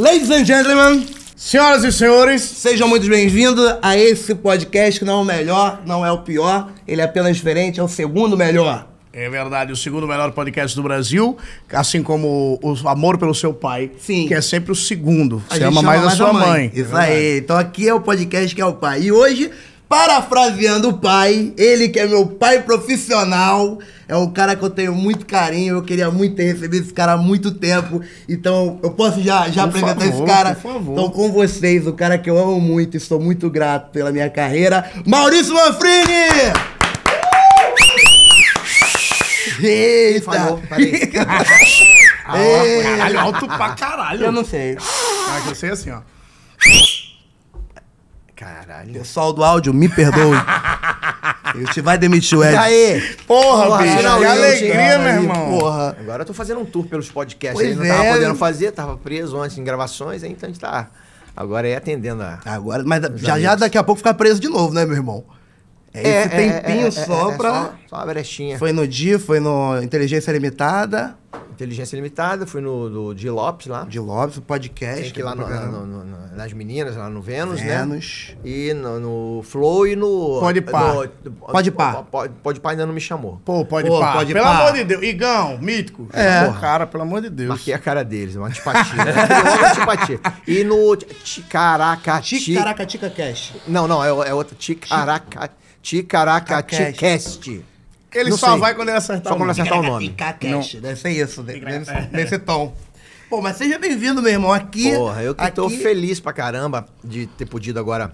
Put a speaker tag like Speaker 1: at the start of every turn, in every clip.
Speaker 1: Ladies and gentlemen, senhoras e senhores, sejam muito bem-vindos a esse podcast que não é o melhor, não é o pior, ele é apenas diferente, é o segundo melhor.
Speaker 2: É verdade, o segundo melhor podcast do Brasil, assim como o Amor pelo Seu Pai, Sim. que é sempre o segundo. A Você ama mais a sua mãe. mãe.
Speaker 1: Isso é aí. Então aqui é o podcast que é o pai. E hoje Parafraseando o pai, ele que é meu pai profissional, é um cara que eu tenho muito carinho, eu queria muito ter recebido esse cara há muito tempo. Então, eu posso já, já apresentar favor, esse cara. Por favor. Então, com vocês, o cara que eu amo muito e sou muito grato pela minha carreira, Maurício Manfrini! Eita! Falou, parei.
Speaker 2: Ah, caralho, alto pra caralho.
Speaker 1: Eu não sei.
Speaker 2: Ah, eu sei assim, ó.
Speaker 1: Caralho. Pessoal do áudio, me perdoe. A gente vai demitir o Ed. E
Speaker 2: aí? Porra, porra bicho. que
Speaker 1: alegria, meu irmão. Porra.
Speaker 2: Agora eu tô fazendo um tour pelos podcasts. Pois ele não tava é. podendo fazer, tava preso antes em gravações, então a gente tá. Agora é atendendo a.
Speaker 1: Agora, mas já, já daqui a pouco ficar preso de novo, né, meu irmão? É, é esse é, é tempinho é, só pra. Só,
Speaker 2: só uma brechinha.
Speaker 1: Foi no dia, foi no Inteligência Limitada.
Speaker 2: Inteligência Limitada, fui no do Lopes lá.
Speaker 1: De Lopes, o podcast. Tem que ir
Speaker 2: lá no, no, no, nas meninas, lá no Vênus, né? Vênus. né? E no, Flow e no...
Speaker 1: Pode pá. Pode pá. Pode
Speaker 2: pá ainda não me chamou.
Speaker 1: Pô, pode Pô, pá. Pode
Speaker 2: pelo amor de Deus. Igão, Mítico.
Speaker 1: É. Pô, cara, pelo amor de Deus.
Speaker 2: Marquei a cara deles, uma antipatia. uma
Speaker 1: antipatia. E no Ticaracati... Ticaracatica Cash.
Speaker 2: Não, não, é, é outra. Ticaracatica. Ticaracati Cast.
Speaker 1: Ele não só sei. vai quando ele acertar Só quando acertar o nome.
Speaker 2: Ficar cash, deve ser isso, Nesse tom.
Speaker 1: Pô, mas seja bem-vindo, meu irmão, aqui...
Speaker 2: Porra, eu que tô feliz pra caramba de ter podido agora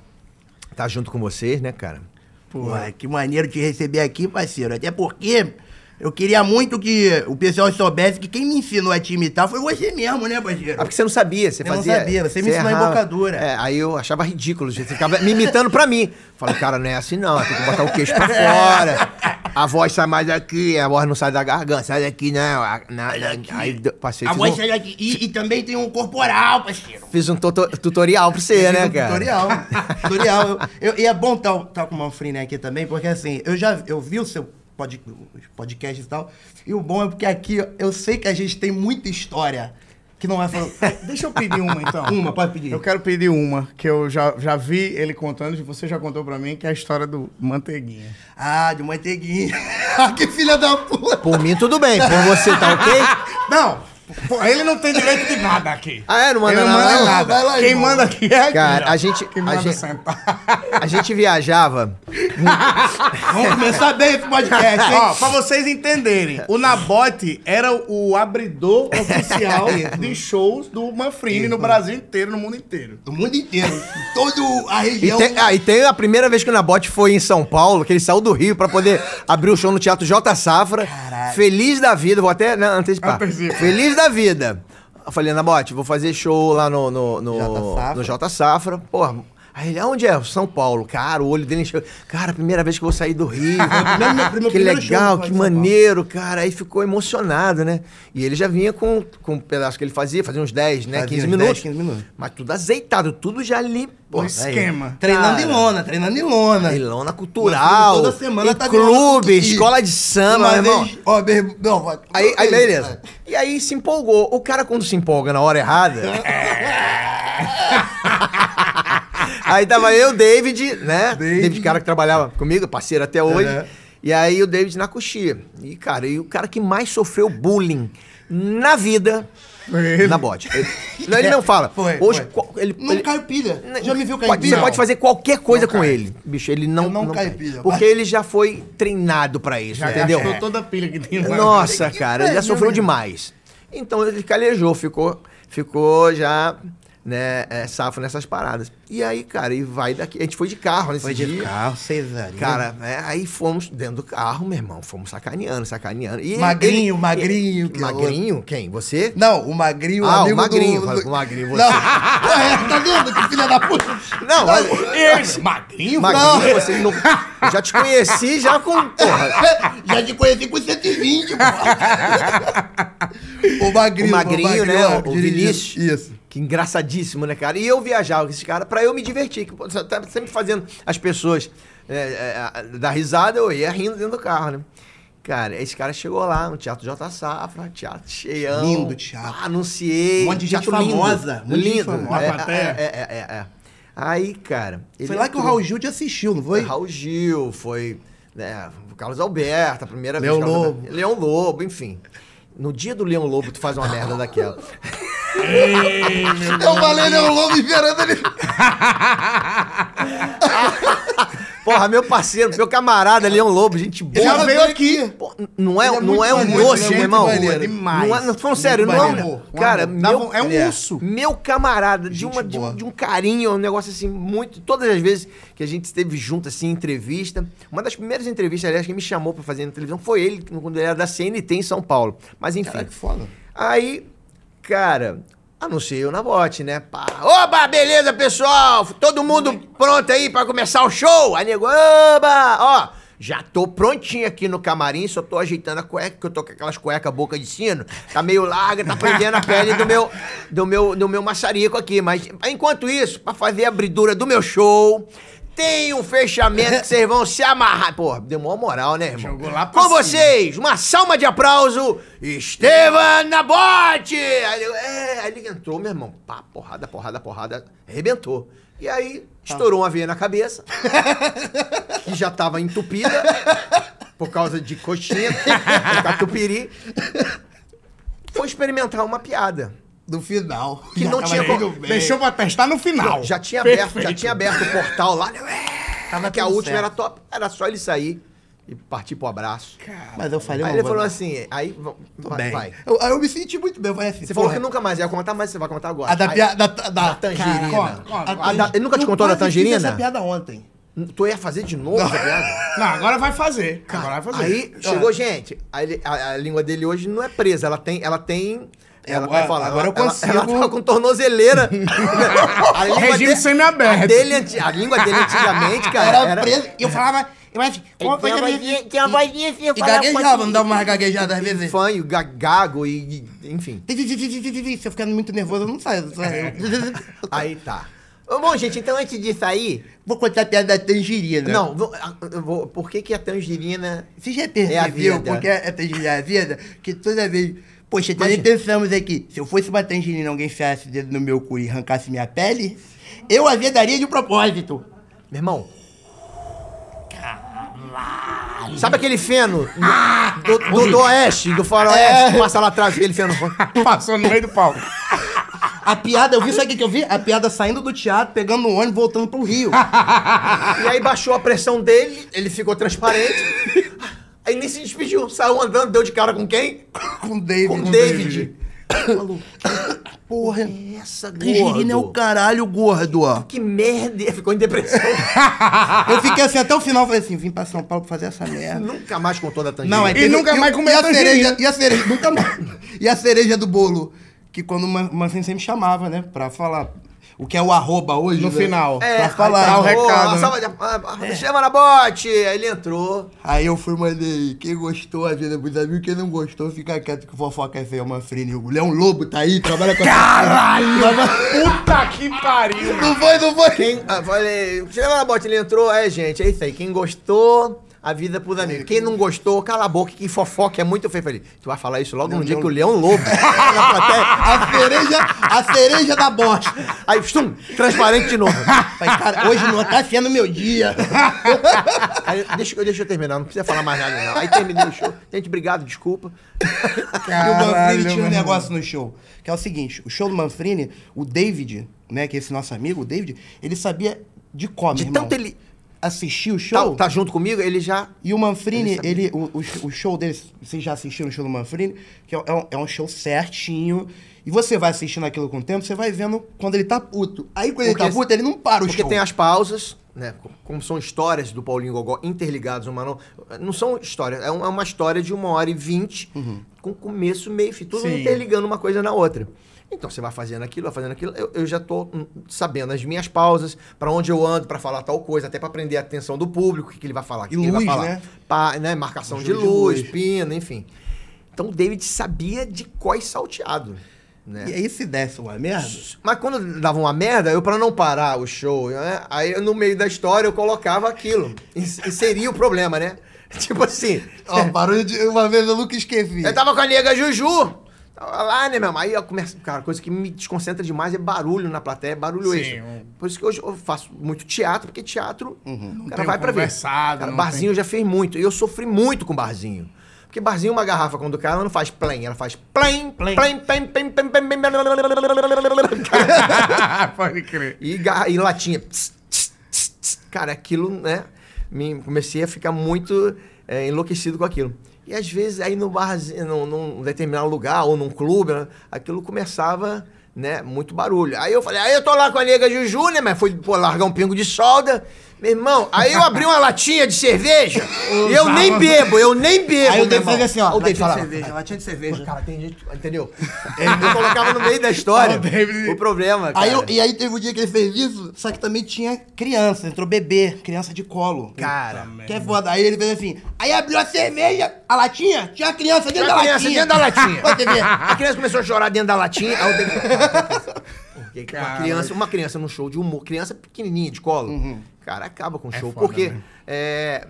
Speaker 2: estar tá junto com vocês, né, cara?
Speaker 1: Porra, que maneiro te receber aqui, parceiro. Até porque eu queria muito que o pessoal soubesse que quem me ensinou a te imitar foi você mesmo, né, parceiro? Ah,
Speaker 2: porque você não sabia, você eu fazia...
Speaker 1: Eu não sabia, você, me ensinou errava. embocadura.
Speaker 2: É, aí eu achava ridículo, gente. Você ficava me imitando pra mim. Falei, cara, não é assim não, tem que botar o queixo pra fora. A voz sai mais daqui, a voz não sai da garganta, sai daqui, não. Né? A, na, aí passei...
Speaker 1: A voz um... sai daqui. E, e, também tem um corporal, parceiro.
Speaker 2: Fiz um tutorial pra você, né, um cara?
Speaker 1: Tutorial, tutorial. Eu, eu, e é bom estar tá, tá com o Manfrim né, aqui também, porque assim, eu já eu vi o seu pod, podcasts e tal. E o bom é porque aqui eu sei que a gente tem muita história que não vai é falar.
Speaker 2: Deixa eu pedir uma, então. Uma, pode pedir.
Speaker 1: Eu quero pedir uma, que eu já, já vi ele contando, você já contou pra mim, que é a história do Manteiguinha. Ah,
Speaker 2: do Manteiguinha. Ah, que filha da puta!
Speaker 1: Por mim, tudo bem. Por você, tá ok?
Speaker 2: Não, Pô, ele não tem direito de nada aqui.
Speaker 1: Ah,
Speaker 2: é? Não manda, ele não nada. nada. lá, Quem irmão. manda aqui é aqui, Cara,
Speaker 1: a gente.
Speaker 2: Quem
Speaker 1: manda a gente, a gente viajava.
Speaker 2: Vamos começar bem esse podcast, hein? Ó, pra vocês entenderem, o Nabote era o abridor oficial de shows do Manfrini no Brasil inteiro, no mundo inteiro.
Speaker 1: No mundo inteiro. Toda a região.
Speaker 2: E tem, ah, e tem a primeira vez que o Nabote foi em São Paulo, que ele saiu do Rio pra poder abrir o show no Teatro J Safra. Caralho. Feliz da vida, vou até né, antecipar. Feliz da vida. Eu falei, Nabote, vou fazer show lá no, no, no, J Safra. no Safra. Porra, Aí ele, aonde é? São Paulo. Cara, o olho dele encheu. Cara, primeira vez que eu vou sair do Rio. primeiro, que legal, que maneiro, cara. Aí ficou emocionado, né? E ele já vinha com, com um pedaço que ele fazia, fazia uns 10, né? Fazia 15 minutos. 10, 15 minutos. Mas tudo azeitado, tudo já ali Um
Speaker 1: esquema. Aí. Treinando cara, em lona, treinando em lona.
Speaker 2: Em lona cultural. Toda semana tá clube, escola de samba, meu irmão. Vez, ó, beijo, não, aí, aí, beleza. E aí se empolgou. O cara, quando se empolga na hora errada. aí tava eu, David, né? David, David cara que trabalhava comigo, parceiro até hoje. Uhum. E aí o David na coxia. E, cara, e o cara que mais sofreu bullying na vida. Ele. Na bode. Ele, não, ele não fala. Foi, Hoje,
Speaker 1: foi. Qual,
Speaker 2: ele,
Speaker 1: não ele, cai pilha. Já me viu cair pode, pilha?
Speaker 2: Você pode fazer qualquer coisa não com cai. ele. Bicho, ele não. Eu não, não cai, cai pilha. Porque ele já foi treinado pra isso, já entendeu?
Speaker 1: Já toda a pilha que tem
Speaker 2: lá. Nossa, cara, ele já sofreu né? demais. Então ele calejou, ficou, ficou já né, é, safo nessas paradas. E aí, cara, e vai daqui. A gente foi de carro nesse
Speaker 1: foi
Speaker 2: dia.
Speaker 1: Foi de carro, Cesarinho.
Speaker 2: Cara, né aí fomos dentro do carro, meu irmão. Fomos sacaneando, sacaneando.
Speaker 1: E magrinho, ele, magrinho.
Speaker 2: Ele, é magrinho? Quem? Você?
Speaker 1: Não, o magrinho, ah, o
Speaker 2: magrinho.
Speaker 1: Do, do... O
Speaker 2: magrinho, você.
Speaker 1: Não, tá vendo? Que filha da puta.
Speaker 2: Não, não
Speaker 1: Esse,
Speaker 2: magrinho? Magrinho, não. você não... Eu já te conheci já com... Porra.
Speaker 1: já te conheci com
Speaker 2: 120, porra. o magrinho, o magrinho, o né, magrinho né? O, o Vinícius. Isso. Que engraçadíssimo, né, cara? E eu viajava com esse cara pra eu me divertir. Que, pô, tá sempre fazendo as pessoas né, é, é, dar risada, eu ia rindo dentro do carro, né? Cara, esse cara chegou lá no Teatro J Safra, teatro cheião. Lindo teatro. Anunciei.
Speaker 1: Um monte de gente famosa. Lindo. Muito é, é, lindo. É, é, é, é,
Speaker 2: Aí, cara...
Speaker 1: Foi lá que o Raul Gil te assistiu, não foi?
Speaker 2: Raul Gil, foi... Né, Carlos Alberto, a primeira
Speaker 1: vez. Leão Lobo.
Speaker 2: Leão Lobo, enfim. No dia do Leão Lobo, tu faz uma merda daquela.
Speaker 1: Ei, eu falei Leão Lobo e Veranda ele.
Speaker 2: Porra, meu parceiro, meu camarada Leão Lobo, gente boa.
Speaker 1: Já veio aqui.
Speaker 2: É Pô, não é, é, é, é não é um doce, meu irmão. Maneiro, demais. Não é, falando sério, não. Maneiro, cara, amor. meu, é um urso. Meu camarada, de, uma, de, de, um carinho, um negócio assim, muito. Todas as vezes que a gente esteve junto, assim, em entrevista. Uma das primeiras entrevistas, aliás, que me chamou pra fazer na televisão foi ele, quando ele era da CNT em São Paulo. Mas enfim. Cara,
Speaker 1: que foda.
Speaker 2: Aí, cara, Anunciei eu na bote, né? Pá. Oba, beleza, pessoal? Todo mundo pronto aí para começar o show? Aí nego, oba! Ó, já tô prontinho aqui no camarim, só tô ajeitando a cueca, que eu tô com aquelas cuecas boca de sino. Tá meio larga, tá prendendo a pele do meu, do meu, do meu maçarico aqui. Mas enquanto isso, para fazer a abridura do meu show, tem um fechamento que vocês vão se amarrar. Pô, deu uma moral, né, irmão? Jogou lá pra Com cima. vocês, uma salva de aplauso, Estevan Nabote! Aí, ele- é, aí ele entrou, meu irmão. Pá, porrada, porrada, porrada. Arrebentou. E aí, tá. estourou uma veia na cabeça, que já tava entupida, por causa de coxinha, catupiry. Foi experimentar uma piada
Speaker 1: do final.
Speaker 2: Que já não tinha como.
Speaker 1: Deixou pra testar no final.
Speaker 2: já tinha Perfeito. aberto, já tinha aberto o portal lá. tava que a última certo. era top, era só ele sair e partir pro abraço.
Speaker 1: Cara, mas eu falei Aí
Speaker 2: ele falou assim, aí Tô
Speaker 1: vai. vai. Eu, eu, me senti muito bem, assim. Você falou que nunca mais ia contar, mas você vai contar agora.
Speaker 2: A da, piada da, da, tangerina. Cara, a, a ele nunca te contou da tangerina? Eu essa
Speaker 1: piada ontem. Tu
Speaker 2: ia fazer de novo
Speaker 1: não. essa
Speaker 2: piada?
Speaker 1: Não, agora vai fazer. Cara, agora vai fazer. Aí ah.
Speaker 2: chegou, gente. A, a, a língua dele hoje não é presa, ela tem, ela tem ela vai falar. Agora ela, eu consigo. Ela, ela tava tá com tornozeleira. a
Speaker 1: Regime de... semi-aberto. A, dele,
Speaker 2: a língua dele antigamente, cara.
Speaker 1: Era, era... presa. E eu falava.
Speaker 2: Mas, uma coisa tinha uma vozinha assim, E
Speaker 1: gaguejava, não
Speaker 2: dava mais gaguejada às vezes.
Speaker 1: Fanho,
Speaker 2: gago e. enfim.
Speaker 1: Se
Speaker 2: eu ficando muito nervoso, eu não saio.
Speaker 1: Aí tá.
Speaker 2: Bom, gente, então antes de sair. Vou contar a piada da tangerina.
Speaker 1: Não,
Speaker 2: vou,
Speaker 1: vou, por que, que a tangerina.
Speaker 2: Você já percebeu é a vida? porque a tangerina é a vida? Que toda vez Poxa, então pensamos aqui, se eu fosse uma tangerina e alguém enfiasse o dedo no meu cu e arrancasse minha pele, eu a vedaria de propósito. Meu irmão. Caralho. Sabe aquele feno do, ah! do, do, do, oeste, do faroeste, que é. passa lá atrás, aquele feno
Speaker 1: passou no meio do palco.
Speaker 2: A piada, eu vi, sabe o que eu vi? A piada saindo do teatro, pegando o ônibus, voltando pro Rio. e aí baixou a pressão dele, ele ficou transparente. Aí nem se despediu, saiu andando, deu de cara com quem?
Speaker 1: Com o David.
Speaker 2: Com, o David. Maluco, que porra é essa, gordo? Tangerina
Speaker 1: é o caralho, gordo, ó.
Speaker 2: Que merda. Ficou em depressão.
Speaker 1: eu fiquei assim até o final, falei assim, vim pra São Paulo pra fazer essa merda.
Speaker 2: Nunca mais contou da Tangerina. Não,
Speaker 1: é, e nunca mais comeu a
Speaker 2: tangerina. cereja. E a cereja, nunca mais. E
Speaker 1: a cereja do bolo que quando o Mancini sempre chamava, né? Pra falar, o que é o arroba hoje.
Speaker 2: No
Speaker 1: né?
Speaker 2: final. É, pra falar.
Speaker 1: o tá, né? recado. Né? Salva de,
Speaker 2: é. Chama na bote! Aí ele entrou.
Speaker 1: Aí eu fui, mandei. Quem gostou, a avisa pros amigos. Quem não gostou, fica quieto que o fofoca é feia, uma frine. O Leão Lobo tá aí, trabalha com
Speaker 2: Caralho! Puta que pariu!
Speaker 1: Não foi, não foi?
Speaker 2: Quem, ah, falei, chama na bote, ele entrou. É, gente, é isso aí. Quem gostou a vida pros amigos. É, Quem não gostou, cala a boca, que fofoca é muito feio. Falei, tu vai falar isso logo não, no dia que o Leão Lobo na
Speaker 1: plateia, a cereja, a cereja da bosta.
Speaker 2: Aí, stum, transparente de novo.
Speaker 1: Falei, cara, hoje não tá sendo meu dia.
Speaker 2: Aí, deixa, deixa eu terminar, não precisa falar mais nada não. Aí terminei o show. Gente, obrigado, desculpa.
Speaker 1: Caralho, e o
Speaker 2: Manfrini tinha um negócio no show, que é o seguinte, o show do Manfrini, o David, né, que é esse nosso amigo, o David, ele sabia de como,
Speaker 1: De irmão. tanto ele assistir o tá, show.
Speaker 2: Tá, tá junto comigo? Ele já.
Speaker 1: E o Manfrini, ele, ele o, o, show dele, vocês já assistiram o show do Manfrini? Que é, é, um, é um show certinho. E você vai assistindo aquilo com o tempo, você vai vendo quando ele tá puto. Aí quando porque ele tá puto, ele não para o porque show.
Speaker 2: Porque tem as pausas. Né, como são histórias do Paulinho Gogó interligadas uma não, não são histórias, é, é uma história de uma hora e vinte, uhum. com começo, meio, tudo Sim. interligando uma coisa na outra. Então você vai fazendo aquilo, vai fazendo aquilo. Eu, eu já estou hum, sabendo as minhas pausas, para onde eu ando, para falar tal coisa, até para prender a atenção do público, o que, que ele vai falar, o que, luz, ele vai falar. Né? né? Marcação de luz, de luz, pino, enfim. Então o David sabia de quais salteado. Né?
Speaker 1: E aí é se desse uma merda?
Speaker 2: Mas quando dava uma merda, eu para não parar o show, né? aí no meio da história eu colocava aquilo. E, e seria o problema, né? Tipo assim.
Speaker 1: Ó, barulho de. Uma vez eu nunca esqueci.
Speaker 2: Eu tava com a nega Juju lá, né, meu Aí eu começo, cara, coisa que me desconcentra demais é barulho na plateia, é barulho Sim, extra. Um... Por isso que hoje eu faço muito teatro, porque teatro, uhum. o cara vai para ver. Cara, barzinho tem... já fez muito. E eu sofri muito com barzinho. Porque barzinho, uma garrafa, quando cai, ela não faz plém, ela faz plém, plém, plém, plém, plém, plém, plém, plém, Pode crer. E, garra, e latinha. Tss, tss, tss, cara, aquilo, né? Me, comecei a ficar muito é, enlouquecido com aquilo. E às vezes aí no barzinho, num, num determinado lugar ou num clube, né, aquilo começava, né, muito barulho. Aí eu falei, aí eu tô lá com a nega Juju, né, mas foi pô, largar um pingo de solda. Meu irmão, aí eu abri uma latinha de cerveja e eu nem bebo, eu nem bebo.
Speaker 1: Aí o David assim, ó. O
Speaker 2: David falava. Cerveja, latinha de cerveja. Cara, tem gente. Entendeu? Ele colocava no meio da história. o problema.
Speaker 1: Cara. Aí eu, e aí teve um dia que ele fez isso, só que também tinha criança, entrou bebê, criança de colo.
Speaker 2: Cara.
Speaker 1: Que é foda. Aí ele fez assim. Aí abriu a cerveja, a latinha, tinha a criança dentro tinha da criança latinha.
Speaker 2: dentro da latinha.
Speaker 1: Pode ver. A criança começou a chorar dentro da latinha. Aí o David.
Speaker 2: Porque cara, uma criança, uma criança no show de humor, criança pequenininha de colo, uhum. cara, acaba com o é show. É foda, porque né? é,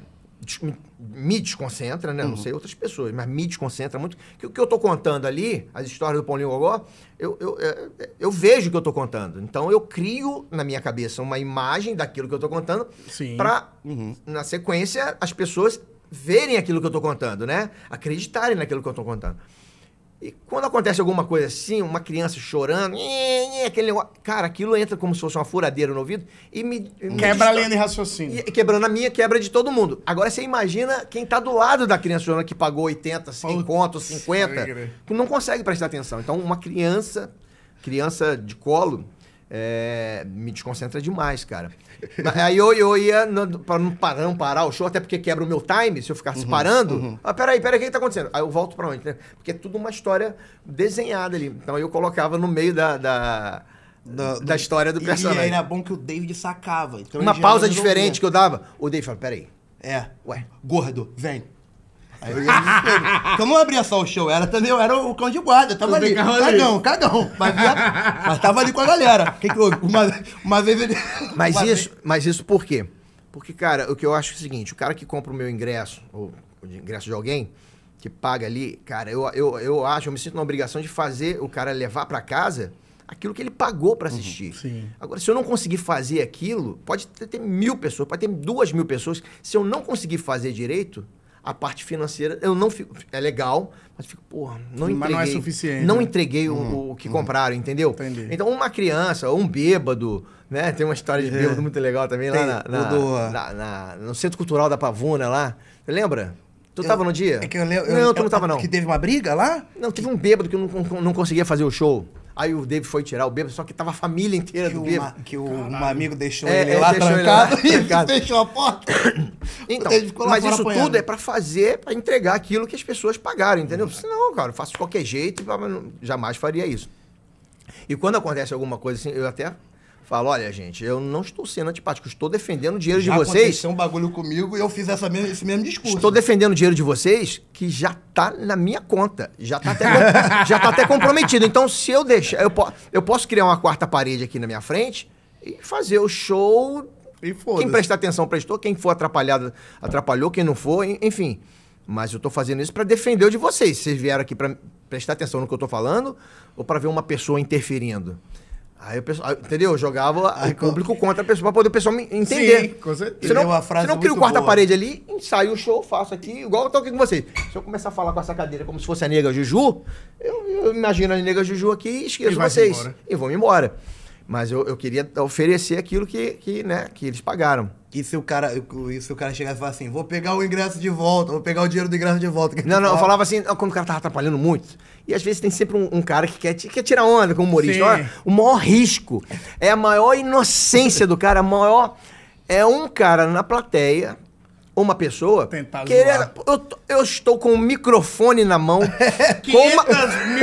Speaker 2: me desconcentra, né? Uhum. Não sei outras pessoas, mas me desconcentra muito. Que o que eu tô contando ali, as histórias do Paulinho Gogó, eu, eu, eu, é, é, eu vejo o que eu tô contando. Então eu crio na minha cabeça uma imagem daquilo que eu tô contando para uhum. na sequência as pessoas verem aquilo que eu tô contando, né? Acreditarem naquilo que eu tô contando. E quando acontece alguma coisa assim, uma criança chorando, aquele negócio, cara, aquilo entra como se fosse uma furadeira no ouvido e me.
Speaker 1: me quebra a linha
Speaker 2: de raciocínio. E, quebrando a minha, quebra de todo mundo. Agora você imagina quem está do lado da criança chorando que pagou 80, 50, 50, que não consegue prestar atenção. Então, uma criança, criança de colo, é, me desconcentra demais, cara. Aí eu, eu ia para não parar, não parar o show, até porque quebra o meu time, se eu ficasse uhum, parando. Uhum. Ah, peraí, peraí, o que, que tá acontecendo? Aí eu volto para onde? Né? Porque é tudo uma história desenhada ali. Então eu colocava no meio da, da da, da do, história do personagem. E
Speaker 1: era bom que o David sacava. Então
Speaker 2: uma pausa diferente que eu dava. O David falava, peraí.
Speaker 1: É. Ué. Gordo, vem. Aí eu eu não abria só o show, era também, eu era o cão de guarda, eu tava ali. Cagão, cagão. Mas, mas tava ali com a galera.
Speaker 2: Que que, uma, uma vez ele. Mas uma isso, vez... mas isso por quê? Porque, cara, o que eu acho é o seguinte, o cara que compra o meu ingresso, ou o ingresso de alguém, que paga ali, cara, eu, eu, eu acho, eu me sinto na obrigação de fazer o cara levar para casa aquilo que ele pagou para uhum, assistir. Uhum, Agora, se eu não conseguir fazer aquilo, pode ter, ter, mil pessoas, pode ter duas mil pessoas. Se eu não conseguir fazer direito, a parte financeira, eu não fico. É legal, mas fico, porra, não entreguei. Mas não é suficiente. Não né? entreguei uhum, o, o, que uhum. compraram, entendeu? Entendi. Então, uma criança um bêbado, né? Tem uma história de é. bêbado é. muito legal também Tem, lá na, na, do... na, na, no Centro Cultural da Pavuna lá. Lembra? Tu eu, tava no dia?
Speaker 1: É que eu Não, eu, tu
Speaker 2: não tava, não.
Speaker 1: Que teve uma briga lá?
Speaker 2: Não, teve um bêbado que não, não conseguia fazer o show. Aí o David foi tirar o bêbado, só que tava a família inteira
Speaker 1: que do
Speaker 2: bêbado.
Speaker 1: Uma, que o, um amigo deixou é, ele é, lá deixou trancado ele lá, e fechou a porta.
Speaker 2: Então, mas isso apanhando. tudo é para fazer, para entregar aquilo que as pessoas pagaram, entendeu? Senão, cara, eu faço de qualquer jeito, jamais faria isso. E quando acontece alguma coisa assim, eu até Falo, olha, gente, eu não estou sendo antipático, estou defendendo o dinheiro já de vocês. Aconteceu
Speaker 1: um bagulho comigo e eu fiz essa mesmo, esse mesmo discurso.
Speaker 2: Estou defendendo o dinheiro de vocês que já está na minha conta. Já está até, já tá até comprometido. Então, se eu deixar. Eu, po eu posso criar uma quarta parede aqui na minha frente e fazer o show. E quem prestar atenção prestou, quem for atrapalhado atrapalhou, quem não for, enfim. Mas eu estou fazendo isso para defender o de vocês. Vocês vieram aqui para prestar atenção no que eu estou falando ou para ver uma pessoa interferindo? Aí o pessoal, entendeu? Eu jogava aí, o público contra a pessoa, pra poder o pessoal me entender. Sim, com certeza. Você não, é uma frase você não cria o quarta parede ali, ensaio o show, faço aqui, igual eu tô aqui com vocês. Se eu começar a falar com essa cadeira como se fosse a nega Juju, eu, eu imagino a nega Juju aqui e esqueço e vocês. E vou embora. Mas eu, eu queria oferecer aquilo que, que, né, que eles pagaram.
Speaker 1: E se o cara, se o cara chegasse e falasse assim, vou pegar o ingresso de volta, vou pegar o dinheiro do ingresso de volta.
Speaker 2: Não, não, eu falava assim, quando o cara tava tá atrapalhando muito. E às vezes tem sempre um, um cara que quer, quer tirar onda com o humorista. Olha, o maior risco é a maior inocência do cara, a maior. É um cara na plateia uma pessoa. que querer, eu, eu, estou com um microfone na mão, com uma,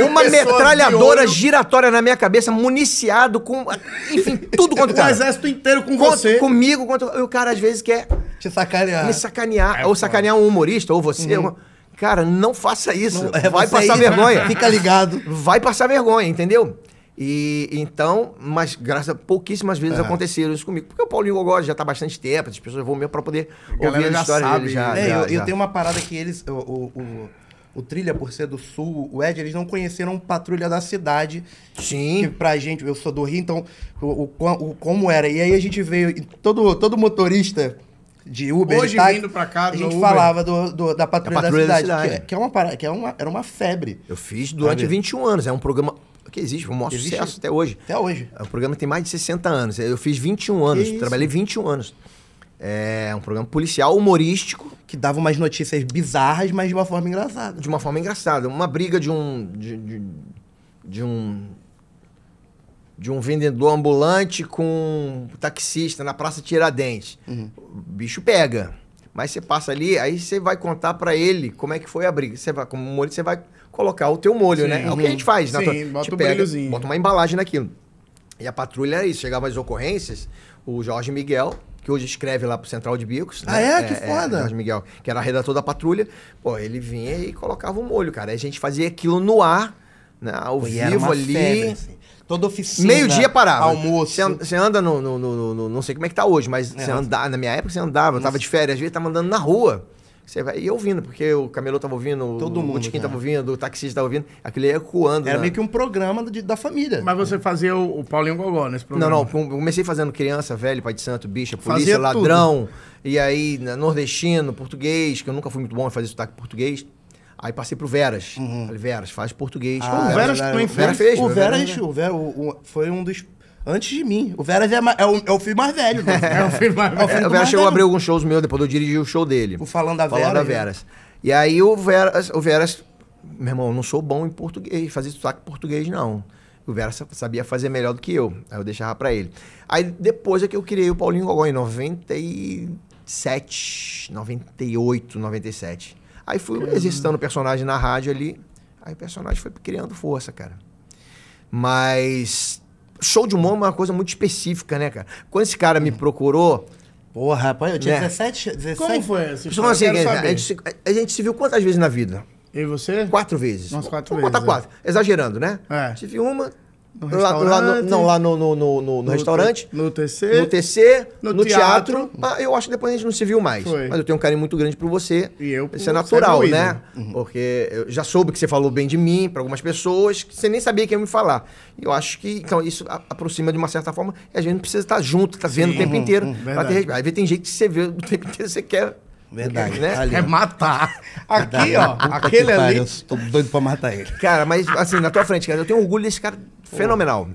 Speaker 2: uma metralhadora giratória na minha cabeça, municiado com. Enfim, tudo quanto. o
Speaker 1: exército inteiro com você.
Speaker 2: Comigo, E o cara às vezes quer.
Speaker 1: Te
Speaker 2: sacanear. Me sacanear. É, ou sacanear um humorista, ou você. Uhum. Uma... Cara, não faça isso. Não, é, vai passar aí, vergonha.
Speaker 1: Fica ligado.
Speaker 2: Vai passar vergonha, entendeu? E então, mas graças a pouquíssimas vezes é. aconteceram isso comigo. Porque o Paulinho Gogó já está bastante tempo, as pessoas vão mesmo para poder ouvir a história sabe, dele. Já, é,
Speaker 1: já, eu, já. eu, tenho uma parada que eles. O, o, o, o, Trilha, por ser do sul, o Ed, eles não conheceram Patrulha da Cidade.
Speaker 2: Sim. Que
Speaker 1: pra gente, eu sou do Rio, então, o, o como era. E aí a gente veio, todo, todo motorista de Uber. Hoje
Speaker 2: vindo pra cá,
Speaker 1: a gente Uber. falava do, do, da Patrulha, da, Patrulha da Cidade, da é, cidade. Que, que, é uma, que é uma, era uma febre.
Speaker 2: Eu fiz durante sabe? 21 anos, é um programa porque existe, o maior existe. sucesso até hoje.
Speaker 1: Até hoje.
Speaker 2: O é programa tem mais de 60 anos. Eu fiz 21 anos, trabalhei 21 anos. É um programa policial humorístico.
Speaker 1: Que dava umas notícias bizarras, mas de uma forma engraçada.
Speaker 2: De uma forma engraçada. Uma briga de um. de, de, de um. De um vendedor ambulante com um taxista na Praça Tiradentes. Uhum. O bicho pega. Mas você passa ali, aí você vai contar para ele como é que foi a briga. Você vai, como humorista, você vai colocar o teu molho, Sim, né? É o que a gente faz. Né, Sim,
Speaker 1: na bota te um pega,
Speaker 2: Bota uma embalagem naquilo. E a patrulha era é isso. Chegava as ocorrências, o Jorge Miguel, que hoje escreve lá pro Central de Bicos.
Speaker 1: Ah, né? é? Que foda! É,
Speaker 2: Jorge Miguel, que era redator da patrulha. Pô, ele vinha e colocava o molho, cara. Aí a gente fazia aquilo no ar, né? ao Pô, vivo ali. Febre, assim.
Speaker 1: Toda oficina.
Speaker 2: Meio-dia parava. Almoço. Você anda no, no, no, no, Não sei como é que tá hoje, mas você é, andava. Na minha época você andava, eu tava de férias, às vezes tava tá andando na rua. Você vai e ouvindo, porque o camelô tava ouvindo, Todo o mundo, botiquim tava é. ouvindo, o taxista tava ouvindo, aquilo ia ecoando.
Speaker 1: Era né? meio que um programa de, da família.
Speaker 2: Mas você fazia o, o Paulinho Gogó nesse programa?
Speaker 1: Não, não. Comecei fazendo criança, velho, pai de santo, bicha, polícia, fazia ladrão. Tudo. E aí, nordestino, português, que eu nunca fui muito bom em fazer sotaque português. Aí passei pro Veras. Uhum. Falei, Veras, faz português. Ah, o Veras é fez. O né? Veras, o Veras, o Veras, o Veras foi um dos antes de mim. O Veras é, é, o, é o filho mais velho. Né?
Speaker 2: É o filho mais velho. É, o, o Veras chegou a abrir alguns shows meus, depois eu dirigi o show dele. O
Speaker 1: Falando da Veras. Falando da
Speaker 2: Veras. E aí o Veras, o Veras, meu irmão, eu não sou bom em português, fazer sotaque em português não. O Veras sabia fazer melhor do que eu. Aí eu deixava pra ele. Aí depois é que eu criei o Paulinho Gogó em 97, 98, 97. Aí fui Caramba. exercitando o personagem na rádio ali. Aí o personagem foi criando força, cara. Mas show de humor é uma coisa muito específica, né, cara? Quando esse cara me é. procurou. Porra, rapaz, eu tinha né? 17,
Speaker 1: 17. Como foi esse? Assim,
Speaker 2: a, gente se, a gente se viu quantas vezes na vida?
Speaker 1: Eu e você?
Speaker 2: Quatro vezes.
Speaker 1: Nossa, quatro Vou vezes. Vou é.
Speaker 2: botar quatro. É. Exagerando, né? É. Tive uma, restaurante. Lá, lá no, não, lá no, no, no, no, no restaurante.
Speaker 1: no TC.
Speaker 2: No TC, no, teatro. teatro. Ah, eu acho que depois a gente não se viu mais. Foi. Mas eu tenho um carinho muito grande por você. E eu Isso é natural, né? Uhum. Porque eu já soube que você falou bem de mim para algumas pessoas, que você nem sabia que ia me falar. E eu acho que, então, isso aproxima de uma certa forma. E a gente precisa estar junto, estar tá vendo Sim. o tempo inteiro. Uhum, ter... Aí tem gente que você vê o tempo inteiro, você quer
Speaker 1: Verdade, né?
Speaker 2: Ali, é matar. Aqui, ó, aquele ali. Eu
Speaker 1: tô doido pra matar ele.
Speaker 2: Cara, mas assim, na tua frente, cara, eu tenho orgulho desse cara fenomenal.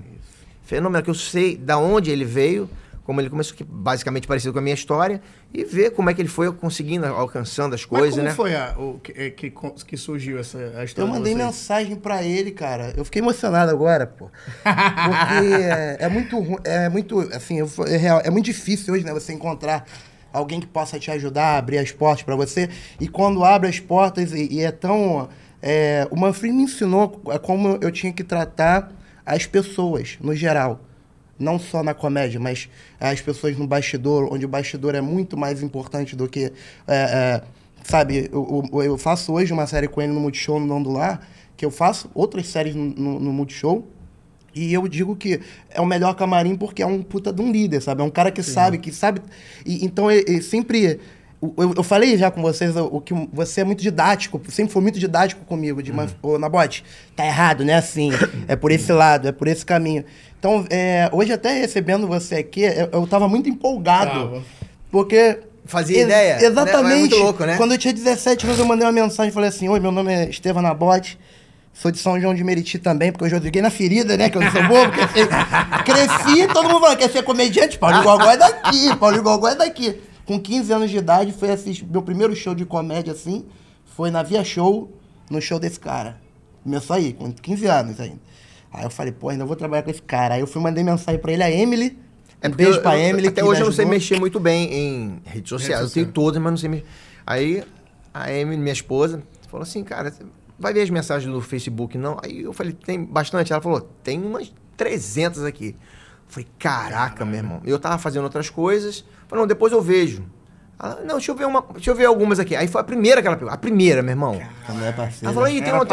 Speaker 2: Fenomenal, que eu sei da onde ele veio, como ele começou, que basicamente parecido com a minha história, e ver como é que ele foi conseguindo, alcançando as coisas, como
Speaker 1: né? foi a, o, que, é, que, que surgiu essa a história?
Speaker 2: Eu mandei mensagem para ele, cara. Eu fiquei emocionado agora, pô. Porque é, é, muito é muito, assim, é, é muito difícil hoje, né, você encontrar alguém que possa te ajudar a abrir as portas para você. E quando abre as portas e, e é tão é, o Manfred me ensinou como eu tinha que tratar as pessoas, no geral. Não só na comédia, mas é, as pessoas no bastidor, onde o bastidor é muito mais importante do que. É, é, sabe, eu, eu, faço hoje uma série com ele no Multishow, no Não que eu faço outras séries no, no, no Multishow, e eu digo que é o melhor camarim porque é um puta de um líder, sabe? É um cara que Sim. sabe, que sabe. E, então, ele, ele sempre eu, eu, falei já com vocês o, o, que você é muito didático, sempre foi muito didático comigo, de uhum. Nabote, tá errado, né? Assim, é por esse lado, é por esse caminho. Então, é, hoje até recebendo você aqui, eu, eu tava muito empolgado, Bravo. porque...
Speaker 1: Fazia ideia? Né?
Speaker 2: Exatamente. É louco, né? Quando eu tinha 17 anos, eu mandei uma mensagem, falei assim, Oi, meu nome é Estevam Nabote, Sou de São João de Meriti também, porque eu joguei na ferida, né? Que eu não sou bobo. Cresci, todo mundo fala, quer ser comediante? Paulo Gogó é daqui, Paulo Gogó é daqui. Com 15 anos de idade, foi assistir, meu primeiro show de comédia, assim, foi na Via Show, no show desse cara. Começou aí, com 15 anos ainda. Aí eu falei, pô, ainda vou trabalhar com esse cara. Aí eu fui, mandei mensagem pra ele, a Emily. É um beijo eu, pra Emily.
Speaker 1: Eu, até hoje eu não sei mexer muito bem em redes sociais. Rede eu tenho todas, mas não sei mexer. Aí a Emily, minha esposa, falou assim, cara, vai ver as mensagens do Facebook, não? Aí eu falei, tem bastante? Ela falou, tem umas 300 aqui. Eu falei, caraca, meu irmão. Eu tava fazendo outras coisas, Falei, não, depois eu vejo. Ela, não, deixa eu ver uma. Deixa eu ver algumas aqui. Aí foi a primeira que ela pegou. A primeira, meu irmão.
Speaker 2: ela é Ela
Speaker 1: falou, tem, uma, um,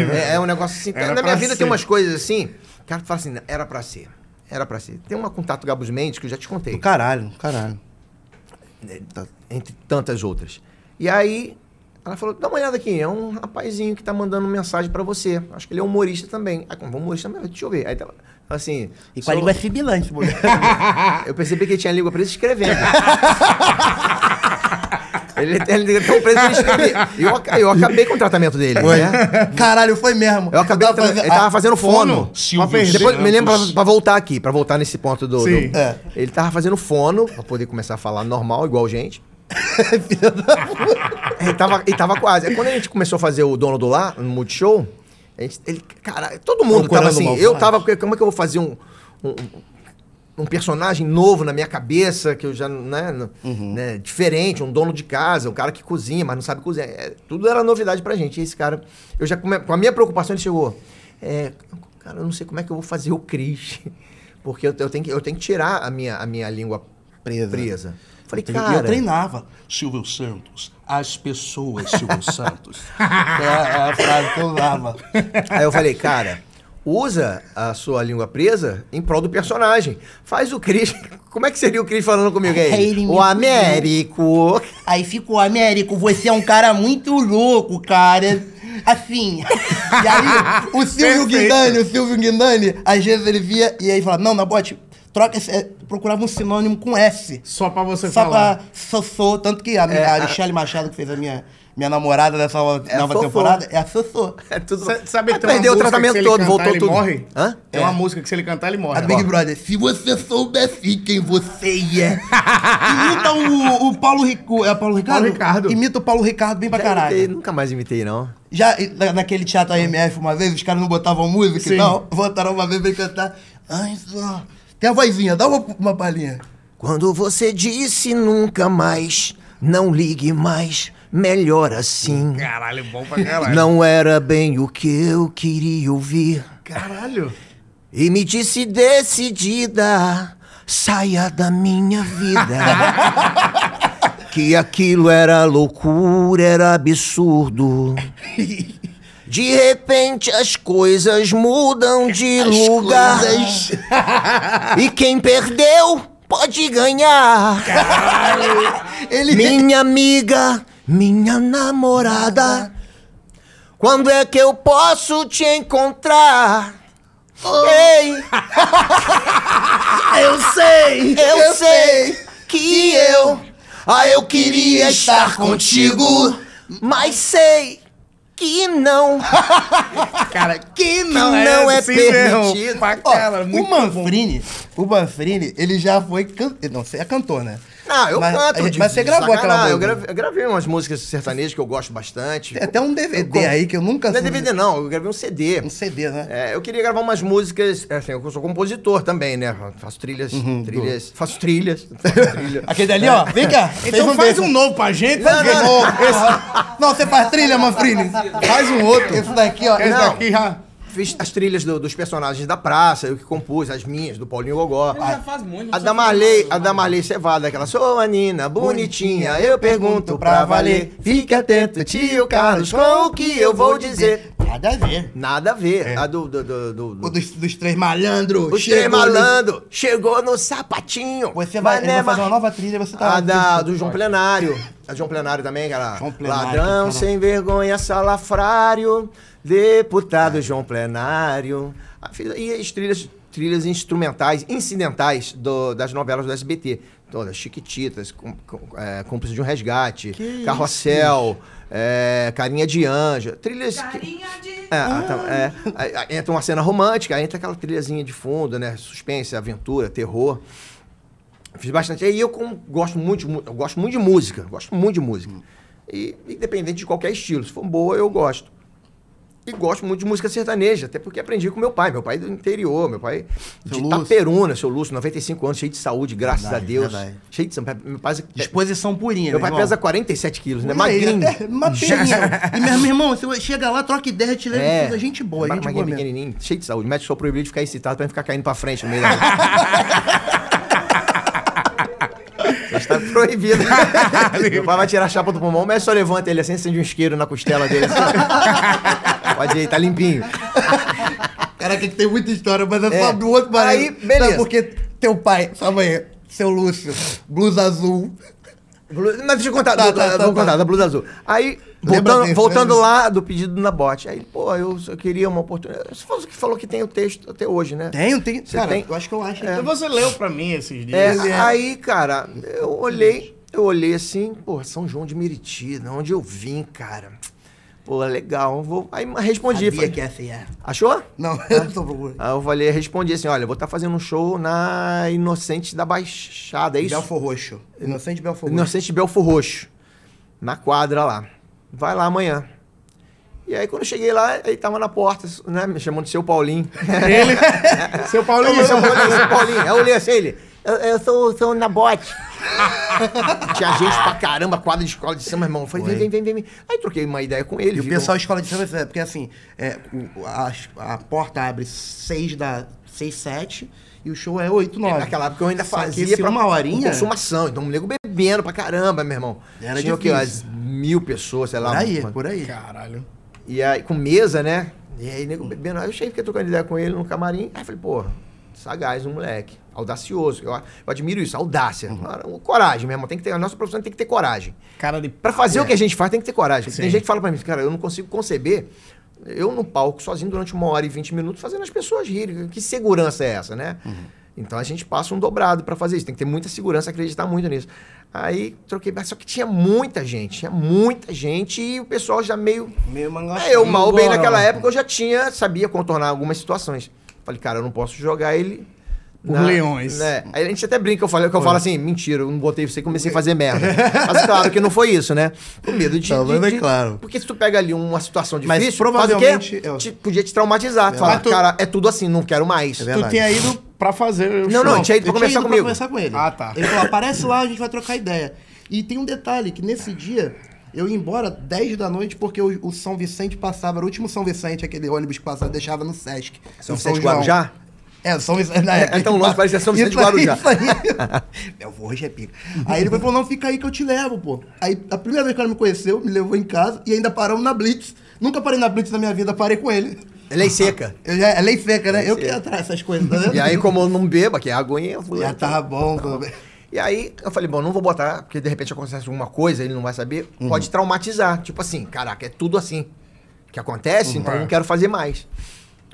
Speaker 1: é, né? é, um negócio assim. Era na minha vida ser. tem umas coisas assim. Que cara fala assim, era pra ser. Era pra ser. Tem uma contato Gabos Mendes que eu já te contei. Do
Speaker 2: caralho, caralho.
Speaker 1: É, tá, entre tantas outras. E aí, ela falou, dá uma olhada aqui, é um rapazinho que tá mandando mensagem pra você. Acho que ele é humorista também. Aí, como humorista, deixa eu ver. Aí ela, assim. E com sou...
Speaker 2: a língua é mulher.
Speaker 1: eu percebi que ele né? tinha a língua presa escrevendo. Ele, tem tão preso pra escrever. E eu, eu acabei com o tratamento dele. Né?
Speaker 2: Caralho, foi mesmo.
Speaker 1: Eu acabei. Eu tava, ele tava fazendo fono. fono. Depois, me lembra pra, pra, voltar aqui, pra voltar nesse ponto do. Sim. do é. Ele tava fazendo fono pra poder começar a falar normal, igual gente. Filha da puta. E tava, e tava quase. Quando a gente começou a fazer o Dono do Lá, no Multishow, ele, cara, todo mundo Procurando tava assim. Eu tava, como é que eu vou fazer um, um, um personagem novo na minha cabeça, que eu já, né, uhum. né, diferente, um dono de casa, um cara que cozinha, mas não sabe cozinhar. É, tudo era novidade pra gente. E esse cara, eu já, com a minha preocupação, ele chegou. É, cara, eu não sei como é que eu vou fazer o Cris. Porque eu, eu, tenho, que, eu tenho que tirar a minha, a minha língua presa. presa.
Speaker 2: Falei, eu,
Speaker 1: cara... Eu treinava Silvio Santos, as pessoas Silvio Santos. É,
Speaker 2: é, a frase que eu usava.
Speaker 1: Aí eu falei, cara, usa a sua língua presa em prol do personagem. Faz o Cris. Como é que seria o Cris falando comigo aí?
Speaker 2: É, o
Speaker 1: Américo.
Speaker 2: Aí ficou, o Américo, você é um cara muito louco, cara. Assim. E aí, o Silvio Guindani, o Silvio Guindani, às vezes ele via e aí fala: Não, bote troca esse, é, procurava um sinônimo com S.
Speaker 1: Só pra você só falar.
Speaker 2: Pra, Sossô, tanto que a, minha, é, a Michelle Machado, que fez a minha, minha namorada dessa é nova temporada, é a Sossô.
Speaker 1: É tudo. S sabe, tem perdeu o tratamento todo, cantar, voltou ele tudo. morre?
Speaker 2: Hã? Tem uma é. música que se ele cantar, ele morre. A
Speaker 1: Big Brother, se você soubesse quem você é.
Speaker 2: Imita o, o Paulo Rico. É o Paulo Ricardo? Paulo
Speaker 1: Ricardo.
Speaker 2: Imita o Paulo Ricardo bem pra Já caralho. Imitei,
Speaker 1: nunca mais imitei, não.
Speaker 2: Já naquele teatro AMF uma vez, os caras não botavam música Sim. e então, uma vez pra cantar. Ai, só. Tem a vozinha, dá uma, uma palhinha.
Speaker 1: Quando você disse nunca mais, não ligue mais, melhor assim.
Speaker 2: Caralho, bom pra caralho.
Speaker 1: Não era bem o que eu queria ouvir.
Speaker 2: Caralho.
Speaker 1: E me disse decidida, saia da minha vida. que aquilo era loucura, era absurdo. De repente as coisas mudam de as lugar. Coisas... e quem perdeu pode ganhar. Ele... Minha amiga, minha namorada. Quando é que eu posso te encontrar? Oh. Ei! eu sei! Eu, eu sei, sei que eu. Ah, eu queria estar contigo, mas sei que não.
Speaker 2: cara, que não, que é não é, é permitido.
Speaker 1: Mesmo, o Manfrini, bom. o Manfrini, ele já foi não, você é cantor, né?
Speaker 2: Ah, eu mas,
Speaker 1: canto. Gente, mas você gravou sacanagem.
Speaker 2: aquela
Speaker 1: música?
Speaker 2: Eu gravei, umas músicas sertanejas que eu gosto bastante.
Speaker 1: Tem até um DVD eu, aí que eu nunca...
Speaker 2: Não é DVD não, eu gravei um CD.
Speaker 1: Um CD, né? É,
Speaker 2: eu queria gravar umas músicas... É, assim, eu sou compositor também, né? Faço trilhas, uhum, trilhas... Do... Faço trilhas.
Speaker 1: Faço Aquele dali, ó. Vem cá. Então faz um novo pra gente. Não, não, não. Esse... não, você faz trilha, Manfrini. Faz um outro.
Speaker 2: Esse daqui, ó. Esse daqui já...
Speaker 1: Fiz as trilhas do, dos personagens da praça, eu que compus, as minhas, do Paulinho Gogó. Ele já ah, faz muito. A da Marley, a da Marley Cevada, aquela sou a Nina, bonitinha, eu pergunto pra valer. Fique atento, tio Carlos, com o que eu vou dizer.
Speaker 2: Nada a ver.
Speaker 1: Nada a ver. É.
Speaker 2: A do, do, do, do, do...
Speaker 1: Dos, dos, três malandros. Os
Speaker 2: três malandros. No... Chegou no sapatinho.
Speaker 1: Você vai, vai fazer uma nova trilha, você tá...
Speaker 2: A da, do João Plenário. A João Plenário também, cara. João
Speaker 1: Plenário, Ladrão cara. sem vergonha, salafrário. Deputado João Plenário.
Speaker 2: E as trilhas, trilhas instrumentais, incidentais do, das novelas do SBT. Todas, Chiquititas, com, com, é, Cúmplice de um Resgate, que Carrossel, é, Carinha de Anja, trilhas...
Speaker 1: Carinha que, de... É,
Speaker 2: é, entra uma cena romântica, entra aquela trilhazinha de fundo, né? Suspense, aventura, terror. Fiz bastante. E eu gosto, muito de, eu gosto muito de música, gosto muito de música. Hum. E independente de qualquer estilo, se for boa, eu gosto e gosto muito de música sertaneja, até porque aprendi com meu pai, meu pai é do interior, meu pai é seu de Lúcio. seu Lúcio, 95 anos, cheio de saúde, graças verdade, a Deus. Verdade. Cheio de saúde. Meu pai, é
Speaker 1: Disposição purinha,
Speaker 2: Meu né, pai irmão. pesa 47 quilos, né? Magrinho. É, é,
Speaker 1: e meu irmão, você chega lá, troca ideia, te leva é, tudo, gente boa, gente boa pequenininho, cheio de saúde. O médico só proibiu de ficar excitado pra não ficar caindo pra frente no meio da
Speaker 2: Está proibido. meu pai vai tirar a chapa do pulmão, mas só levanta ele assim, sente um isqueiro na costela dele. Assim. Pode ir, tá limpinho.
Speaker 1: Caraca, que tem muita história, mas é, é. só do outro marido. Aí, beleza. Não, porque teu pai, sua mãe, seu Lúcio, blusa azul.
Speaker 2: Blu... Mas deixa eu contar, tá, do, tá, tá, vou tá. contar da blusa azul. Aí, voltando, voltando lá do pedido na bote, aí, pô, eu queria uma oportunidade. Você falou que, falou que tem o texto até hoje, né?
Speaker 1: Tenho, tem, Você cara, tem? eu acho que eu acho. É. Então
Speaker 2: você leu pra mim esses
Speaker 1: dias. É, é. aí, cara, eu olhei, eu olhei assim, pô, São João de Meriti, né? onde eu vim, cara. Pô, legal. Vou... Aí respondi. Sabia
Speaker 2: falei, que essa ia.
Speaker 1: É. Achou?
Speaker 2: Não, eu não tô
Speaker 1: procurando. Aí eu falei, respondi assim: olha, vou estar tá fazendo um show na Inocente da Baixada, é isso?
Speaker 2: Belfor
Speaker 1: Roxo. Inocente Belfor Roxo. Inocente Belfor Roxo. Na quadra lá. Vai lá amanhã. E aí quando eu cheguei lá, ele tava na porta, né? Me chamando de seu Paulinho. Ele?
Speaker 2: seu Paulinho? é seu Paulinho, seu
Speaker 1: Paulinho. Aí eu olhei assim, ele. Eu, eu sou, sou na bote.
Speaker 2: Tinha gente pra caramba, quadra de escola de samba, irmão. Eu falei, vem, vem, vem, vem. Aí troquei uma ideia com ele. E
Speaker 1: o pessoal de escola de samba, porque assim, é, o- a, a porta abre seis da. seis sete e o show é oito é, nove
Speaker 2: Naquela época eu ainda fazia pra uma horinha.
Speaker 1: consumação. Então, um nego bebendo pra caramba, meu irmão. Era Tinha o quê? Umas mil pessoas, sei lá.
Speaker 2: Por aí, por aí.
Speaker 1: Caralho.
Speaker 2: E aí, com mesa, né? E aí, nego hum. bebendo. Aí eu cheguei, fiquei trocando ideia com ele no camarim. Aí eu falei, porra, sagaz, um moleque. Audacioso. Eu, eu admiro isso, audácia. Uhum. Coragem mesmo. Tem que ter, a nossa profissão tem que ter coragem.
Speaker 1: Cara de Pra fazer é. o que a gente faz, tem que ter coragem. Sim. Tem gente que fala pra mim, cara, eu não consigo conceber eu no palco sozinho durante uma hora e vinte minutos fazendo as pessoas rirem. Que segurança é essa, né? Uhum.
Speaker 2: Então a gente passa um dobrado para fazer isso. Tem que ter muita segurança, acreditar muito nisso. Aí troquei, só que tinha muita gente, tinha muita gente e o pessoal já meio. Meio
Speaker 1: mangaço.
Speaker 2: É, eu mal bem naquela né? época eu já tinha, sabia contornar algumas situações. Falei, cara, eu não posso jogar ele os na, leões. Né? Aí a gente até brinca, eu falo, que eu falo assim, mentira, eu não botei você e comecei a fazer merda. Mas claro que não foi isso, né?
Speaker 1: Com medo de.
Speaker 2: Tá, de, de é
Speaker 1: claro. Porque se tu pega ali uma situação difícil, Mas provavelmente eu... É te, podia te traumatizar. É falar, tu... cara, é tudo assim, não quero mais.
Speaker 2: É tu tinha ido pra fazer. O
Speaker 1: não, show. não, tinha ido pra eu conversar ido comigo. Pra conversar com ele. Ah, tá.
Speaker 2: Ele falou: aparece lá, a gente vai trocar ideia. E tem um detalhe, que nesse dia eu ia embora 10 da noite porque o, o, São Vicente passava, era o último São Vicente, aquele ônibus que passava, deixava no Sesc.
Speaker 1: São, São Vicente Guarujá?
Speaker 2: É, São Vicente da Época.
Speaker 1: É, é tão longe, parece que é São Vicente de Guarujá.
Speaker 2: Isso aí. Meu avô hoje é pica. Aí ele falou, não, fica aí que eu te levo, pô. Aí a primeira vez que ele me conheceu, me levou em casa e ainda paramos na Blitz. Nunca parei na Blitz na minha vida, parei com ele. É
Speaker 1: lei
Speaker 2: seca. Eu já, é lei
Speaker 1: seca,
Speaker 2: né? É lei eu seca. que ia atrás dessas coisas, tá E
Speaker 1: aí, como eu não bebo, que é aguinha,
Speaker 2: eu fui. Já tava bom, tá bom.
Speaker 1: E aí eu falei, bom, não vou botar, porque de repente acontece alguma coisa, ele não vai saber, uhum. pode traumatizar. Tipo assim, caraca, é tudo assim que acontece, uhum. então eu não é. quero fazer mais.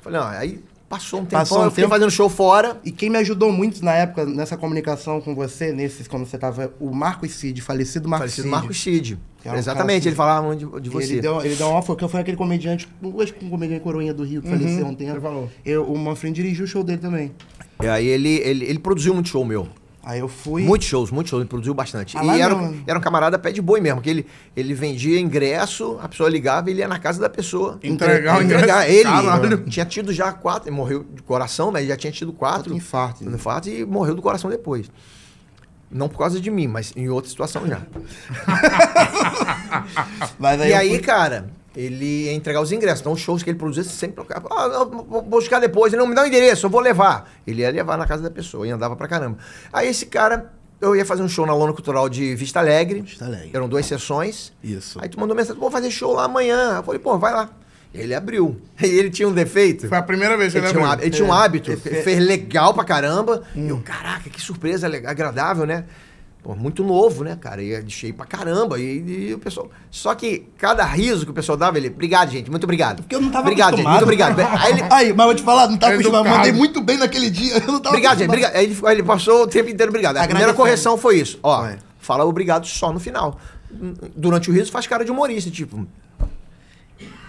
Speaker 1: Falei, não, aí Passou um Passou um eu fiquei tempo. fazendo show fora.
Speaker 2: E quem me ajudou muito na época, nessa comunicação com você, nesses, quando você tava, o Marcos Cid, falecido Marcos falecido Cid.
Speaker 1: Marcos Cid. um Exatamente, ele falava de, de, você.
Speaker 2: Ele deu, ele deu uma oferta, foi aquele comediante, hoje um comediante coroinha do Rio, que uhum, faleceu um tempo. Ele falou. Eu, o Manfred dirigiu o show dele também.
Speaker 1: E aí ele, ele, ele produziu muito show meu.
Speaker 2: Aí eu fui.
Speaker 1: Muitos shows, muitos shows, ele produziu bastante. Ah, e era, era um camarada pé de boi mesmo, que ele, ele vendia ingresso, a pessoa ligava e ele ia na casa da pessoa.
Speaker 2: Entregar, entregar ingresso. entregar
Speaker 1: Ele Caralho. tinha tido já quatro, morreu de coração, mas né? já tinha tido quatro.
Speaker 2: Infarto.
Speaker 1: Né? Infarto e morreu do coração depois. Não por causa de mim, mas em outra situação já. e aí, fui... cara, ele ia entregar os ingressos. Então, os shows que ele produzia sempre tocava. Ah, vou buscar depois. Ele não me dá o um endereço, eu vou levar. Ele ia levar na casa da pessoa e andava pra caramba. Aí esse cara, eu ia fazer um show na Lona Cultural de Vista Alegre. Vista Alegre. Eram duas sessões.
Speaker 2: Isso.
Speaker 1: Aí tu mandou mensagem, vou fazer show lá amanhã. Eu falei, pô, vai lá. Ele abriu. E ele tinha um defeito.
Speaker 2: Foi a primeira vez que ele, ele
Speaker 1: abriu. Tinha
Speaker 2: um,
Speaker 1: ele é. tinha um é. hábito, é. fez é. legal pra caramba. Hum. Eu, caraca, que surpresa agradável, né? Pô, muito novo, né, cara? E é deixei pra caramba. E, e, o pessoal. Só que cada riso que o pessoal dava, ele. Obrigado, gente. Muito obrigado.
Speaker 2: Porque eu não tava
Speaker 1: Obrigado, gente.
Speaker 2: Muito
Speaker 1: obrigado. Aí,
Speaker 2: ele... aí, mas vou te falar, não tava acostumado. É Mandei muito bem naquele dia. Eu não tava
Speaker 1: Obrigado, gente. Obrigado. Aí ele, passou o tempo inteiro obrigado. A, a primeira correção foi isso. Ó, é. fala obrigado só no final. Durante o riso faz cara de humorista, tipo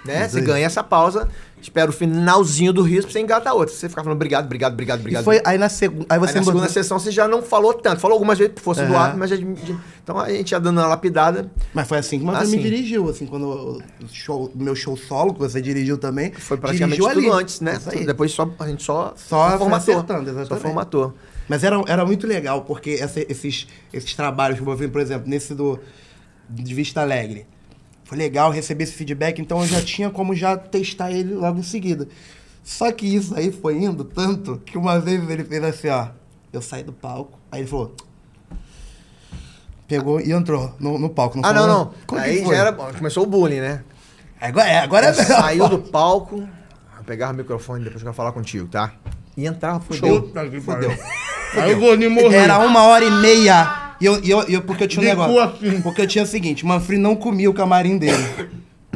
Speaker 1: né? você aí. É ganha essa pausa, espera o finalzinho do riso pra você engatar outra.
Speaker 2: Você
Speaker 1: ficava falando obrigado, obrigado, obrigado, obrigado. E foi,
Speaker 2: aí na, segu... aí
Speaker 1: você aí na segunda sessão você já não falou tanto. Falou algumas vezes por força uhum. do ar, mas já... Então a gente ia dando uma lapidada.
Speaker 2: Mas foi assim que você assim. me dirigiu, assim, quando o meu show solo, que você dirigiu também.
Speaker 1: Foi praticamente tudo ali. antes, né? Depois só, a gente
Speaker 2: só, só, formatou.
Speaker 1: Só formatou.
Speaker 2: Mas era, era muito legal, porque essa, esses, esses trabalhos que eu vou ver, por exemplo, nesse do de Vista Alegre foi legal receber esse feedback, então eu já tinha como já testar ele logo em seguida. Só que isso aí foi indo tanto que uma vez ele fez assim, ó. Eu saí do palco, aí ele falou. Pegou e entrou no, no palco.
Speaker 1: Não ah, não, não. aí já era. Começou o bullying, né?
Speaker 2: Agora é, agora é
Speaker 1: Saiu do palco, pegava o microfone depois eu quero falar contigo, tá?
Speaker 2: E entrava, fudeu. Puta que fudeu. fudeu. Aí o Boninho morreu.
Speaker 1: Era uma hora e meia e eu, e eu, eu porque eu tinha um de negócio.
Speaker 2: Assim. Porque eu tinha o seguinte, Manfred não comia o camarim dele.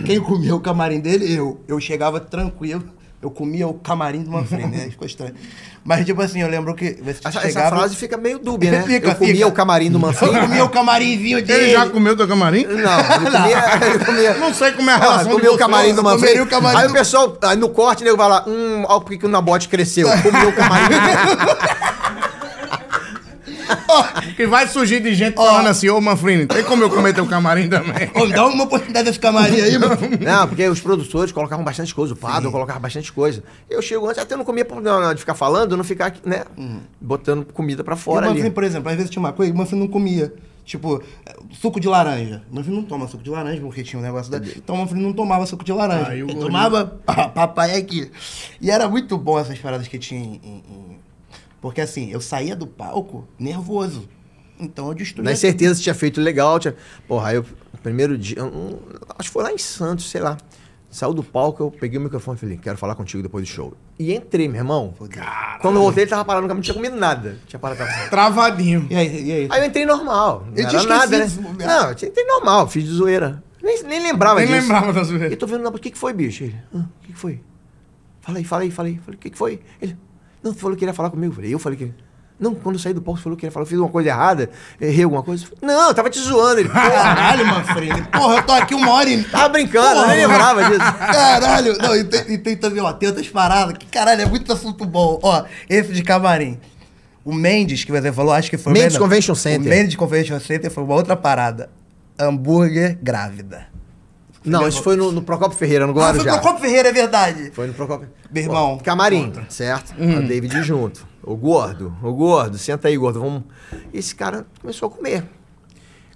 Speaker 2: Quem comia o camarim dele, eu. Eu chegava tranquilo. Eu comia o camarim do Manfred, né? Uhum. Ficou estranho. Mas, tipo assim, eu lembro que.
Speaker 1: Essa, chegava... essa frase fica meio dúbia, né? Fica, eu comia
Speaker 2: fica.
Speaker 1: o camarim
Speaker 2: do Manfred. Eu comia o
Speaker 1: camarimzinho
Speaker 2: dele. Ele já comeu teu camarim? Não,
Speaker 1: ele comia.
Speaker 2: Ele comia... Não sei como é a relação.
Speaker 1: Ah, comia o camarim do Manfred. O camarim aí do... o pessoal, aí no corte, ele vai lá, hum, olha porque que o Nabote cresceu. Comia o camarim do
Speaker 2: que vai surgir de gente oh. falando assim, ô oh, Manfrini, tem como eu comer teu camarim também?
Speaker 1: Oh, dá uma oportunidade desse camarim aí, mano. Não, porque os produtores colocavam bastante coisa, o padre colocava bastante coisa. Eu chego antes, até não comia não, de ficar falando, não ficar, né, hum. botando comida pra fora e
Speaker 2: o
Speaker 1: Manfrini, ali.
Speaker 2: por exemplo, às vezes tinha uma coisa o Manfrini não comia. Tipo, suco de laranja. Manfrini não toma suco de laranja porque tinha um negócio daí. Então Manfrini não tomava suco de laranja. Ah, Ele tomava papai aqui. E era muito bom essas paradas que tinha em, em porque assim, eu saía do palco nervoso. Então eu destruía. Na
Speaker 1: certeza tinha feito legal. Tinha... Porra, aí eu, primeiro dia, eu, acho que foi lá em Santos, sei lá. Saiu do palco, eu peguei o microfone e falei, quero falar contigo depois do show. E entrei, meu irmão. Caralho. Quando eu voltei, ele tava parado no caminho, não tinha comido nada. Tinha parado pra...
Speaker 2: Travadinho.
Speaker 1: E aí, e aí? aí eu entrei normal. Não eu tinha nada, né? Não, eu entrei normal, fiz de zoeira. Nem, nem lembrava nem disso. Nem lembrava da zoeira. E tô vendo, o que, que foi, bicho? Ele, o ah, que, que foi? Falei, falei, falei. Falei, o que, que foi? Ele, não, falou que queria falar comigo. Eu falei, eu falei que. Não, quando eu saí do palco, falou que ele falar fiz uma coisa errada, errei alguma coisa. Não, eu tava te zoando. Ele, Caralho, Manfredo. Porra, eu tô aqui uma hora e.
Speaker 2: Tava brincando, eu nem lembrava disso. Caralho. Não, e tem, e tem também, ó, tem outras paradas. Que caralho, é muito assunto bom. Ó, esse de camarim. O Mendes, que você falou, acho que foi
Speaker 1: Mendes Mendes Convention Center.
Speaker 2: O Mendes Convention Center foi uma outra parada. Hambúrguer grávida.
Speaker 1: Não, isso é foi no, no Procopio Ferreira, no Guarujá. Ah, foi
Speaker 2: no Procopio Ferreira, é verdade.
Speaker 1: Foi no Procopio...
Speaker 2: Meu irmão.
Speaker 1: camarim, certo? Hum. A David junto. O gordo, o gordo, senta aí, gordo, vamos... Esse cara começou a comer.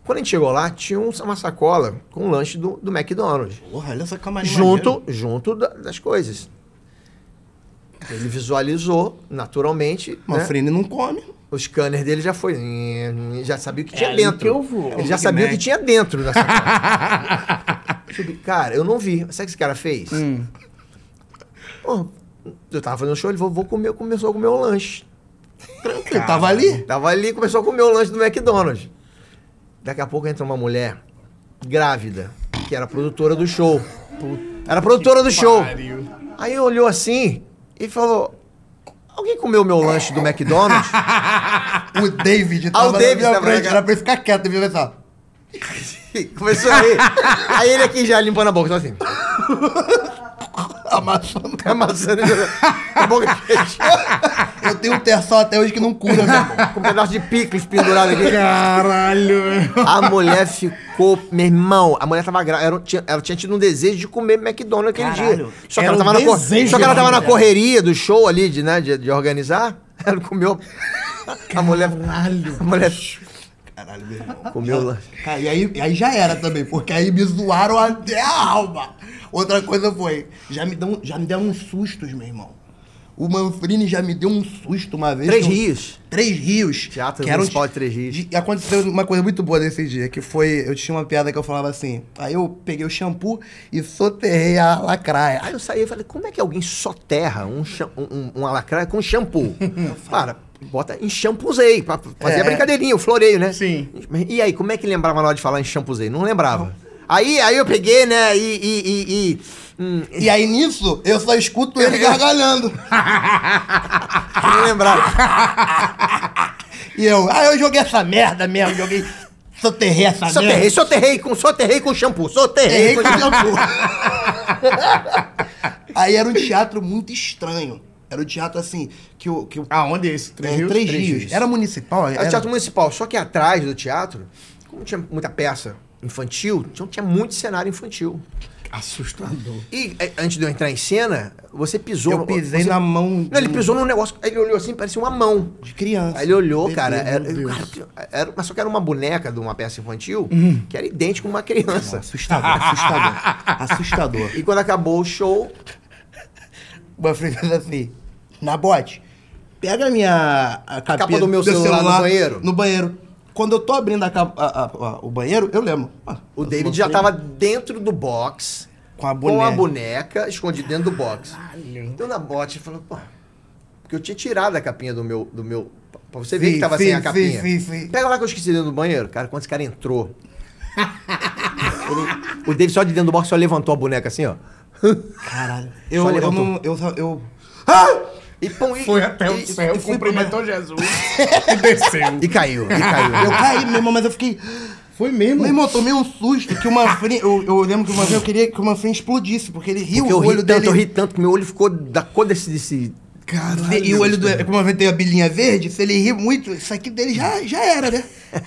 Speaker 1: Quando a gente chegou lá, tinha uma sacola com um lanche do, do McDonald's.
Speaker 2: Porra, olha essa camarim
Speaker 1: Junto, maneiro. junto das coisas. Ele visualizou, naturalmente...
Speaker 2: Manfrini né? não come.
Speaker 1: O scanner dele já foi. Já sabia o que é tinha dentro. Que eu vou. Ele é já sabia o que tinha é dentro dessa Cara, eu não vi. Sabe o que esse cara fez? Hum. Pô, eu tava fazendo show, ele falou, vou comer, começou a comer um lanche.
Speaker 2: Tranquilo,
Speaker 1: tava ali? Tava ali, começou a comer o lanche do McDonald's. Daqui a pouco entra uma mulher grávida, que era produtora do show. Era produtora do show. Aí olhou assim e falou: Alguém comeu meu lanche do McDonald's?
Speaker 2: o David tava ah, o David na minha
Speaker 1: tava frente, era pra ele ficar quieto, ele pensar. Começou a Aí ele aqui já limpando a boca, só assim.
Speaker 2: Amassando. Amassando. A boca Eu tenho um terçol até hoje que não cura, meu irmão.
Speaker 1: Com um pedaço de picles pendurado aqui.
Speaker 2: Caralho,
Speaker 1: A mulher ficou. Meu irmão, a mulher tava grávida. Ela tinha, ela tinha tido um desejo de comer McDonald's aquele Caralho. dia. Só que, ela tava, um na desejo, só que ela tava na correria do show ali, de, né, de, de organizar. Ela comeu. a mulher. A mulher
Speaker 2: Caralho, meu irmão. Comeu lá. Cara, e aí, e aí já era também, porque aí me zoaram até a alma. Outra coisa foi, já me, dão, já me deram uns sustos, meu irmão. O Manfrini já me deu um susto uma vez.
Speaker 1: Três Rios.
Speaker 2: Três Rios.
Speaker 1: Teatro que Municipal de Três Rios.
Speaker 2: E aconteceu uma coisa muito boa nesse dia, que foi... Eu tinha uma piada que eu falava assim... Aí eu peguei o shampoo e soterrei a lacraia. Aí eu saí e falei... Como é que alguém soterra um, um, um, uma lacraia com shampoo? Para, bota enxampuzei, pra fazer é. a brincadeirinha, o floreio, né?
Speaker 1: Sim.
Speaker 2: E aí, como é que lembrava na hora de falar em enxampuzei? Não lembrava. Aí, aí eu peguei, né, e... E, e, e, hum, e aí nisso, eu só escuto ele gargalhando.
Speaker 1: não
Speaker 2: lembrava. e eu, ah, eu joguei essa merda mesmo, joguei... Soterrei essa soterrei, merda.
Speaker 1: Soterrei, com, soterrei com shampoo, soterrei com shampoo.
Speaker 2: aí era um teatro muito estranho era o teatro assim, que o. Que o ah,
Speaker 1: onde é esse? Três, é,
Speaker 2: rios? três, três rios. rios. Era municipal?
Speaker 1: Era, era teatro municipal, só que atrás do teatro, como tinha muita peça infantil, tinha então tinha muito cenário infantil.
Speaker 2: Assustador.
Speaker 1: E é, antes de eu entrar em cena, você pisou.
Speaker 2: Eu
Speaker 1: pisei
Speaker 2: você... na mão.
Speaker 1: De... Não, ele pisou num negócio. Ele olhou assim, parecia uma mão.
Speaker 2: De criança.
Speaker 1: Aí ele olhou, Bebê, cara, era, era, Mas só que era uma boneca de uma peça infantil hum. que era idêntica a uma criança. Não,
Speaker 2: assustador, assustador. assustador.
Speaker 1: E quando acabou o show. O
Speaker 2: Manfredo assim na bote, pega a minha a capinha, capa do meu celular,
Speaker 1: celular, no banheiro. No banheiro.
Speaker 2: Quando eu tô abrindo a a, a, o banheiro, eu lembro.
Speaker 1: Ah, o David já tava dentro do box. Com a boneca. Com a boneca, escondido dentro do box. Caralho. Então na bote falou, pô. Porque eu tinha tirado a capinha do meu. Do meu pra você ver que tava sem a capinha. Sim, sim, sim. Pega lá que eu esqueci dentro do banheiro. Cara, quando esse cara entrou. o David só de dentro do box só levantou a boneca assim, ó.
Speaker 2: Caralho. Eu, eu
Speaker 1: não. Eu. eu...
Speaker 2: Ah! E, pô, e, foi até o e, céu, e cumprimentou pra... Jesus e desceu.
Speaker 1: E caiu, e
Speaker 2: caiu. Eu caí meu irmão mas eu fiquei.
Speaker 1: Foi mesmo?
Speaker 2: Meu irmão, eu tomei um susto que o Manfrim. Eu, eu, lembro que o Manfrim, eu queria que o Manfrim explodisse, porque ele riu porque o olho ri
Speaker 1: tanto,
Speaker 2: dele.
Speaker 1: Eu ri tanto
Speaker 2: que
Speaker 1: meu olho ficou da cor desse, desse
Speaker 2: Caralho. E o olho do. Como eu tem a bilinha verde, se ele ri muito, isso aqui dele já, já era, né?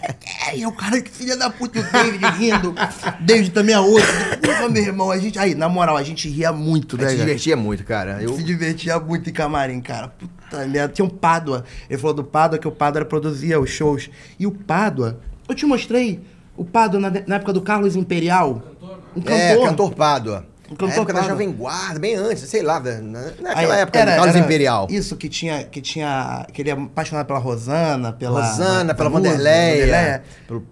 Speaker 2: É, e é o cara que filha da puta, o David rindo. David também é outro. Desculpa, meu irmão. A gente. Aí, na moral, a gente ria muito, né? A gente se divertia muito, cara.
Speaker 1: Eu... Se divertia muito em camarim, cara. Puta merda. Tinha um Pádua. Ele falou do Pádua que o Pádua produzia os shows. E o Pádua. Eu te mostrei o Pádua na, na época do Carlos Imperial. Um cantor. É, cantor Pádua
Speaker 2: na época da Jovem Guarda, bem antes, sei lá, né? na naquela Aí, época era, Carlos era Imperial. Isso que tinha, que tinha. Que ele é apaixonado pela Rosana, pela.
Speaker 1: Rosana, pela Vanderlei é. pelo,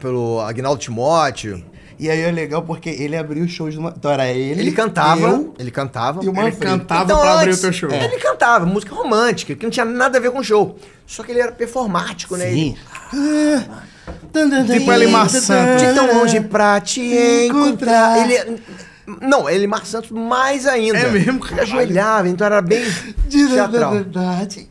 Speaker 1: pelo Agnaldo Timóteo.
Speaker 2: E aí é legal porque ele abriu os shows. Numa... Então era ele.
Speaker 1: Ele cantava. Eu, ele cantava.
Speaker 2: E o
Speaker 1: Manfred. Ele cantava então, pra antes, abrir
Speaker 2: o
Speaker 1: teu show.
Speaker 2: É, ele cantava, música romântica, que não tinha nada a ver com o show. Só que ele era performático, né? Sim. Ele...
Speaker 1: Ah, tipo Elima Santos.
Speaker 2: De tão longe pra te encontrar. encontrar. Ele. Não, ele é Mar Santos mais ainda.
Speaker 1: É mesmo,
Speaker 2: cara. Ajoelhava, então era bem teatral. verdade,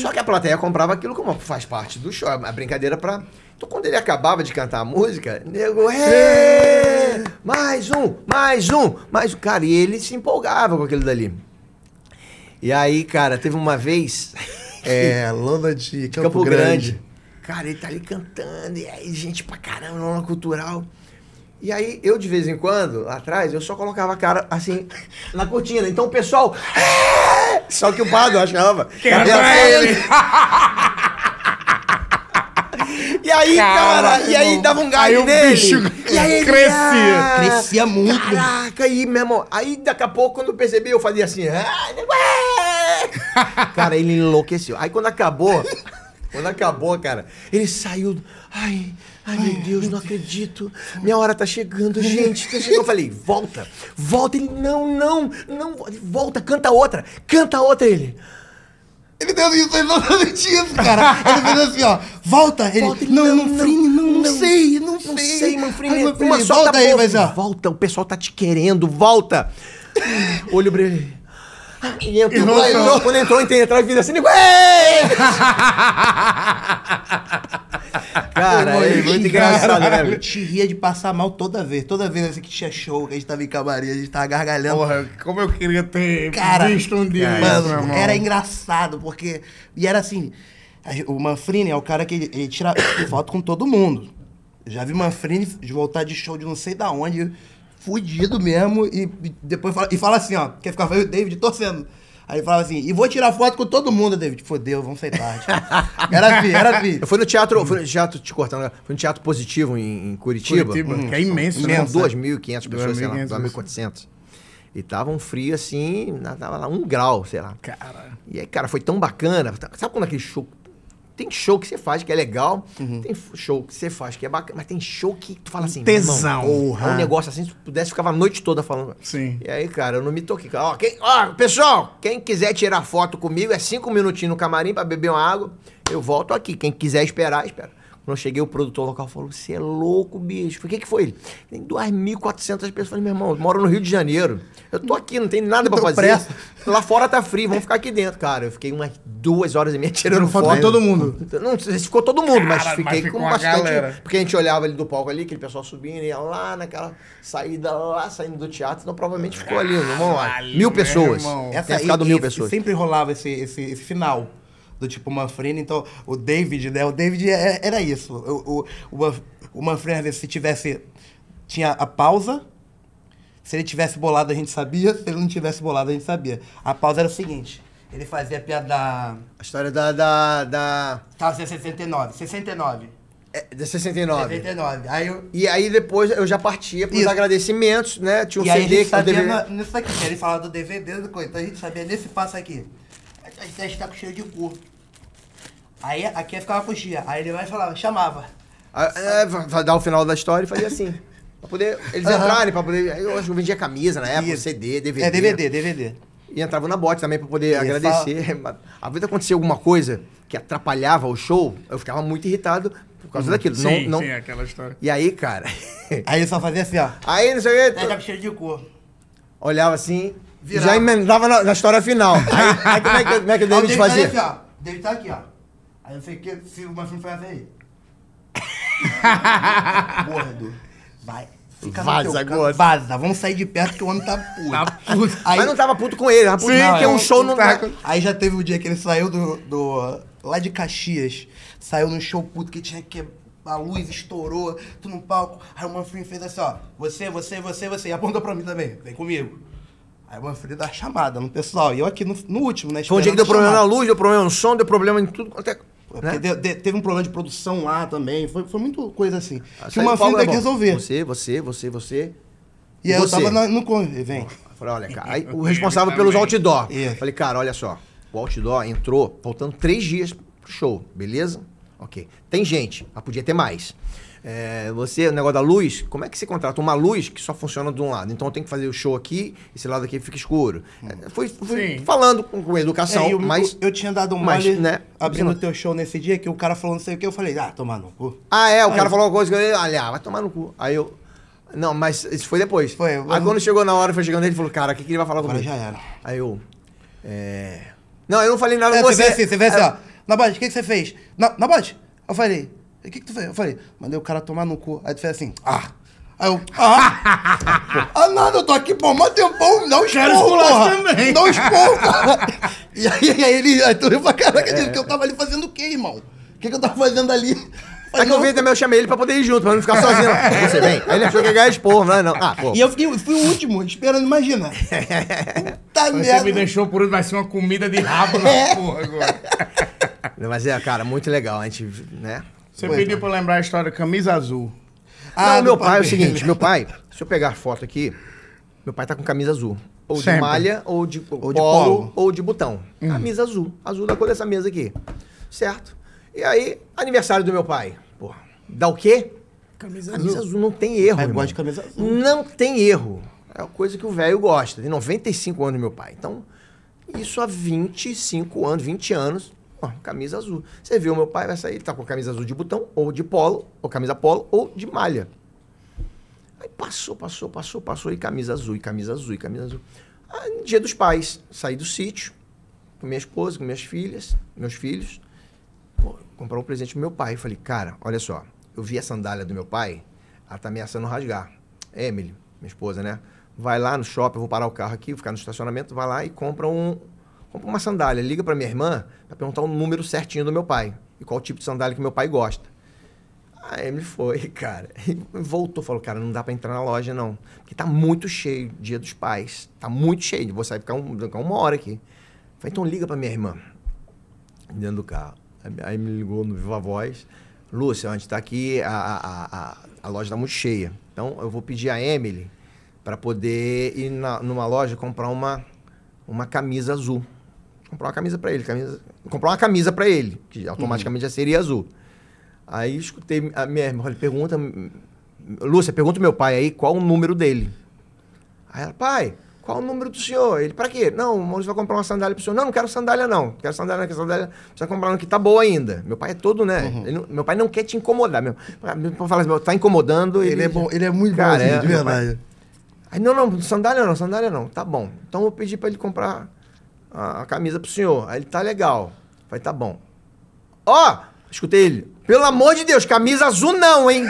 Speaker 1: Só que a plateia comprava aquilo como faz parte do show, a é brincadeira pra... Então quando ele acabava de cantar a música, nego, é, mais um, mais um, mais um. Cara, e ele se empolgava com aquilo dali. E aí, cara, teve uma vez... É, Lona de Campo, Campo Grande. Grande.
Speaker 2: Cara, ele tá ali cantando, e aí gente pra caramba, Lona Cultural... E aí, eu de vez em quando, lá atrás, eu só colocava a cara assim, na cortina. Então o pessoal. É! Só que o Pado achava. Que era ele. E aí, cara, e aí dava um galho aí nele.
Speaker 1: Bicho e aí ele, crescia. Ah,
Speaker 2: crescia muito.
Speaker 1: Caraca, aí, meu irmão. Aí daqui a pouco, quando eu percebi, eu fazia assim. Ah, é! cara, ele enlouqueceu. Aí quando acabou, quando acabou, cara, ele saiu. Ai. Ai, meu Deus, não acredito. Minha hora tá chegando, gente. Tá chegando. Eu falei, volta, volta. Ele, não, não, não, volta, canta outra, canta outra. Ele,
Speaker 2: ele deu isso, ele não tinha isso, cara. Ele fez assim, ó. Volta, ele. Volta, ele não, não, Manfrini, não, não, não, sei, não, não sei. sei Manfrini.
Speaker 1: Ai, Manfrini, é volta, volta aí, mas ó. Volta, o pessoal tá te querendo, volta.
Speaker 2: Olho
Speaker 1: pra ele. E eu, entrou, entrou, quando entrou, entrei atrás e fiz assim,
Speaker 2: Cara, é muito engraçado, cara. Né, eu
Speaker 1: gente ria de passar mal toda vez. Toda vez assim, que tinha show, que a gente tava em camarim, a gente tava gargalhando. Porra,
Speaker 2: como eu queria ter cara, visto um dia. Mano,
Speaker 1: era engraçado, porque. E era assim. O Manfrini é o cara que ele, ele tira foto com todo mundo. Já vi Manfrini voltar de show de não sei da onde, fudido mesmo, e, e depois fala, e fala assim, ó, quer ficar vendo o David torcendo. Aí falava assim, e vou tirar foto com todo mundo, David. Fodeu, vamos sair tarde.
Speaker 2: era vi assim, era vi assim.
Speaker 1: Eu fui no teatro, no teatro, te cortando, foi no teatro positivo em, em Curitiba. Curitiba.
Speaker 2: Hum. Que é imenso,
Speaker 1: né? 2.500 pessoas, 2, sei lá, 2.400. E tava um frio assim, tava lá um grau, sei lá.
Speaker 2: Cara.
Speaker 1: E aí, cara, foi tão bacana. Sabe quando aquele show tem show que você faz que é legal, uhum. tem show que você faz que é bacana, mas tem show que tu fala
Speaker 2: assim, tesão. Porra.
Speaker 1: É um negócio assim, se pudesse, ficava a noite toda falando.
Speaker 2: Sim.
Speaker 1: E aí, cara, eu não me toquei. Ó, quem, ó, pessoal, quem quiser tirar foto comigo, é cinco minutinhos no camarim para beber uma água. Eu volto aqui. Quem quiser esperar, espera. Quando eu cheguei, o produtor local falou: Você é louco, bicho. O que, que foi ele? Tem 2.400 pessoas. Falei, meu irmão, eu moro no Rio de Janeiro. Eu tô aqui, não tem nada pra fazer. Pressa. Lá fora tá frio, vamos ficar aqui dentro, cara. Eu fiquei umas duas horas e meia tirando foto. Ficou
Speaker 2: todo mundo.
Speaker 1: Então, não, ficou todo mundo, mas fiquei mas com bastante. Galera. Porque a gente olhava ali do palco ali, aquele pessoal subindo, ia lá naquela saída lá, saindo do teatro. Então provavelmente ficou ali, vamos lá. Mil pessoas.
Speaker 2: Essa, Tem ficado e, mil pessoas.
Speaker 1: Sempre rolava esse, esse, esse final do tipo Manfrini. Então, o David, né? O David era, é, era isso. O, o, o, o se tivesse. Tinha a pausa. Se ele tivesse bolado, a gente sabia. Se ele não tivesse bolado, a gente sabia. A pausa era o seguinte. Ele fazia a piada da.
Speaker 2: A história da.
Speaker 1: da.
Speaker 2: da... Fazia
Speaker 1: 69. 69. É, de
Speaker 2: 69. 69.
Speaker 1: Aí
Speaker 2: eu... E aí depois eu já partia pros Isso. agradecimentos, né? Tinha um
Speaker 1: e
Speaker 2: CD aí
Speaker 1: a gente que sabia DVD... na, nisso aqui. Ele falava do DVD do coisa. Então a gente sabia nesse passo aqui a gente tá com cheiro de cu. Aí aqui ficava com chia. Aí ele e falava, chamava. Ah, é, vai
Speaker 2: dar o final da história e fazia assim. pra poder. Eles uhum. entrarem, pra poder. Eu acho que eu vendia camisa na época, Isso. CD,
Speaker 1: DVD. É, DVD, DVD.
Speaker 2: E entrava na bote também pra poder e agradecer. Fala... vez vezes acontecia alguma coisa que atrapalhava o show, eu ficava muito irritado por causa uhum. daquilo. Sim, não, não...
Speaker 1: sim, aquela história. E
Speaker 2: aí, cara.
Speaker 1: aí eu só fazia assim, ó.
Speaker 2: Aí não sei
Speaker 1: o que. Aí tá cheio de cor.
Speaker 2: Olhava assim, já emendava na, na história final. Aí, aí como é que, como é que o David, David tá fazia? Tá aqui, ó.
Speaker 1: David tá aqui, ó. Aí eu fiquei, se o Manfred foi até aí. Gordo. Vai.
Speaker 2: Fica vaza, gordo.
Speaker 1: Vaza, vamos sair de perto que o homem tá puto. Tá
Speaker 2: puto. Aí, Mas não tava puto com ele, tava puto Sim, não, é um show não Aí
Speaker 1: já teve o um dia que ele saiu do, do. lá de Caxias. Saiu num show puto que tinha que a luz estourou, tu no palco. Aí o Manfred fez assim, ó, você, você, você, você. E apontou pra mim também, vem comigo. Aí o Manfredo dá chamada no pessoal. E eu aqui no, no último, né?
Speaker 2: Foi um dia que deu problema na luz, deu problema no som, deu problema em tudo. Até,
Speaker 1: né? de, teve um problema de produção lá também. Foi, foi muito coisa assim. Ah, que o Manfredo é tem é que resolver.
Speaker 2: Você, você, você, você.
Speaker 1: E aí você. eu tava no, no convívio.
Speaker 2: Falei, olha, cara. Aí, o responsável pelos outdoor. É. Falei, cara, olha só. O outdoor entrou faltando três dias pro show, beleza? Ok. Tem gente, mas podia ter mais. É, você, o negócio da luz, como é que você contrata uma luz que só funciona de um lado? Então eu tenho que fazer o show aqui, esse lado aqui fica escuro. É, fui, fui falando com, com educação, é, eu, mas.
Speaker 1: Eu, eu tinha dado um mas, né, abrindo o teu show nesse dia que o cara falou não sei o que, eu falei, ah, tomar no cu. Ah,
Speaker 2: é, o aí, cara falou uma coisa que eu falei, olha, ah, vai tomar no cu. Aí eu. Não, mas isso foi depois. Foi, eu... Aí quando chegou na hora, foi chegando ele falou, cara, o que, que ele vai falar comigo? Agora já era. Aí eu. É. Não, eu não falei nada
Speaker 1: é, com você. Você vê assim, você vê assim, é. ó. Nabate, o que, que você fez? Na, Nabate, eu falei, e o que, que tu fez? Eu falei, mandei o cara tomar no cu. Aí tu fez assim, ah! Aí eu, ah! ah, nada, eu tô aqui, pô, mó tempão, dá um esporro, porra! Também. Dá um esporro, e aí, aí ele, aí tu riu pra caraca é. que eu tava ali fazendo o quê, irmão? O que, que eu tava fazendo ali?
Speaker 2: Aí eu veio também, eu chamei ele pra poder ir junto, pra não ficar sozinho.
Speaker 1: Você vem. Aí ele achou que ia ganhar expor, não é não.
Speaker 2: Ah, pô. E eu fiquei, fui o último, esperando, imagina.
Speaker 1: Puta Você merda. Você
Speaker 2: me deixou por último, vai ser uma comida de rabo na é.
Speaker 1: porra agora. Mas é, cara, muito legal. A gente, né?
Speaker 2: Você Foi, pediu para lembrar a história da camisa azul.
Speaker 1: Ah, ah não, meu pai, é o seguinte, meu pai, se eu pegar foto aqui, meu pai tá com camisa azul. Ou Sempre. de malha, ou de, ou de polo, polo, ou de botão. Hum. Camisa azul. Azul da cor dessa mesa aqui. Certo? E aí, aniversário do meu pai. Porra, dá o quê?
Speaker 2: Camisa,
Speaker 1: camisa azul. azul. Não tem erro,
Speaker 2: Eu gosto de camisa azul.
Speaker 1: Não tem erro. É uma coisa que o velho gosta. Tem 95 anos meu pai. Então, isso há 25 anos, 20 anos ó, camisa azul. Você viu meu pai, vai sair, ele tá com camisa azul de botão, ou de polo, ou camisa polo, ou de malha. Aí passou, passou, passou, passou, e camisa azul, e camisa azul, e camisa azul. Aí, dia dos pais, saí do sítio, com minha esposa, com minhas filhas, meus filhos, pô, comprar um presente pro meu pai. falei, cara, olha só, eu vi a sandália do meu pai, ela tá ameaçando rasgar. Emily, minha esposa, né? Vai lá no shopping, eu vou parar o carro aqui, vou ficar no estacionamento, vai lá e compra um, compra uma sandália, liga para minha irmã para perguntar o número certinho do meu pai e qual tipo de sandália que meu pai gosta. A Emily foi, cara, e voltou, falou, cara, não dá para entrar na loja não, porque tá muito cheio, dia dos pais, tá muito cheio, vou sair ficar, um, ficar uma hora aqui. Falei, então liga para minha irmã, dentro do carro. Aí me ligou no Viva Voz, Lúcia, a gente tá aqui, a, a, a, a loja tá muito cheia, então eu vou pedir a Emily para poder ir na, numa loja comprar uma, uma camisa azul comprar uma camisa para ele, camisa, comprar uma camisa para ele, que automaticamente uhum. já seria azul. Aí escutei a minha irmã, ele pergunta, Lúcia, pergunta meu pai aí qual o número dele. Aí ela, pai, qual o número do senhor? Ele, para quê? Não, o Maurício vai comprar uma sandália pro senhor. Não, não quero sandália, não. Quero sandália, quero sandália. Precisa comprar uma que tá boa ainda. Meu pai é todo, né? Uhum. meu pai não quer te incomodar. Meu, pai fala assim, tá incomodando. Ele, ele é bom, ele é muito
Speaker 2: cara,
Speaker 1: é,
Speaker 2: de verdade. Pai,
Speaker 1: aí, não, não, sandália não, sandália não. Tá bom. Então eu pedi para ele comprar a, a camisa pro senhor. Aí ele tá legal. vai tá bom. Ó! Oh! Escutei ele. Pelo amor de Deus, camisa azul não, hein?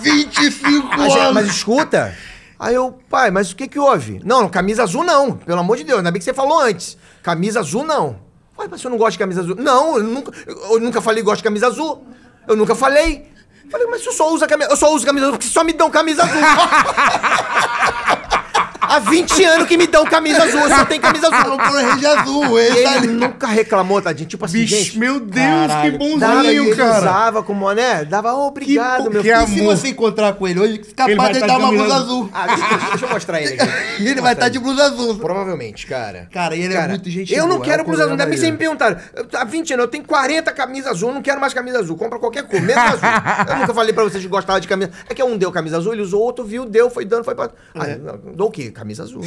Speaker 2: 25 anos.
Speaker 1: mas escuta. Aí eu, pai, mas o que que houve? Não, camisa azul não. Pelo amor de Deus, ainda bem que você falou antes. Camisa azul não. Ué, mas senhor não gosta de camisa azul. Não, eu nunca, eu nunca falei que gosto de camisa azul. Eu nunca falei. Falei, mas eu só uso camisa. Eu só uso camisa azul porque só me dão camisa azul. Há 20 anos que me dão camisa azul, só tem camisa azul. azul,
Speaker 2: ele, tá ali. nunca reclamou, tadinho. Tipo assim,
Speaker 1: Bicho, gente, meu Deus, caralho, que bonzinho, dava, ele
Speaker 2: cara.
Speaker 1: usava
Speaker 2: com boné, dava oh, obrigado, que, meu
Speaker 1: filho. E se você encontrar com ele hoje, capaz de tá dar uma blusa azul. Ah, deixa,
Speaker 2: deixa eu mostrar ele
Speaker 1: aqui. ele vai estar tá de blusa azul.
Speaker 2: Provavelmente, cara.
Speaker 1: Cara, ele é cara, é muito gente
Speaker 2: Eu não é quero blusa azul, ainda bem que me perguntaram. Há 20 anos, eu tenho 40 camisas azul, não quero mais camisa azul. Compra qualquer cor, mesmo azul. Eu nunca falei pra vocês que gostava de camisa. É que um deu camisa azul, ele usou, outro viu, deu, foi dando, foi pra... É. Ah, dou o quê? camisa azul.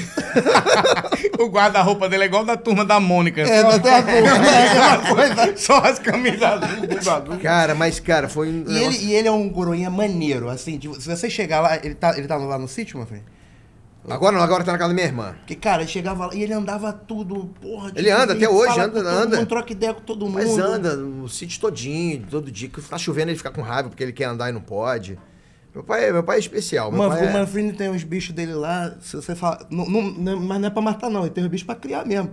Speaker 1: o guarda-roupa dele é igual da turma da Mônica. É, só, até a turma, né? só as camisas azuis, azul.
Speaker 2: Cara, mas, cara, foi...
Speaker 1: e, ele, e ele é um coroinha maneiro, assim, de, se você chegar lá, ele tá, ele tá lá no sítio, meu filho?
Speaker 2: Agora não, agora tá na casa da minha irmã. Porque,
Speaker 1: cara, chegava lá e ele andava tudo, porra.
Speaker 2: Ele anda até hoje, anda, anda.
Speaker 1: troca ideia com todo
Speaker 2: mundo.
Speaker 1: Mas
Speaker 2: anda no sítio todinho, todo dia. Que tá chovendo, ele fica com raiva porque ele quer andar e não pode. Meu pai, é, meu pai é especial.
Speaker 1: Meu
Speaker 2: Manf, pai é o Manfrini
Speaker 1: tem uns bichos dele lá, se você fala. Não, não, mas não é pra matar, não. Ele tem uns bichos pra criar mesmo.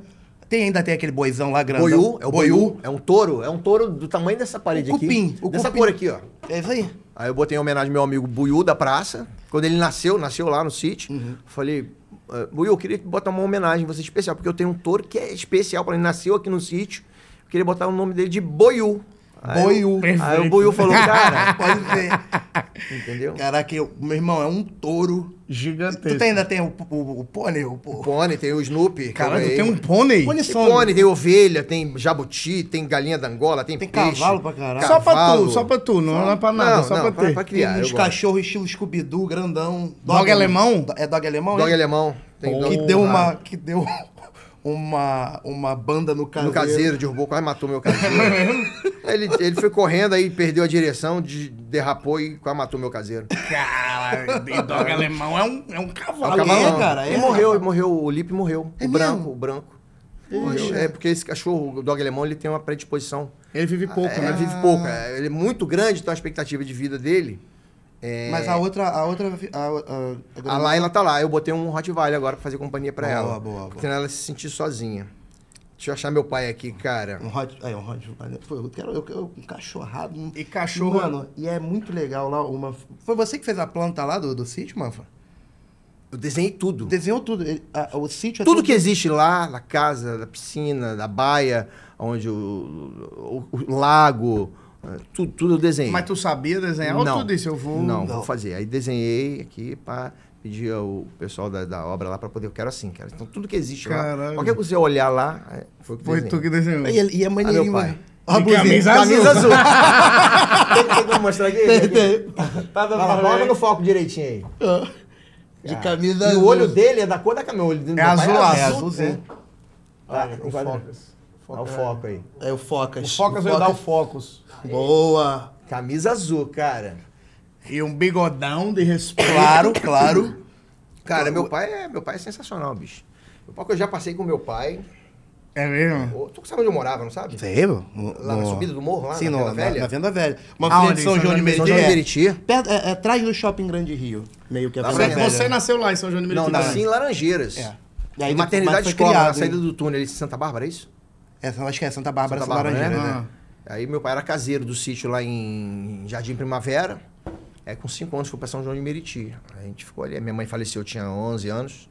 Speaker 1: Tem, ainda tem aquele boizão lá grande Boiú,
Speaker 2: é o boiú.
Speaker 1: É um touro, é um touro do tamanho dessa parede o
Speaker 2: cupim,
Speaker 1: aqui. O dessa cor aqui, ó.
Speaker 2: É isso
Speaker 1: aí. Aí eu botei em homenagem ao meu amigo Buiú da praça. Quando ele nasceu, nasceu lá no sítio. Uhum. Falei, ah, Buiú, eu queria botar uma homenagem em você especial, porque eu tenho um touro que é especial para ele. Nasceu aqui no sítio. Eu queria botar o nome dele de Boiú
Speaker 2: boiú.
Speaker 1: aí o Boiú falou, cara, pode ver. Entendeu?
Speaker 2: Caraca, eu, meu irmão, é um touro.
Speaker 1: Gigantesco.
Speaker 2: Tu ainda tem o, o, o pônei? O, o
Speaker 1: pônei, tem o Snoopy.
Speaker 2: Caralho, tem um pônei?
Speaker 1: Pônei, tem, pônei, né? tem ovelha, tem jabuti, tem galinha da Angola, tem,
Speaker 2: tem peixe. cavalo pra caralho.
Speaker 1: Só
Speaker 2: pra
Speaker 1: tu, só pra tu, não, é não é pra nada, não, só não, pra, pra ter.
Speaker 2: Pra
Speaker 1: criar,
Speaker 2: tem uns
Speaker 1: cachorros estilo Scooby-Doo, grandão.
Speaker 2: Dog, dog alemão?
Speaker 1: É dog alemão?
Speaker 2: Dog hein? alemão.
Speaker 1: Tem dog, que, deu uma, que deu uma... Que deu uma, uma banda no caseiro. No
Speaker 2: caseiro, derrubou, quase
Speaker 1: matou meu caseiro. ele, ele foi correndo aí, perdeu a direção, de, derrapou e quase matou meu caseiro.
Speaker 2: Cara, dog alemão é um, é um cavalo. É, um cavalo.
Speaker 1: é cara. É. E morreu, morreu, o Lipe morreu. É o branco, mesmo? o branco. Poxa. É porque esse cachorro, o dog alemão, ele tem uma predisposição.
Speaker 2: Ele vive pouco, é, né?
Speaker 1: Ele vive pouco. É, ele é muito grande, então a expectativa de vida dele
Speaker 2: é... Mas a outra. A outra.
Speaker 1: A, a, a, a Laila tá lá. Eu botei um Rottweiler agora pra fazer companhia pra boa, ela. Boa, boa. Porque ela se sentir sozinha. Deixa eu achar meu pai aqui, cara.
Speaker 2: Um Hot. É, um Hot. eu quero eu, um cachorrado. Um...
Speaker 1: E cachorro.
Speaker 2: Mano, e é muito legal lá. Uma...
Speaker 1: Foi você que fez a planta lá do, do sítio, Manfa? Eu desenhei tudo.
Speaker 2: Desenhou tudo. A, o sítio
Speaker 1: é tudo, tudo, que existe lá, na casa, da piscina, da baia, onde o, o, o lago. Tudo, tudo eu desenhei.
Speaker 2: Mas tu sabia desenhar
Speaker 1: não, ou
Speaker 2: tu disse,
Speaker 1: eu vou... Não, não. vou fazer. Aí desenhei aqui para pedir o pessoal da, da obra lá para poder, eu quero assim, cara. Assim. Então tudo que existe Caralho. lá, qualquer coisa você olhar lá,
Speaker 2: é, foi, foi tu que desenhou.
Speaker 1: E, e é ah, maneirinho,
Speaker 2: pai.
Speaker 1: Ó, blusinha, camisa, camisa azul.
Speaker 2: azul. tem, que mostrar aqui? Tem,
Speaker 1: tem. Tá, tá, no foco direitinho aí. Ah,
Speaker 2: de camisa e azul.
Speaker 1: E o olho dele é da cor da camisa.
Speaker 2: O é, é azul, azul. É azul, sim. É. Tá,
Speaker 1: Olha, Foca, o foco aí. É o Focas.
Speaker 2: O Focas vai dar o Focus.
Speaker 1: Boa.
Speaker 2: Camisa azul, cara.
Speaker 1: E um bigodão de respeito.
Speaker 2: Claro, claro.
Speaker 1: Cara, meu pai é, meu pai é sensacional, bicho. Meu pai, eu já passei com meu pai.
Speaker 2: É mesmo?
Speaker 1: Tu sabe onde eu morava, não sabe?
Speaker 2: Sei, Lá
Speaker 1: na subida do morro, lá Sim, na, no, Venda Velha?
Speaker 2: na Venda
Speaker 1: Velha.
Speaker 2: Uma
Speaker 1: ah, de São, São João de Meriti. São João de
Speaker 2: Meriti. É. é, é,
Speaker 1: é atrás do Shopping Grande Rio, meio que a
Speaker 2: Você, você nasceu lá em São João de Meriti?
Speaker 1: Não, nasci né? em Laranjeiras. É. E aí, maternidade escola, criado, na saída do túnel ali de Santa Bárbara, é isso?
Speaker 2: essa é, acho que é Santa Bárbara, Santa Bárbara né? né?
Speaker 1: Ah. Aí meu pai era caseiro do sítio lá em Jardim Primavera. é com 5 anos fui para São João de Meriti. A gente ficou ali. Minha mãe faleceu, eu tinha 11 anos.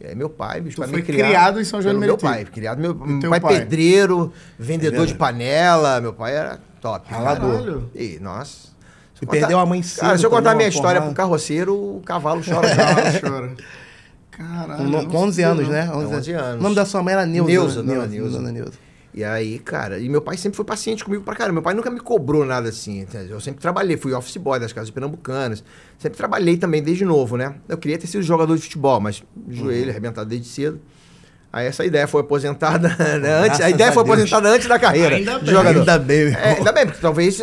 Speaker 1: E aí meu pai... Meu tu pai
Speaker 2: foi criado, criado, em São João de Meriti?
Speaker 1: Meu pai, criado... Meu, meu pai, pai, pedreiro, vendedor é de panela. Meu pai era top. Ralador. E, nossa...
Speaker 2: E perdeu a mãe
Speaker 1: cedo. Cara, se eu contar minha história para pro carroceiro, o cavalo chora. O cavalo chora.
Speaker 2: Caralho.
Speaker 1: Com 11 anos, não. né?
Speaker 2: 11, é, 11 anos. O nome
Speaker 1: da sua mãe era Neuza. Neuza, né? Neuza, Neuza. Neuza. E aí, cara, e meu pai sempre foi paciente comigo pra caramba. Meu pai nunca me cobrou nada assim. Eu sempre trabalhei, fui office boy das casas pernambucanas. Sempre trabalhei também desde novo, né? Eu queria ter sido jogador de futebol, mas joelho uhum. arrebentado desde cedo. Aí essa ideia foi aposentada né? antes. A ideia a foi Deus. aposentada antes da carreira. Ainda de bem. Jogador.
Speaker 2: Ainda
Speaker 1: bem.
Speaker 2: É,
Speaker 1: ainda bem, porque talvez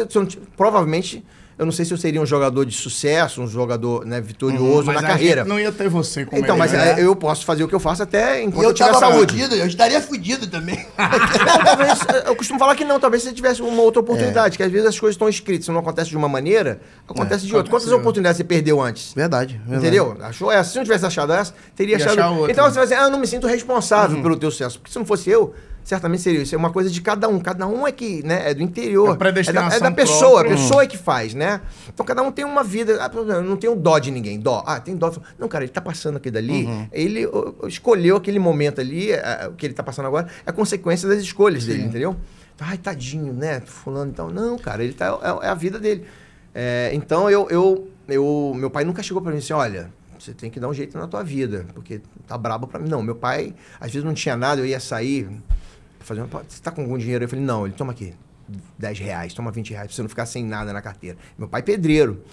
Speaker 1: provavelmente eu não sei se eu seria um jogador de sucesso, um jogador né, vitorioso uhum, na carreira.
Speaker 2: não ia ter você
Speaker 1: como Então, ele, mas né? É, eu posso fazer o que eu faço até enquanto eu, eu tiver saúde.
Speaker 2: Fudido, eu estaria fudido também. talvez,
Speaker 1: eu costumo falar que não, talvez você tivesse uma outra oportunidade, é. que às vezes as coisas estão escritas, se não acontece de uma maneira, acontece é, de outra. Quantas oportunidades você perdeu antes?
Speaker 2: Verdade,
Speaker 1: verdade. Entendeu? Achou essa. Se não tivesse achado essa, teria achado. Então você vai dizer, ah, eu não me sinto responsável uhum. pelo teu sucesso. Porque se não fosse eu, certamente seria isso. É uma coisa de cada um. Cada um é que, né? É do interior. É, é, da, é da, pessoa, própria. a pessoa é que faz, né? Então cada um tem uma vida. Ah, não tenho dó de ninguém. Dó. Ah, tem dó. Não, cara, ele tá passando aqui dali. Uhum. Ele escolheu aquele momento ali, é, é, o que ele tá passando agora, é consequência das escolhas Sim. dele, entendeu? Ai, tadinho, né? Fulano então. Não, cara, ele tá. É, é a vida dele. É, então eu, eu, eu. Meu pai nunca chegou para mim assim, olha você tem que dar um jeito na tua vida, porque tá brabo para mim. Não, meu pai, às vezes não tinha nada, eu ia sair, fazendo, você tá com algum dinheiro? Eu falei, não, ele toma aqui, 10 reais, toma 20 reais, pra você não ficar sem nada na carteira. Meu pai é pedreiro.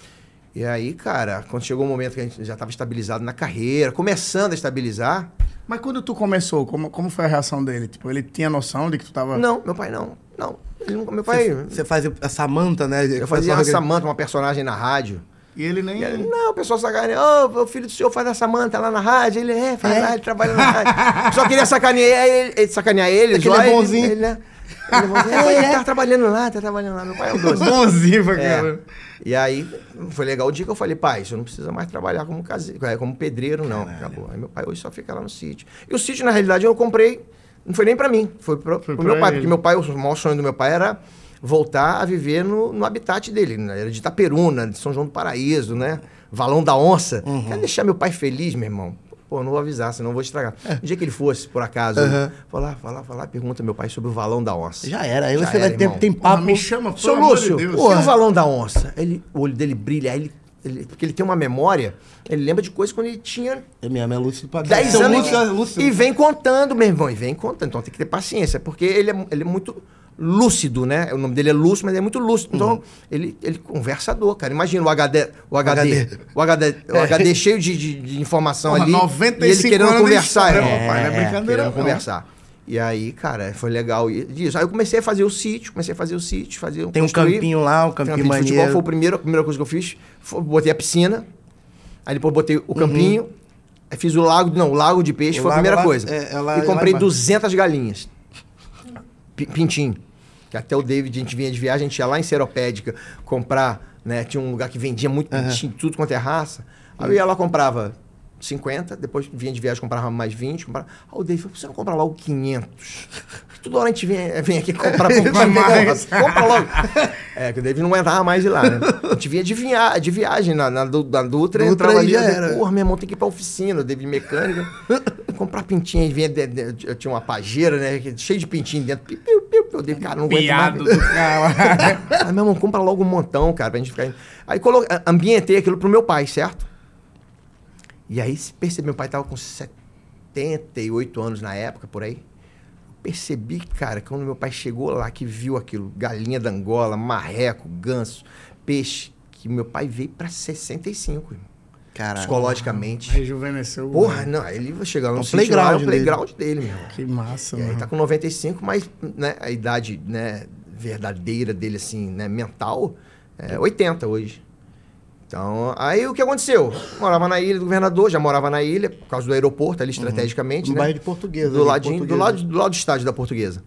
Speaker 1: E aí, cara, quando chegou o momento que a gente já estava estabilizado na carreira, começando a estabilizar.
Speaker 2: Mas quando tu começou, como, como foi a reação dele? Tipo, ele tinha noção de que tu tava.
Speaker 1: Não, meu pai não. Não. Ele, meu pai.
Speaker 2: Você fazia a Samanta, né?
Speaker 1: Eu fazia a Samanta, uma personagem na rádio.
Speaker 2: E ele nem. E
Speaker 1: não, o pessoal sacaneia. Ô, o filho do senhor faz essa manta lá na rádio. Ele é, faz ah, é? lá, ele trabalha na rádio. Só queria sacanear ele, sacanear ele,
Speaker 2: só, é é né? ele é bonzinho.
Speaker 1: É, ele, ele, né? Ele, falou, é, tá trabalhando lá, tá trabalhando lá. Meu pai é um doce. Bonzinho pra caramba. E aí, foi legal o dia que eu falei, pai, você não precisa mais trabalhar como caseiro, como pedreiro, não. Caralho. Acabou. Aí meu pai hoje só fica lá no sítio. E o sítio, na realidade, eu comprei. Não foi nem pra mim, foi, pra, foi pro, meu pai. Ele. Porque meu pai, o maior sonho do meu pai era voltar a viver no, no habitat dele. Né? Era de Itaperuna, de São João do Paraíso, né? Valão da Onça. Uhum. Quero deixar meu pai feliz, meu irmão. Pô, não vou avisar, senão vou estragar. É. dia que ele fosse, por acaso, uhum. falar, falar, falar, pergunta meu pai sobre o valão da onça.
Speaker 2: Já era. Aí você vai ter tem papo.
Speaker 1: me chama, pô,
Speaker 2: Seu Lúcio,
Speaker 1: de o valão da onça? Ele, o olho dele brilha, aí ele ele, porque ele tem uma memória, ele lembra de coisas quando ele tinha.
Speaker 2: Eu é mesmo,
Speaker 1: é
Speaker 2: lúcido
Speaker 1: pra 10 anos. E vem contando, meu irmão, e vem contando. Então tem que ter paciência, porque ele é, ele é muito lúcido, né? O nome dele é Lúcio, mas ele é muito lúcido. Então, uhum. ele, ele conversador, cara. Imagina o HD, o HD, HD. o HD, o HD é. cheio de, de, de informação Porra, ali.
Speaker 2: 95 e ele
Speaker 1: querendo conversar, história, é, rapaz, não é, é brincadeira. Querendo não. conversar. E aí, cara, foi legal isso Aí eu comecei a fazer o sítio, comecei a fazer o sítio, fazer
Speaker 2: Tem construir. um campinho lá, um campinho, campinho de
Speaker 1: futebol foi o primeiro, a primeira coisa que eu fiz. Foi, botei a piscina, aí depois botei o uhum. campinho, uhum. aí fiz o lago, não, o lago de peixe o foi a primeira lá, coisa. É, é e comprei ela... 200 galinhas. pintinho que até o David, a gente vinha de viagem, a gente ia lá em Seropédica comprar, né? Tinha um lugar que vendia muito, uhum. tudo quanto é raça. Aí eu ia lá, comprava 50, depois vinha de viagem, comprava mais 20. Comprava... Aí ah, o David falou, você não compra logo 500? Toda hora a gente vem, eh, vem aqui comprar pouco mais. mais. Compra logo. É, que o David não aguentava mais ir lá, né? A gente vinha de, via de viagem na, na, na Dutra, Dutra entrava
Speaker 2: ali,
Speaker 1: era. porra, meu irmão, tem que ir pra oficina, o David mecânica. comprar pintinha, vinha, de, de, eu tinha uma pajeira, né, cheio de pintinha dentro. Piu, piu, piu, eu dei, cara, não aguento Piado mais. Do cara. Aí, meu irmão, compra logo um montão, cara, pra gente ficar... Aí colo... ambientei aquilo pro meu pai, certo? E aí percebi, meu pai estava com 78 anos na época, por aí. Percebi, cara, quando meu pai chegou lá, que viu aquilo, galinha da Angola, marreco, ganso, peixe, que meu pai veio para 65, irmão. Caralho. Psicologicamente.
Speaker 2: Rejuvenesceu.
Speaker 1: Porra, mano. não, ele vai chegar no
Speaker 2: playground, lá, é o é playground dele, meu
Speaker 1: Que massa, e mano. Ele tá com 95, mas né, a idade né, verdadeira dele, assim, né, mental, é 80 hoje. Então, aí o que aconteceu? Morava na ilha do governador, já morava na ilha, por causa do aeroporto ali uhum. estrategicamente. Uhum. No
Speaker 2: né? bairro de Portuguesa.
Speaker 1: Do, ladinho,
Speaker 2: portuguesa.
Speaker 1: Do, lado, do lado do estádio da Portuguesa.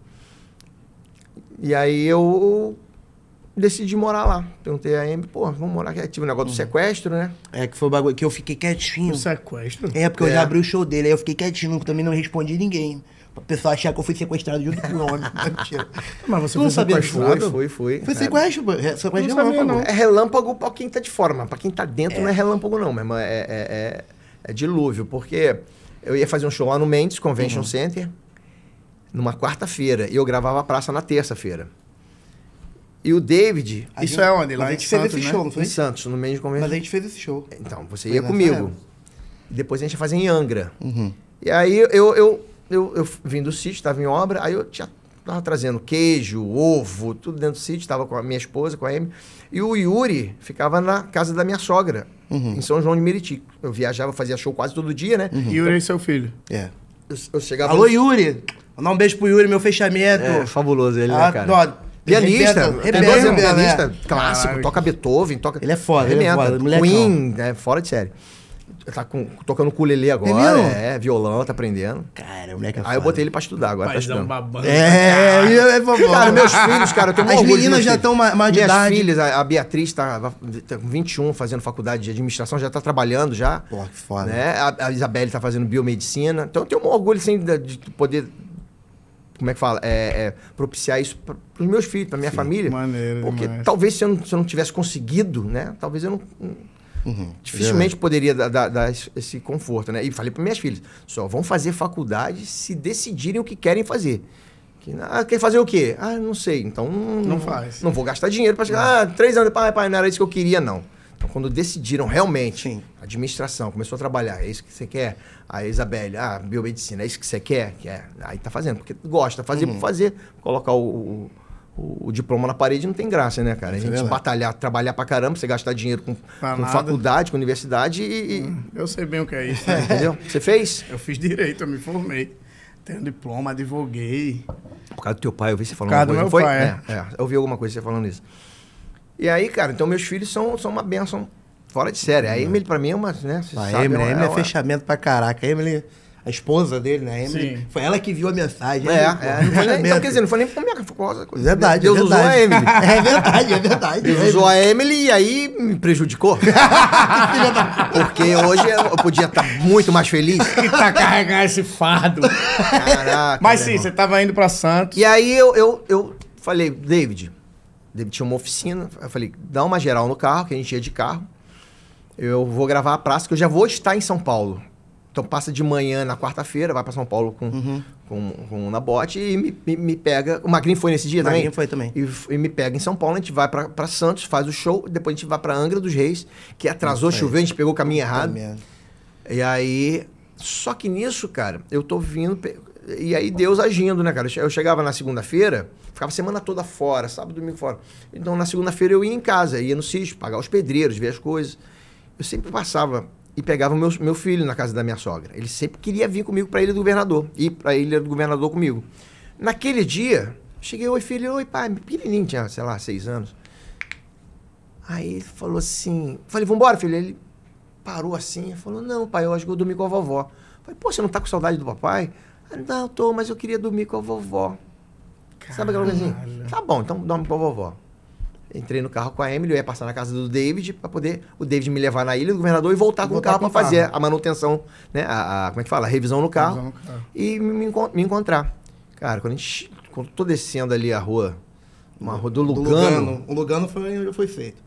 Speaker 1: E aí eu decidi morar lá. Perguntei a Amy, pô, vamos morar aqui. Tive o um negócio uhum. do sequestro, né?
Speaker 2: É, que foi o bagulho que eu fiquei quietinho. O
Speaker 1: sequestro? É,
Speaker 2: porque é. eu já é. abri o show dele, aí eu fiquei quietinho, também não respondi ninguém. Pra pessoa achar que eu fui sequestrado junto com o homem.
Speaker 1: Mentira. Mas
Speaker 2: você
Speaker 1: não sabia que
Speaker 2: Foi, foi, foi.
Speaker 1: Foi sequestro, é, sequestro não relâmpago. Não. É relâmpago pra quem tá de fora, mas pra quem tá dentro é. não é relâmpago não, meu irmão. É, é, é, é, dilúvio, porque eu ia fazer um show lá no Mendes Convention uhum. Center numa quarta-feira e eu gravava a praça na terça-feira. E o David.
Speaker 2: A isso é onde? Lá a gente fez Santos, esse né? show, não
Speaker 1: foi? Em Santos, no Mendes Convention Center. Mas
Speaker 2: a gente fez esse show.
Speaker 1: Então, você foi ia comigo. Depois a gente ia fazer em Angra. Uhum. E aí eu, eu, eu, eu vim do sítio, estava em obra, aí eu tinha, tava trazendo queijo, ovo, tudo dentro do sítio, estava com a minha esposa, com a Amy. E o Yuri ficava na casa da minha sogra, uhum. em São João de Meriti. Eu viajava, fazia show quase todo dia, né?
Speaker 2: Uhum. Yuri
Speaker 1: é
Speaker 2: seu filho.
Speaker 1: É.
Speaker 2: Eu, eu chegava.
Speaker 1: Alô, no... Yuri! Mandar um beijo pro Yuri, meu fechamento. É,
Speaker 2: fabuloso ele, né, ah, cara?
Speaker 1: Pianista, Rebelo, pianista, pianista né? clássico, toca Beethoven, toca.
Speaker 2: Ele é foda, Rebelo,
Speaker 1: ele é foda. Queen, é
Speaker 2: fora
Speaker 1: de série. Tá com, tocando culele agora, é, é, violão, tá aprendendo. Cara, o moleque é Aí foda. eu botei ele pra estudar agora. tá estudando. Babando, é, cara. é, é, é, é Cara, meus filhos,
Speaker 2: cara, eu tenho As meninas já estão mais
Speaker 1: de Minhas idade. filhas, a, a Beatriz tá, tá, com 21, fazendo faculdade de administração, já tá trabalhando já.
Speaker 2: Porra,
Speaker 1: que
Speaker 2: foda.
Speaker 1: Né? A, a Isabelle tá fazendo biomedicina. Então eu tenho um orgulho, assim, de, de poder como é que fala? É, é propiciar isso para os meus filhos, para minha Sim, família. Maneiro, porque demais. talvez se eu, não, se eu, não, tivesse conseguido, né? Talvez eu não, Uhum, Dificilmente poderia dar, dar, dar, esse conforto, né? E falei para minhas filhas: só vão fazer faculdade se decidirem o que querem fazer. Que, ah, quer fazer o quê? Ah, não sei. Então.
Speaker 2: Não, não faz.
Speaker 1: Não vou gastar dinheiro para chegar. Ah, três anos. Pai, pai, não era isso que eu queria, não. Então, quando decidiram realmente, Sim. administração, começou a trabalhar, é isso que você quer? A Isabelle, ah, biomedicina, é isso que você quer? quer. É, aí tá fazendo, porque gosta, fazer uhum. por fazer, colocar o, o o, o diploma na parede não tem graça, né, cara? A é gente é batalhar, trabalhar pra caramba, você gastar dinheiro com, com faculdade, com universidade e. Hum,
Speaker 2: eu sei bem o que é isso. Né?
Speaker 1: entendeu? Você fez?
Speaker 2: Eu fiz direito, eu me formei. Tenho diploma, advoguei.
Speaker 1: Por causa do teu pai, eu vi você falando Por
Speaker 2: causa do
Speaker 1: meu
Speaker 2: pai,
Speaker 1: é. É, é. Eu vi alguma coisa você falando isso. E aí, cara, então meus filhos são, são uma benção fora de série. A hum. Emily, pra mim, é uma. Né, a
Speaker 2: sabe, Emily, é, Emily é, é, fechamento pra caraca. A Emily a esposa dele, né? Emily, Sim. foi ela que viu a mensagem. É, é.
Speaker 1: Não foi nem, então,
Speaker 2: quer dizer, não foi nem
Speaker 1: por minha causa.
Speaker 2: Verdade, Deus é usou a Emily.
Speaker 1: É verdade, é verdade. Deus é usou a Emily e aí me prejudicou. Porque hoje eu podia estar tá muito mais feliz. que
Speaker 2: tá carregar esse fardo. Caraca. Mas sim, irmão. você tava indo pra Santos.
Speaker 1: E aí eu, eu, eu falei, David, David tinha uma oficina. Eu falei, dá uma geral no carro, que a gente ia de carro. Eu vou gravar a praça, que eu já vou estar em São Paulo. Então passa de manhã na quarta-feira, vai para São Paulo com, uhum. com, com um Nabote e me, me, me, pega. O Magrinho foi nesse dia também? Magrinho
Speaker 2: foi também.
Speaker 1: E, e, me pega em São Paulo, a gente vai para Santos, faz o show, depois a gente vai para Angra dos Reis, que atrasou, choveu, a gente pegou o caminho errado. E aí. Só que nisso, cara, eu tô vindo. E aí Deus agindo, né, cara? Eu chegava na segunda-feira, ficava a semana toda fora, sábado, domingo fora. Então na segunda-feira eu ia em casa, ia no sítio, pagar os pedreiros, ver as coisas. Eu sempre passava e pegava meu, meu filho na casa da minha sogra. Ele sempre queria vir comigo para ele Ilha do Governador, ir para ele Ilha do Governador comigo. Naquele dia, cheguei, oi filho, oi pai, pequenininho, tinha, sei lá, seis anos. Aí ele falou assim, falei, vambora filho. Ele parou assim e falou, não pai, eu acho que eu dormi com a vovó. Falei, pô, você não tá com saudade do papai? Não, tô, mas eu queria dormir com a vovó. Caralho. Sabe aquela coisa assim? Tá bom, então dorme com a vovó entrei no carro com a Emily, eu ia passar na casa do David para poder o David me levar na ilha do governador e voltar com voltar o carro para fazer a manutenção, né? A, a, como é que fala? A revisão no carro. Revisão no carro. E me, me, encontrar. Cara, quando a gente. Quando eu tô descendo ali a rua, uma rua do Lugano. Do Lugano. O
Speaker 2: Lugano foi, foi feito.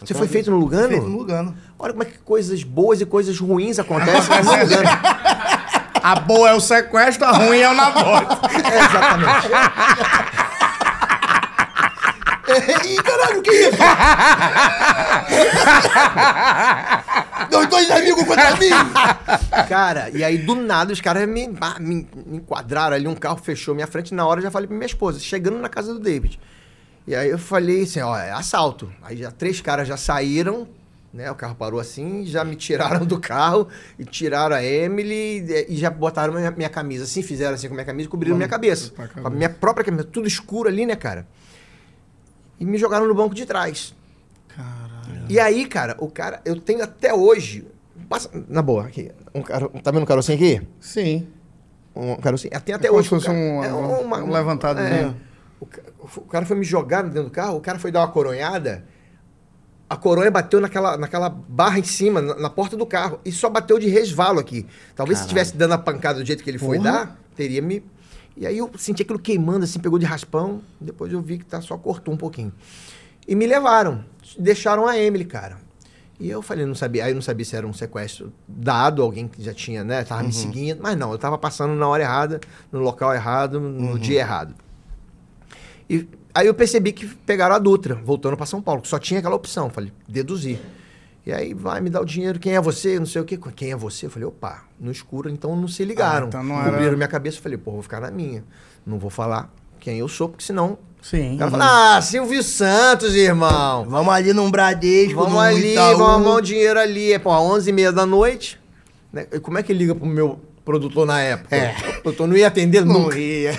Speaker 1: Você foi feito no Lugano? Feito no
Speaker 2: Lugano.
Speaker 1: Olha como é que coisas boas e coisas ruins acontecem no Lugano.
Speaker 2: A boa é o sequestro, a ruim é o namoro. É, exatamente. caralho, que é isso? Meus dois amigos contra mim!
Speaker 1: Cara, e aí do nada os caras me, ah, me, me enquadraram ali, um carro fechou minha frente. Na hora eu já falei pra minha esposa, chegando na casa do David. E aí eu falei assim, ó, é assalto. Aí já três caras já saíram, né? O carro parou assim, já me tiraram do carro e tiraram a Emily e, já botaram minha, minha, camisa assim, fizeram assim com a minha camisa e cobriram minha cabeça. Com a minha própria camisa, tudo escuro ali, né, cara? e me jogaram no banco de trás. Caralho. E aí, cara, o cara, eu tenho até hoje. Passa, na boa, aqui. Um caro, tá vendo um carocinho aqui?
Speaker 2: Sim.
Speaker 1: Um carocinho. Tem até é hoje. Como
Speaker 2: se fosse um, é, uma, um levantado. É, né?
Speaker 1: o, o cara foi me jogar dentro do carro, o cara foi dar uma coronhada a coronha bateu naquela, naquela barra em cima, na, na, porta do carro, e só bateu de resvalo aqui. Talvez Caralho. se tivesse dando a pancada do jeito que ele foi Porra. dar, teria me e aí eu senti aquilo queimando, assim, pegou de raspão. Depois eu vi que tá, só cortou um pouquinho. E me levaram, deixaram a Emily, cara. E eu falei, não sabia, aí eu não sabia se era um sequestro dado, alguém que já tinha, né, tava uhum. me seguindo, mas não, eu tava passando na hora errada, no local errado, no uhum. dia errado. E aí eu percebi que pegaram a Dutra, voltando para São Paulo, que só tinha aquela opção. Falei, deduzir e aí vai me dar o dinheiro, quem é você? Não sei o quê. Quem é você? Eu falei, opa, no escuro, então não se ligaram. Ah, então não Cobriram era... minha cabeça, eu falei, pô, vou ficar na minha. Não vou falar quem eu sou, porque senão.
Speaker 2: Sim.
Speaker 1: Ela fala, ah, Silvio Santos, irmão.
Speaker 2: Vamos ali num Bradesco,
Speaker 1: vamos ali, Itaú. vamos arrumar um dinheiro ali. É, pô, 11h30 da noite. Né? E como é que liga pro meu produtor na época. É.
Speaker 2: O produtor não ia atender não nunca. Ia.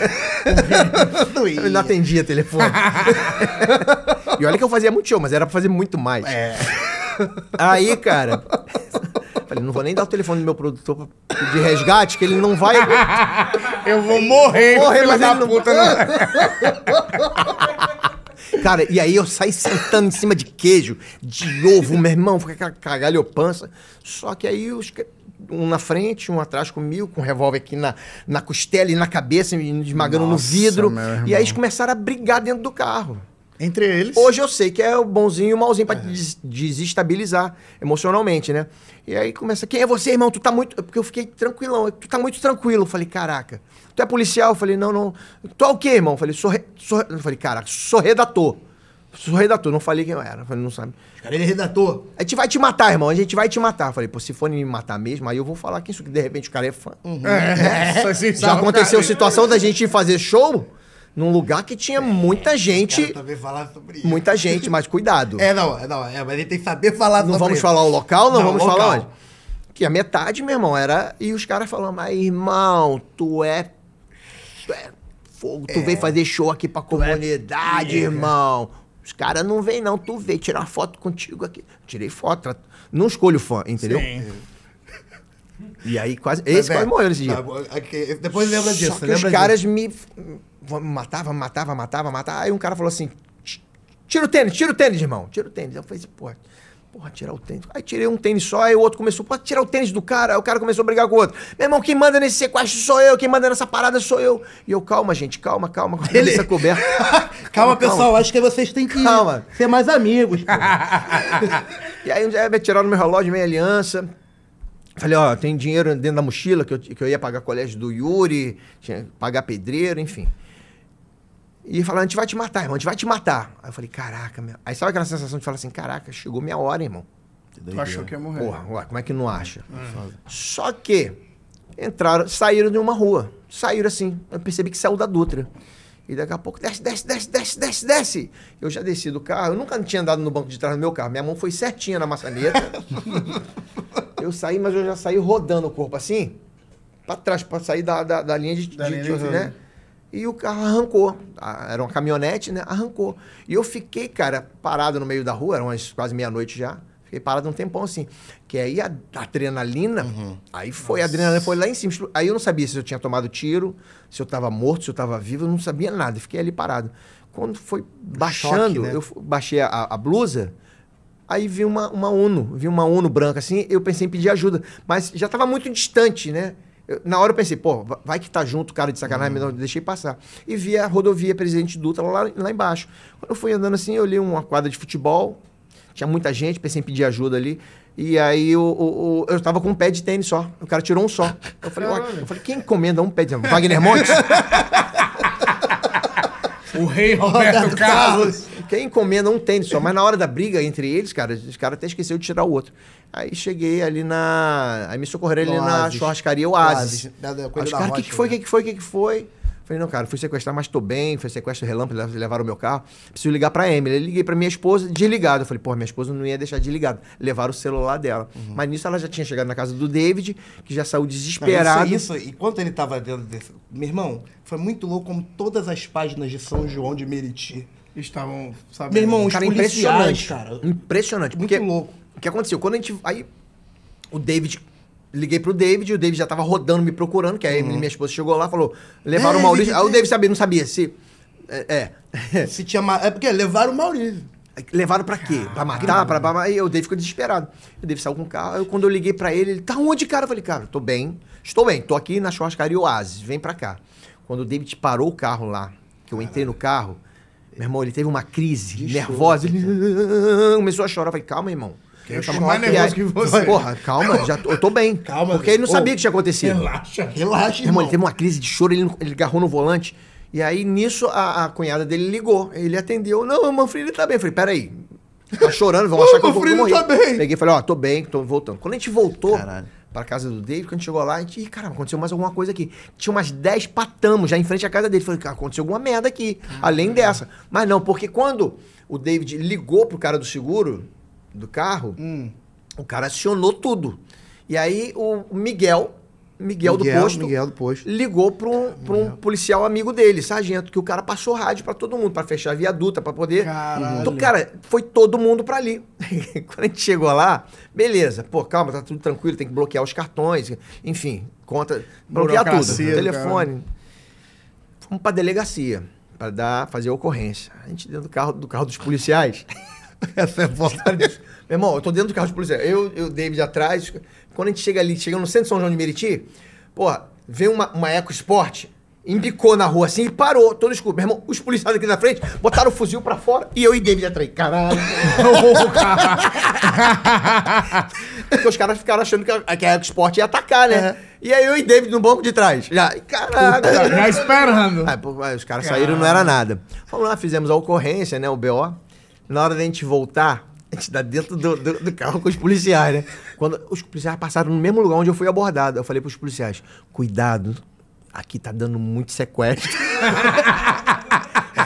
Speaker 2: não
Speaker 1: ia. Ele não atendia telefone. e olha que eu fazia muito show, mas era pra fazer muito mais. É. Aí, cara. Falei, não vou nem dar o telefone do meu produtor de resgate, que ele não vai.
Speaker 2: Eu vou morrer,
Speaker 1: morrer mas da puta, não... Né? Cara, e aí eu saí sentando em cima de queijo, de ovo, meu irmão, fica aquela cagalhopança. Só que aí os, um na frente, um atrás comigo, com um revólver aqui na, na costela e na cabeça, me esmagando Nossa, no vidro. E aí eles começaram a brigar dentro do carro.
Speaker 2: Entre eles.
Speaker 1: Hoje eu sei que é o bonzinho e o malzinho pra é. des desestabilizar emocionalmente, né? E aí começa, quem é você, irmão? Tu tá muito. É porque eu fiquei tranquilão, tu tá muito tranquilo. Eu falei, caraca. Tu é policial? Eu falei, não, não. Tu é o quê, irmão? Eu falei, sou. Re... sou... Eu falei, caraca, sou redator. Sou redator, não falei quem eu era. Falei, não sabe.
Speaker 2: Os caras, ele é redator.
Speaker 1: A gente vai te matar, irmão. A gente vai te matar. Eu falei, pô, se for me matar mesmo, aí eu vou falar que isso que de repente o cara é fã. Uhum. É, é. Já aconteceu situação da gente fazer show num lugar que tinha muita é, gente. Quero também falar sobre isso. Muita gente, mas cuidado.
Speaker 2: É, não, é, não, é, mas ele tem que saber
Speaker 1: falar
Speaker 2: não sobre
Speaker 1: Não vamos
Speaker 2: isso.
Speaker 1: falar o local, não, não vamos local. falar onde. Que a metade, meu irmão, era. E os caras falando, mas irmão, tu é. Tu é fogo, tu é. vem fazer show aqui pra é comunidade, é. irmão. Os caras não vêm, não. Tu vem tirar foto contigo aqui. Tirei foto. Não escolho fã, entendeu? Sim. E aí quase. esse é, quase morreu nesse tá
Speaker 2: dia. Tá, okay. Depois lembra disso.
Speaker 1: Só que
Speaker 2: lembra os
Speaker 1: caras
Speaker 2: me
Speaker 1: vamos matava matava matava vamos Aí um cara falou assim: tira o tênis, tira o tênis, irmão, tira o tênis. Eu falei assim, porra. Porra, tirar o tênis. Aí tirei um tênis só, aí o outro começou, pode tirar o tênis do cara. Aí o cara começou a brigar com o outro. Meu irmão, quem manda nesse sequestro sou eu, quem manda nessa parada sou eu. E eu, calma, gente, calma, calma, com Ele... essa coberta.
Speaker 2: calma, calma, pessoal, calma. acho que vocês têm que calma. ser mais amigos.
Speaker 1: e aí um dia me tiraram meu relógio, minha aliança. Falei, ó, tem dinheiro dentro da mochila que eu, que eu ia pagar colégio do Yuri, tinha pagar pedreiro, enfim. E falaram, a gente vai te matar, irmão, a gente vai te matar. Aí eu falei, caraca, meu. Aí sabe aquela sensação de falar assim, caraca, chegou minha hora, irmão.
Speaker 2: Tu achou que ia
Speaker 1: morrer. Porra, ué, como é que não acha? Hum. Só que entraram, saíram de uma rua. Saíram assim. Eu percebi que saiu da Dutra. E daqui a pouco, desce, desce, desce, desce, desce, desce. Eu já desci do carro. Eu nunca tinha andado no banco de trás do meu carro. Minha mão foi certinha na maçaneta. eu saí, mas eu já saí rodando o corpo assim. Pra trás, pra sair da, da, da linha de, da de, linha de, de né? E o carro arrancou. Era uma caminhonete, né? Arrancou. E eu fiquei, cara, parado no meio da rua, eram umas quase meia-noite já. Fiquei parado um tempão assim. Que aí a adrenalina, uhum. aí foi, Nossa. a adrenalina foi lá em cima. Aí eu não sabia se eu tinha tomado tiro, se eu estava morto, se eu estava vivo, eu não sabia nada. Fiquei ali parado. Quando foi baixando, Choque, né? eu baixei a, a blusa, Aí vi uma, uma Uno, vi uma Uno branca assim, eu pensei em pedir ajuda, mas já estava muito distante, né? Eu, na hora eu pensei, pô, vai que tá junto, cara de sacanagem, uhum. não deixei passar. E vi a rodovia Presidente Dutra lá, lá embaixo. Quando eu fui andando assim, eu li uma quadra de futebol, tinha muita gente, pensei em pedir ajuda ali. E aí eu, eu, eu, eu tava com um pé de tênis só. O cara tirou um só. Eu falei, eu falei quem encomenda um pé de tênis? Wagner Montes?
Speaker 2: o rei Roberto Carlos. Carlos.
Speaker 1: Tem aí encomenda um tênis só, mas na hora da briga entre eles, cara, os caras até esqueceu de tirar o outro. Aí cheguei ali na. Aí me socorreram ali na churrascaria Oasis. Oasis. Da, da, os caras, o que, que foi, o né? que, que foi, o que, que foi? Falei, não, cara, fui sequestrar, mas tô bem. Foi sequestro relâmpago, levaram o meu carro. Preciso ligar pra Emily. Eu liguei pra minha esposa, desligado. Eu falei, pô, minha esposa não ia deixar desligado. Levaram o celular dela. Uhum. Mas nisso ela já tinha chegado na casa do David, que já saiu é desesperado. Não,
Speaker 2: isso, isso, enquanto ele tava dentro desse. Meu irmão, foi muito louco como todas as páginas de São João de Meriti estavam, sabendo Meu irmão,
Speaker 1: cara, impressionante, cara. Impressionante. Muito porque, louco. O que aconteceu? Quando a gente. Aí o David. Liguei pro David, o David já tava rodando, me procurando, que aí uhum. minha esposa chegou lá, falou, levaram é, o Maurício. aí o é. David sabia, não sabia se. É.
Speaker 2: é. Se tinha. É porque levaram o Maurício.
Speaker 1: Levaram pra quê? Pra matar? Pra, pra, aí o David ficou desesperado. O David saiu com o carro. Aí quando eu liguei pra ele, ele tá onde, cara? Eu falei, cara, tô bem. Estou bem, tô aqui na churrascaria Oasis, vem pra cá. Quando o David parou o carro lá, que eu entrei no carro, meu irmão, ele teve uma crise nervosa. ele começou a chorar. Eu falei, calma, irmão.
Speaker 2: Eu chamo é mais nervoso que você.
Speaker 1: Porra, calma, já tô, eu tô bem. Calma. Porque ele não sabia o que tinha acontecido.
Speaker 2: Relaxa, relaxa,
Speaker 1: irmão. irmão. Ele teve uma crise de choro, ele, ele agarrou no volante. E aí, nisso, a, a cunhada dele ligou. Ele atendeu. Não, o ele tá bem. Eu falei, peraí. Tá chorando, vão achar que eu vou, vou morrer. Tá bem. Peguei e falei, ó, oh, tô bem, tô voltando. Quando a gente voltou... Caralho pra casa do David. Quando chegou lá, a gente, cara caramba, aconteceu mais alguma coisa aqui. Tinha umas 10 patamos já em frente à casa dele. Falei, cara, aconteceu alguma merda aqui, além dessa. Mas não, porque quando o David ligou pro cara do seguro do carro, Hum. o cara acionou tudo. E aí o Miguel, Miguel, Miguel,
Speaker 2: do,
Speaker 1: posto,
Speaker 2: Miguel do Posto
Speaker 1: ligou para um, um policial amigo dele, sargento, que o cara passou rádio para todo mundo, para fechar a viaduta, para poder. Então, cara, foi todo mundo para ali. Quando a gente chegou lá, beleza, pô, calma, tá tudo tranquilo, tem que bloquear os cartões, enfim, conta, bloquear tudo, telefone. Cara. Fomos para delegacia para dar fazer a ocorrência. A gente dentro do carro, do carro dos policiais. Essa é a Meu irmão, eu tô dentro do carro dos policiais. Eu, eu David atrás, quando a gente chega ali, chega no centro de São João de Meriti, porra, vem uma, uma Eco Sport, embicou na rua assim e parou, todo escuro. Meu irmão, os policiais aqui na frente botaram o fuzil pra fora e eu e David atrás. Caralho. Porque os caras ficaram achando que a, que a Eco Sport ia atacar, né? Uhum. E aí eu e David no banco de trás. Já, caralho.
Speaker 2: já esperando. Aí, pô,
Speaker 1: os caras saíram, não era nada. Vamos lá, fizemos a ocorrência, né, o BO. Na hora da gente voltar, a gente tá dentro do, do, do, carro com os policiais, né? Quando os policiais passaram no mesmo lugar onde eu fui abordado, eu falei pros policiais: cuidado, aqui tá dando muito sequestro.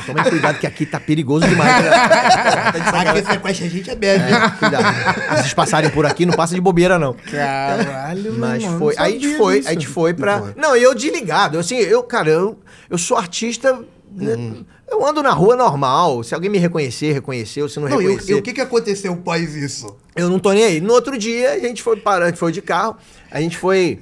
Speaker 1: Tomem cuidado que aqui tá perigoso demais. Né? tá
Speaker 2: aqui sequestra a gente é bebe. É, cuidado.
Speaker 1: Se vocês passarem por aqui, não passa de bobeira, não. Caralho, Mas mano, foi. Aí a gente foi, aí a gente foi pra. Não, eu desligado. Assim, eu, cara, eu, eu sou artista. Né? Hum. Né? Eu ando na rua normal. Se alguém me reconhecer, reconheceu. Se não, não reconhecer... E,
Speaker 2: o que, que aconteceu após isso?
Speaker 1: Eu não tô nem aí. No outro dia, a gente foi parar, a gente foi de carro. A gente foi...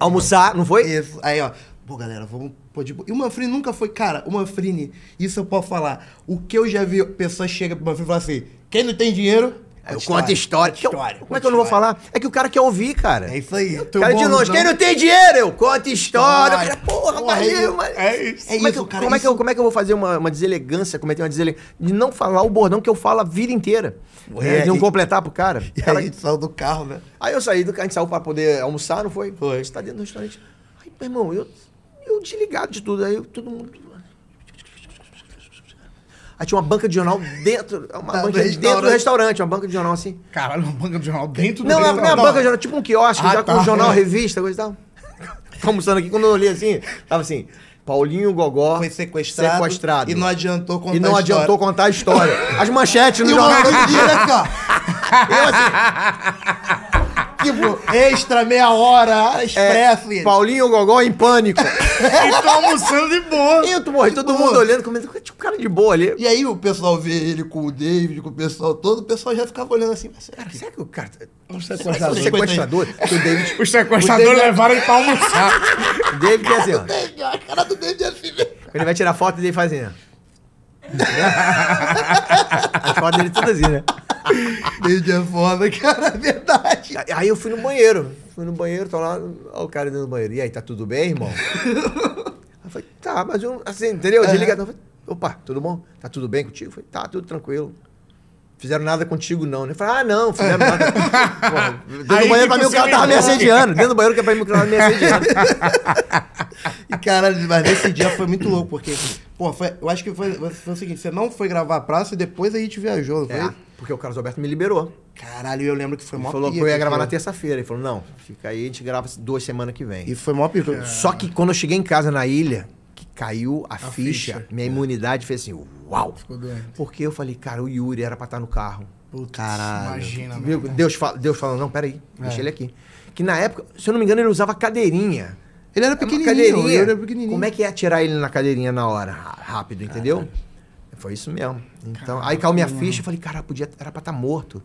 Speaker 1: Almoçar, não foi?
Speaker 2: Isso. Aí, ó. Pô, galera, vamos Pô, tipo, e o Manfrini nunca foi. Cara, o Manfrini, isso eu posso falar. O que eu já vi pessoas chega pro Manfrini e falar assim: quem não tem dinheiro,
Speaker 1: eu história. conto história. Eu, história. Como é que eu não vou falar? É que o cara quer ouvir, cara.
Speaker 2: É isso aí.
Speaker 1: Tô cara é de longe, não. quem não tem dinheiro, eu conto história. história. Cara, porra, porra mas, é, mas... é isso. É como é, que, eu, cara, como, é isso. Eu, como é que eu vou fazer uma, uma deselegância, cometer uma deselegância de não falar o bordão que eu falo a vida inteira? É, de não completar pro cara.
Speaker 2: E
Speaker 1: cara...
Speaker 2: a gente saiu do carro, né?
Speaker 1: Aí eu saí do carro, a gente saiu pra poder almoçar, não foi?
Speaker 2: Foi. Você
Speaker 1: tá dentro do restaurante. Aí, meu irmão, eu, eu desligado de tudo. Aí todo mundo Aí tinha uma banca de jornal dentro. Uma da, tá, banca do dentro do restaurante, uma banca de jornal assim.
Speaker 2: Caralho, uma banca de jornal dentro
Speaker 1: do não, restaurante? Não, não é banca de jornal, tipo um quiosque, ah, já tá, com jornal, é. revista, coisa e tal. Tô almoçando aqui, quando eu olhei assim, tava assim. Paulinho Gogó
Speaker 2: foi sequestrado,
Speaker 1: sequestrado.
Speaker 2: E não adiantou
Speaker 1: contar a história. E não adiantou contar a história. As manchetes no e jornal. Uma mentira, né, assim. cara. Eu
Speaker 2: assim, arquivo tipo, extra, meia hora, expresso. É,
Speaker 1: Paulinho Gogó em pânico.
Speaker 2: e tô almoçando de boa.
Speaker 1: E eu tô morrendo, todo boa. mundo olhando, comentando, tipo, cara de boa ali.
Speaker 2: E aí o pessoal vê ele com o David, com o pessoal todo, o pessoal já ficava olhando assim, mas cara, será que o cara... Um
Speaker 1: sequestrador. Um O David, os sequestradores David... É- levaram ele pra almoçar. o David é assim, ó. O David, a cara do David é assim mesmo. Ele vai tirar foto dele fazendo. Assim, as fotos dele tudo assim, né? Ele é foda, cara, é verdade. Aí eu fui no banheiro. Fui no banheiro, tô lá, ó o cara dentro do banheiro. E aí, tá tudo bem, irmão? eu falei, tá, mas eu, assim, entendeu? Desligadão. É. Opa, tudo bom? Tá tudo bem contigo? Eu falei, tá, tudo tranquilo fizeram nada contigo, não. Né? Eu Falei, ah, não, fizeram nada. Porra, assim, né? dentro do banheiro pra mim o cara tava me assediando. Dentro do banheiro que pra mim o
Speaker 2: cara
Speaker 1: tava me assediando. e,
Speaker 2: cara, mas nesse dia foi muito louco, porque, pô, eu acho que foi, foi o seguinte: você não foi gravar a praça e depois a gente viajou, não é,
Speaker 1: porque o Carlos Alberto me liberou.
Speaker 2: Caralho, eu lembro que foi mó
Speaker 1: falou que eu
Speaker 2: ia
Speaker 1: gravar na né? terça-feira. Ele falou, não, fica aí, a gente grava duas semanas que vem. E foi mó pior. Só que quando eu cheguei em casa na ilha, que caiu a, a ficha, ficha, minha é. imunidade fez assim... Uh, uau. Ficou doente. Porque eu falei, cara, o Yuri era pra estar no carro. Putz, Imagina, Viu? Né? Deus, fala, Deus falando, não, peraí, é. deixa ele aqui. Que na época, se eu não me engano, ele usava cadeirinha. Ele era pequenininho. Ele era pequenininho. Como é que ia é tirar ele na cadeirinha na hora? Rápido, entendeu? Foi isso mesmo. Então, aí caiu minha ficha, eu falei, cara, podia, era pra estar tá morto.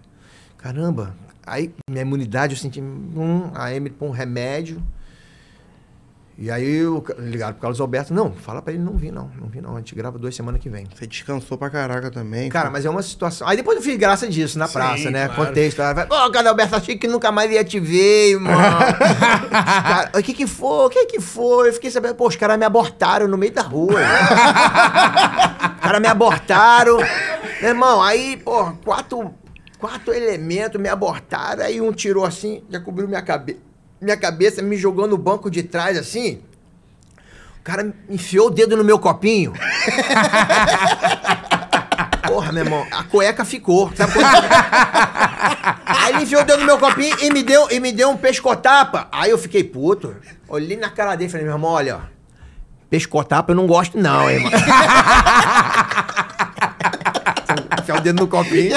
Speaker 1: Caramba. Aí minha imunidade, eu senti, hum, aí me pôr um remédio. E aí eu, ligaram pro Carlos Alberto, não, fala pra ele não vir, não. Não vir, não. A gente grava duas semanas que vem.
Speaker 2: Você descansou pra caraca também.
Speaker 1: Cara, cara. mas é uma situação. Aí depois eu fiz graça disso na Sim, praça, né? Claro. Contexto. Ela ô, oh, Carlos Alberto, achei que nunca mais ia te ver, irmão. cara, o que que foi? O que que foi? Eu fiquei sabendo, pô, os caras me abortaram no meio da rua. os caras me abortaram. Meu irmão, aí, pô, quatro, quatro elementos me abortaram. Aí um tirou assim, já cobriu minha cabeça minha cabeça, me jogou no banco de trás assim. O cara enfiou o dedo no meu copinho. Porra, meu irmão, a cueca ficou. Sabe Aí ele enfiou o dedo no meu copinho e me deu, e me deu um pescotapa. Aí eu fiquei puto. Olhei na cara dele e falei, meu irmão, olha, ó, pescotapa eu não gosto não, hein, mano. Enfiar o dedo no copinho.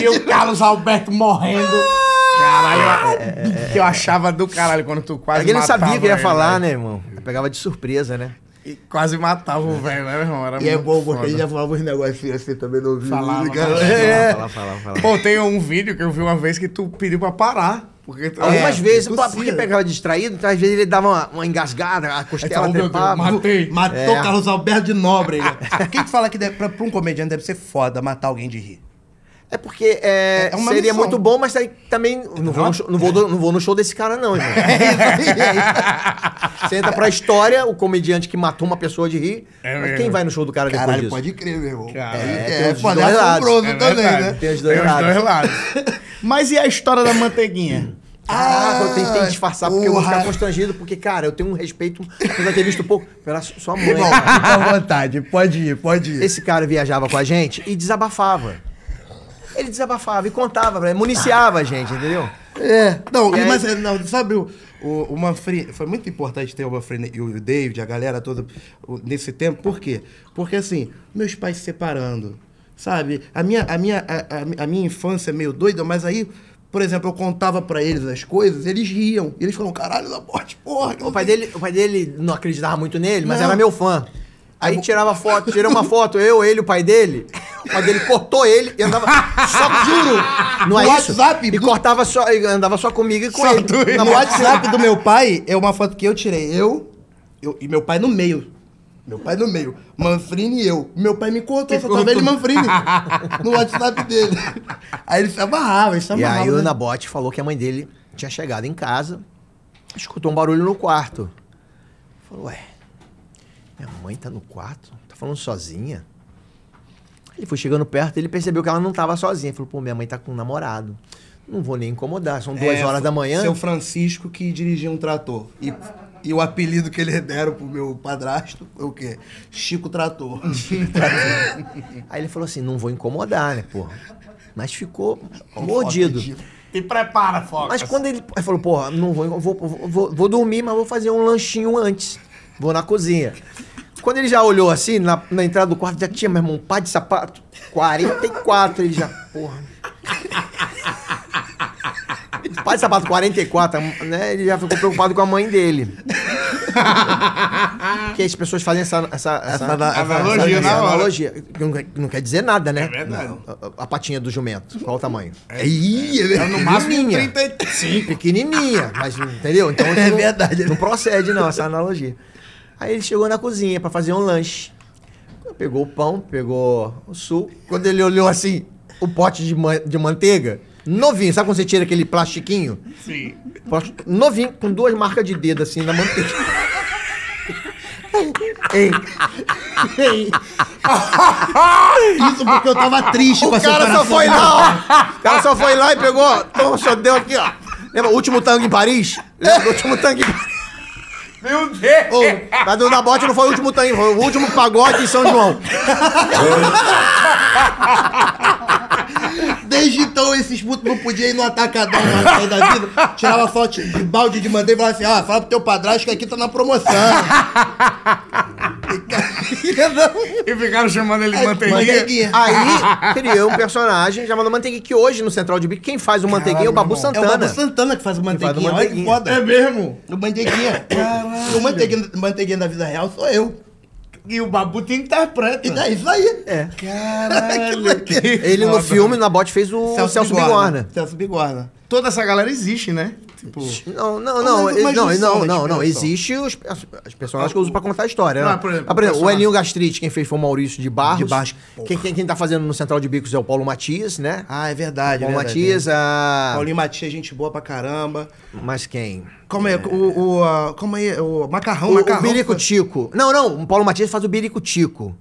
Speaker 2: E o Carlos Alberto morrendo. Caralho, que é, é, é, eu achava do caralho quando tu quase. É
Speaker 1: que ele não sabia que ia falar, né, irmão? Eu pegava de surpresa, né?
Speaker 2: E quase matava o velho, né, meu irmão? Era
Speaker 1: e é bom porque ele já falava uns negocinhos assim também no vídeo. Né,
Speaker 2: falava, falava, falava, falava, Pô, tem um vídeo que eu vi uma vez que tu pediu pra parar.
Speaker 1: Porque, Algumas é, vezes, tossia. porque pegava distraído, então às vezes ele dava uma, uma engasgada, a costela é, trepava.
Speaker 2: Matei. Matou o é. Carlos Alberto de Nobre.
Speaker 1: Quem que fala que deve, pra, pra um comediante deve ser foda matar alguém de rir? É porque é, é, é seria missão. muito bom, mas também não, vou no show, não, vou, não vou no show desse cara, não, irmão. É Você entra pra história, o comediante que matou uma pessoa de rir. É quem vai no show do cara depois Caralho, disso? pode
Speaker 2: crer, meu irmão. é, é, é, é também, né? Tem os dois tem lados. Os dois lados. mas e a história da manteiguinha?
Speaker 1: Ah, ah, eu tentei disfarçar porque eu vou ficar constrangido, porque, cara, eu tenho um respeito, Eu já ter visto pouco, pela sua mãe. fica
Speaker 2: à vontade, pode ir, pode ir.
Speaker 1: Esse cara viajava com a gente e desabafava ele desabafava e contava, municiava a gente, entendeu?
Speaker 2: É, não, mas é, não, sabe, o, o, o Manfred, foi muito importante ter o Manfred e o David, a galera toda, o, nesse tempo, por quê? Porque assim, meus pais se separando, sabe? A minha, a minha, a, a, a minha infância é meio doida, mas aí por exemplo, eu contava para eles as coisas, eles riam. Eles falavam, caralho, morte, porra.
Speaker 1: O pai, dele, o pai dele não acreditava muito nele, mas não. era meu fã. Aí tirava foto, tirava uma foto, eu, ele, o pai dele. O pai dele cortou ele e andava só, juro, é no é WhatsApp. Isso? E cortava só, e andava só comigo e com só
Speaker 2: ele. No WhatsApp do meu pai, é uma foto que eu tirei. Eu, eu e meu pai no meio. Meu pai no meio. Manfrini e eu. Meu pai me cortou, só tava ele Manfrini. no WhatsApp dele. Aí ele se amarrava, ele se amarrava. E aí o né?
Speaker 1: Ana Bote falou que a mãe dele tinha chegado em casa, escutou um barulho no quarto. Falou, ué, minha mãe tá no quarto? Tá falando sozinha? Ele foi chegando perto ele percebeu que ela não tava sozinha. Ele falou, pô, minha mãe tá com um namorado. Não vou nem incomodar, são é, duas é, horas da manhã.
Speaker 2: Seu Francisco que dirigia um trator. E, e o apelido que ele deram pro meu padrasto foi o quê? Chico Trator.
Speaker 1: Aí ele falou assim, não vou incomodar, né, porra. Mas ficou mordido.
Speaker 2: E prepara, Fox.
Speaker 1: Mas quando ele, ele falou, porra, não vou vou, vou, vou, dormir, mas vou fazer um lanchinho antes. Vou na cozinha. Quando ele já olhou assim, na, na entrada do quarto, já tinha, meu irmão, um par de sapato. 44, ele já, porra. par de sapato 44, né? Ele já ficou preocupado com a mãe dele. Porque as pessoas fazem essa, essa, essa, essa analogia, essa, analogia. Não, não, quer dizer nada, né? É verdade. A, a, patinha do jumento. Qual o tamanho? É, é. Ih, é, é, é, no máximo Pequenininha, mas entendeu? Então, é não, verdade. Não procede, não, essa analogia. Aí ele chegou na cozinha para fazer um lanche. Pegou o pão, pegou o suco. Quando ele olhou assim, o pote de, man de manteiga, novinho. Sabe quando você tira aquele plastiquinho? Sim. Novinho, com duas marcas de dedo assim na manteiga. Ei. Ei. Isso porque eu tava triste o
Speaker 2: com cara só foi lá, ó. O cara só foi lá e pegou, ó, só deu aqui, ó. Lembra o último tango em Paris? Lembra o último tango em Paris? Meu Deus! Ô, mas o da bote não foi o último tango, foi o último pagode em São João. Desde então, esses putos não podiam ir no atacadão na saída da vida. Tirava foto de balde de manteiga e falava assim: ah, fala pro teu padrasto que aqui tá na promoção. e ficaram chamando ele de manteiguinha. Aí
Speaker 1: criou um personagem chamado Manteiguinha, que hoje no Central de Bico, quem faz o
Speaker 2: Manteiguinha é o
Speaker 1: Babu
Speaker 2: Santana. É o Babu Santana
Speaker 1: que faz o Manteiguinha. Faz o
Speaker 2: manteiguinha. Olha que foda. É mesmo?
Speaker 1: O Manteiguinha. Caralho. O manteiguinha, manteiguinha da vida real sou eu.
Speaker 2: E o te interpreta. Tá
Speaker 1: e daí, tá isso É. Caralho. que ele no filme, na bote fez o Celso, Celso Bigorna. Bigorna.
Speaker 2: Celso Bigorna. Toda essa galera existe, né?
Speaker 1: Tipo... Não, não, é não. Não, não, não, não, não, não. Existe os, as, personagens que eu uso pra contar a história. Não, ah, né? por exemplo, ah, por exemplo o Elinho Gastrite, quem fez foi o Maurício de Barros. De Barros. Quem, quem, quem tá fazendo no Central de Bicos é o Paulo Matias, né?
Speaker 2: Ah, é verdade. O Paulo é verdade. Matias, é. a... Ah. Paulinho Matias, é gente boa pra caramba.
Speaker 1: Mas quem?
Speaker 2: Como é? é. O, o, como é? O Macarrão, o, Macarrão.
Speaker 1: O Birico Tico. Não, não. O Paulo Matias faz o Birico Tico.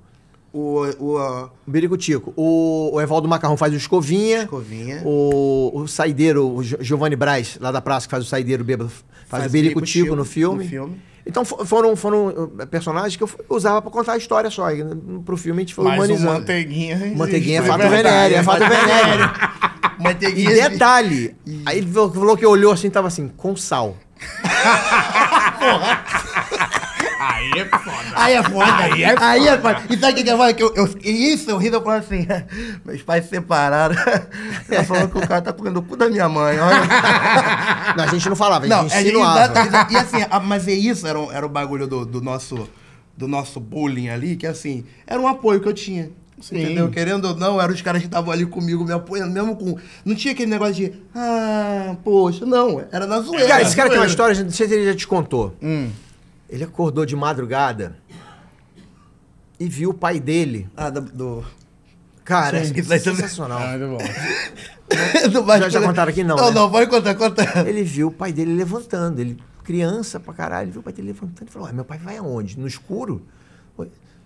Speaker 1: O, o, o Biricutico. O, o Evaldo Macarrão faz o Escovinha. Escovinha. O, o Saideiro, o Giovanni Braz, lá da praça, que faz o Saideiro Bêbado, faz, faz o Biricutico, no filme. No filme. Então foram, foram uh, personagens que eu usava pra contar a história só. E uh, pro filme a gente
Speaker 2: foi Mas humanizando. Um manteiguinha.
Speaker 1: Manteiguinha é fato verdade, venéreo, é fato venéreo. manteiguinha. E detalhe, aí ele falou que olhou assim, tava assim, com sal.
Speaker 2: Porra. Aí é foda. Aí é foda. Aí é foda.
Speaker 1: Aí é foda. E sabe o que é foda? Que eu, eu, isso, eu rindo, eu falo assim, meus pais se separaram. Ela falou que o cara tá comendo o cu da minha mãe. Olha. Não, a gente não falava, a gente não, é, insinuava.
Speaker 2: e assim, a, mas é isso, era, um, era o bagulho do, do, nosso, do nosso bullying ali, que assim, era um apoio que eu tinha. Sim. Entendeu? Querendo ou não, eram os caras que estavam ali comigo me apoiando, mesmo com. Não tinha aquele negócio de. Ah, poxa, não. Era na zoeira. Cara,
Speaker 1: esse cara tem uma história, não sei se ele já te contou. Hum. Ele acordou de madrugada e viu o pai dele. Ah, do. do... Cara, Sim, é sensacional. Ah, muito é bom. já, já contaram aqui, não?
Speaker 2: Não, né? não, pode contar, conta.
Speaker 1: Ele viu o pai dele levantando. Ele, criança pra caralho, ele viu o pai dele levantando e falou: meu pai vai aonde? No escuro?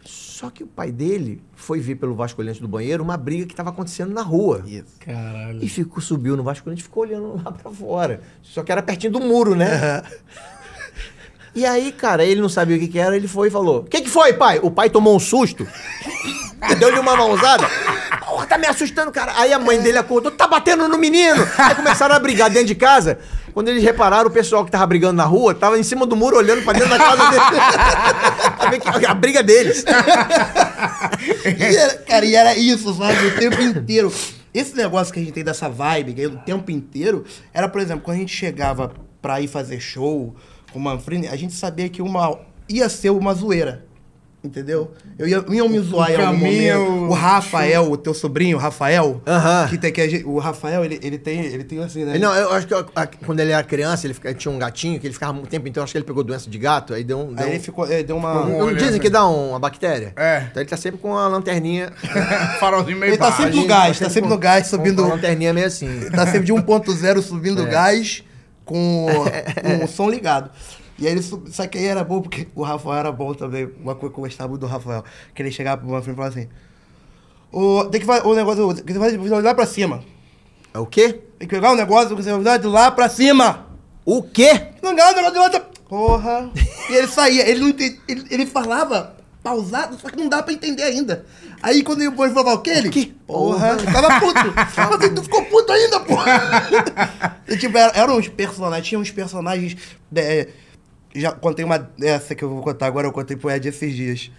Speaker 1: Só que o pai dele foi ver pelo vasculhante do banheiro uma briga que estava acontecendo na rua. Isso. Caralho. E ficou, subiu no vasculhante e ficou olhando lá para fora. Só que era pertinho do muro, né? Uhum. E aí, cara, ele não sabia o que, que era, ele foi e falou: O que, que foi, pai? O pai tomou um susto, deu-lhe uma mãozada. Porra, tá me assustando, cara. Aí a mãe dele acordou: Tá batendo no menino. Aí começaram a brigar dentro de casa. Quando eles repararam, o pessoal que tava brigando na rua tava em cima do muro olhando pra dentro da casa dele. a briga deles.
Speaker 2: e era, cara, e era isso, sabe? O tempo inteiro. Esse negócio que a gente tem dessa vibe, é o tempo inteiro, era, por exemplo, quando a gente chegava pra ir fazer show com o Manfrini, a gente sabia que uma ia ser uma zoeira. Entendeu? Eu ia, iam me zoar em algum momento. O Rafael, o teu sobrinho, o Rafael. Aham. que tem que O Rafael, ele, ele tem. Ele tem assim, né?
Speaker 1: Não, eu acho que a- quando ele era criança, ele fica- tinha um gatinho que ele ficava muito tempo, então eu acho que ele pegou doença de gato, aí deu um. Deu Aí ele
Speaker 2: ficou. é, deu uma. Não
Speaker 1: né? dizem que dá um- uma bactéria? É. Então ele tá sempre com a lanterninha.
Speaker 2: Farolzinho meio Ele tá sempre no gás, tá sempre no gás, com subindo. a
Speaker 1: lanterninha meio assim.
Speaker 2: Tá sempre de 1.0 subindo o é. gás com, com o som ligado. E aí ele isso aqui aí era bom, porque o Rafael era bom também. Uma coisa que eu gostava muito do Rafael, que ele chegava pro meu filho e falava assim. O, tem que fazer o negócio, tem que fazer lá pra cima.
Speaker 1: É o quê?
Speaker 2: Tem que pegar o negócio negócio, tem que de lá pra cima.
Speaker 1: O quê?
Speaker 2: Não, não, não, não, tá, Porra. e ele saía, ele não entendia, ele, ele falava pausado, só que não dá pra entender ainda. Aí quando o Boris falava aquele, que porra, porra. tava puto. Mas tu ficou puto ainda, porra. e, tipo, eram, uns personagens, tinha uns personagens. É, já contei uma dessa que eu vou contar agora, eu contei pro Ed esses dias.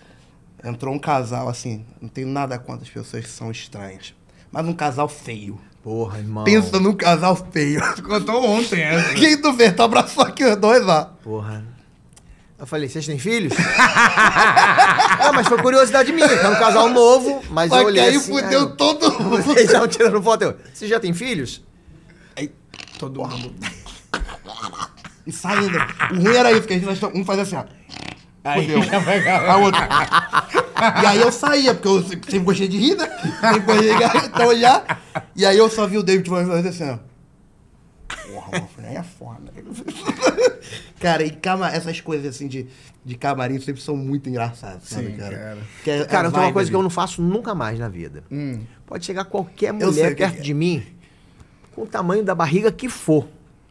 Speaker 2: Entrou um casal, assim, não tenho nada contra as pessoas que são estranhas. Mas um casal feio.
Speaker 1: Porra, irmão.
Speaker 2: Pensa num casal feio.
Speaker 1: Contou ontem,
Speaker 2: essa. Quem tu vê, tu abraçou aqui os dois lá. Porra.
Speaker 1: Eu falei, vocês têm filhos? ah, mas foi curiosidade minha, que é um casal novo, mas, mas eu olhei. Aí
Speaker 2: assim, fudeu aí, ah, todo
Speaker 1: mundo. Vocês estavam tirando foto. Eu, vocês já têm filhos?
Speaker 2: Aí, todo mundo. e saindo. O ruim era isso, que a gente, nós, um faz assim, ó. Aí, a outra. e aí eu saía, porque eu sempre gostei de rir, né? Sempre gostei de então, olhar. E aí eu só vi o David fazendo assim, ó. Porra, mano, aí é foda. Cara, e cama, essas coisas assim de, de camarim sempre são muito engraçadas, sabe, Sim,
Speaker 1: cara?
Speaker 2: Cara, é,
Speaker 1: cara tem uma coisa que eu não faço nunca mais na vida. Hum. Pode chegar qualquer mulher perto é. de mim, com o tamanho da barriga que for.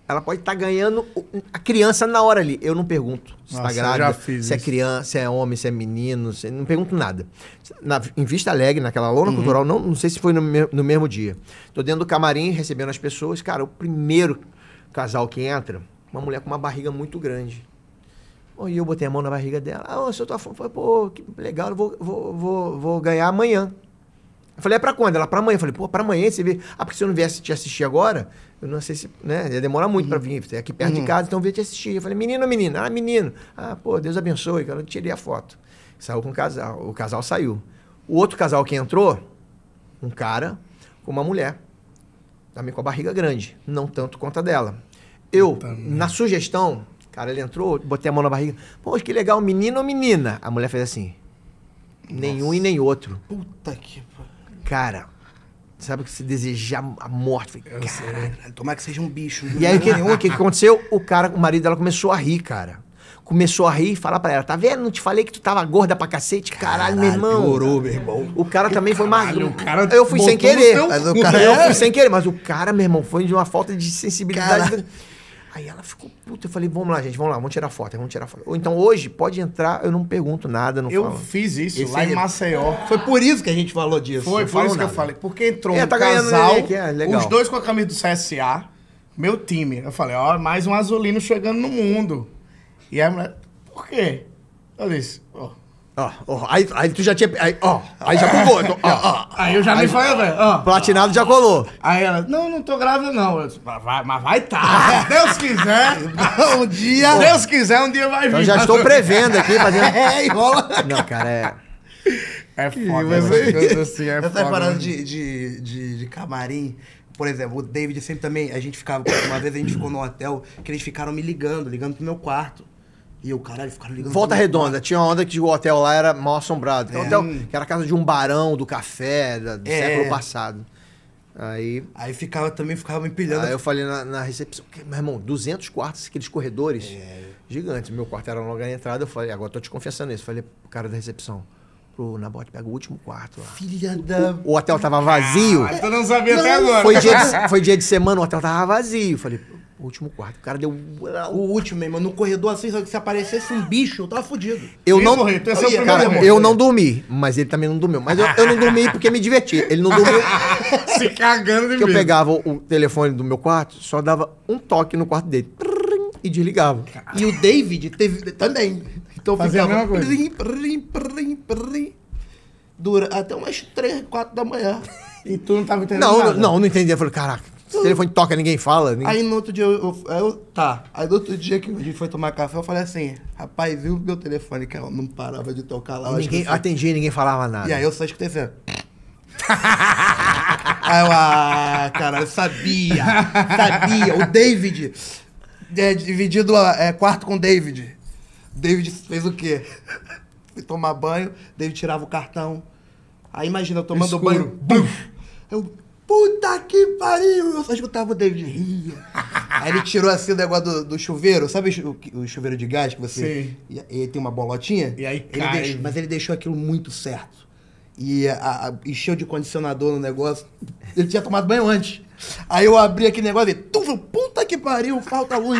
Speaker 1: Ela pode estar tá ganhando a criança na hora ali. Eu não pergunto se está grávida, se é criança, se é homem, se é menino, se... não pergunto nada. Na, em Vista Alegre, naquela lona uhum. cultural, não, não sei se foi no, me... no mesmo dia. Tô dentro do camarim recebendo as pessoas. Cara, o primeiro casal que entra uma mulher com uma barriga muito grande. e eu botei a mão na barriga dela. Ah, o senhor tá falando, pô, que legal, eu vou, vou, vou, vou ganhar amanhã. Eu falei, é pra quando? Ela, pra amanhã. Eu falei, pô, pra amanhã você vê. Ah, porque se eu não viesse te assistir agora, eu não sei se. né? Ia demorar muito uhum. pra vir. É aqui perto uhum. de casa, então eu vim te assistir. Eu falei, menino ou menina? Ela, ah, menino. Ah, pô, Deus abençoe. Eu tirei a foto. Saiu com o casal. O casal saiu. O outro casal que entrou, um cara com uma mulher. Também com a barriga grande. Não tanto quanto a dela. Eu, Puta na sugestão, cara, ele entrou, botei a mão na barriga. Pô, que legal, menino ou menina? A mulher fez assim. Nossa. Nenhum e nem outro. Puta que Cara, sabe que se desejar a morte. Falei, eu caralho.
Speaker 2: Sei. Tomara que seja um bicho. Né?
Speaker 1: E aí o que, que, aconteceu? O cara, o marido dela começou a rir, cara começou a rir e falar pra ela: Tá vendo? Não te falei que tu tava gorda pra cacete? Caralho, caralho meu irmão. Piorou, meu irmão. O cara também caralho, foi magro. eu fui sem querer. Mas o cara... Eu é. fui sem querer, mas o cara, meu irmão, foi de uma falta de sensibilidade. Aí ela ficou puta. Eu falei, vamos lá, gente, vamos lá, vamos tirar foto, vamos tirar foto. Ou então hoje, pode entrar, eu não pergunto nada, não Eu falo.
Speaker 2: fiz isso Esse lá é... em Maceió. Foi por isso que a gente falou disso.
Speaker 1: Foi, por isso nada. que eu falei. Porque entrou é, um tá casal, que é, os dois com a camisa do CSA, meu time. Eu falei, ó, mais um azulino chegando no mundo. E a mulher, por quê? Eu disse, Ó, aí, aí tu já tinha. Aí, ó, aí já pulou Então,
Speaker 2: ó, aí eu já me falei, velho.
Speaker 1: Platinado já colou.
Speaker 2: Aí ela, não, não tô grávida, não. Eu mas vai, mas vai tá. Né? Se Deus quiser, um dia.
Speaker 1: Deus quiser, um dia vai então
Speaker 2: vir. Eu já estou prevendo aqui, fazendo. É, enrola.
Speaker 1: Não, cara, é.
Speaker 2: É foda, mas aí, assim, é tá Essas paradas né? de, de, de, de camarim, por exemplo, o David sempre também, a gente ficava, uma vez a gente ficou no hotel, que eles ficaram me ligando, ligando pro meu quarto. E eu, caralho, ficaram ligando.
Speaker 1: Volta Redonda. Tinha uma onda que o hotel lá era mal assombrado. Que, é. hotel, que era a casa de um barão do café da, do é. século passado. Aí.
Speaker 2: Aí ficava também, ficava empilhando.
Speaker 1: Aí eu falei na, na recepção, meu irmão, 200 quartos, aqueles corredores é. gigantes. Meu quarto era logo na entrada. Eu falei, agora tô te confessando isso. Falei pro cara da recepção pro Nabote, pega o último quarto lá. Filha da. O, hotel tava vazio. Ah, não sabia não, até agora. Foi dia, de, foi dia de semana, o hotel tava vazio. Falei, o último quarto. O cara deu o último, irmão. No corredor, assim, se aparecesse um bicho, eu tava fudido. Eu não. Morrer, ia cara, eu não dormi, mas ele também não dormiu. Mas eu, eu não dormi porque me diverti. Ele não dormiu.
Speaker 2: se cagando de
Speaker 1: medo. Eu pegava o telefone do meu quarto, só dava um toque no quarto dele. E desligava. Caramba. E o David teve também. Então Fazia ficava. A mesma
Speaker 2: coisa. dura até umas 3, 4 da manhã. E tu não tava entendendo?
Speaker 1: Não,
Speaker 2: nada.
Speaker 1: não, não entendia. Eu falei, caraca, esse telefone toca, ninguém fala. Ninguém... Aí
Speaker 2: no outro dia eu, eu, Tá. Aí no outro dia que a gente foi tomar café, eu falei assim, rapaz, viu meu telefone que não parava de tocar lá? Ninguém
Speaker 1: atendia ninguém falava nada.
Speaker 2: E aí eu só escutei assim. aí eu, ah, cara, eu sabia. Sabia. O David. É, dividido é, quarto com o David. David fez o quê? Fui tomar banho, David tirava o cartão. Aí imagina, eu tomando Escuro. banho. Bum, eu Puta que pariu! Eu só escutava o David rir. Aí ele tirou assim o negócio do, do chuveiro, sabe o, chuveiro de gás que você. Sim. E, e tem uma bolotinha?
Speaker 1: E aí
Speaker 2: ele deixou, mas ele deixou aquilo muito certo. E a, a, encheu de condicionador no negócio. Ele tinha tomado banho antes. Aí eu abri aquele negócio e tu puta que pariu, falta luz.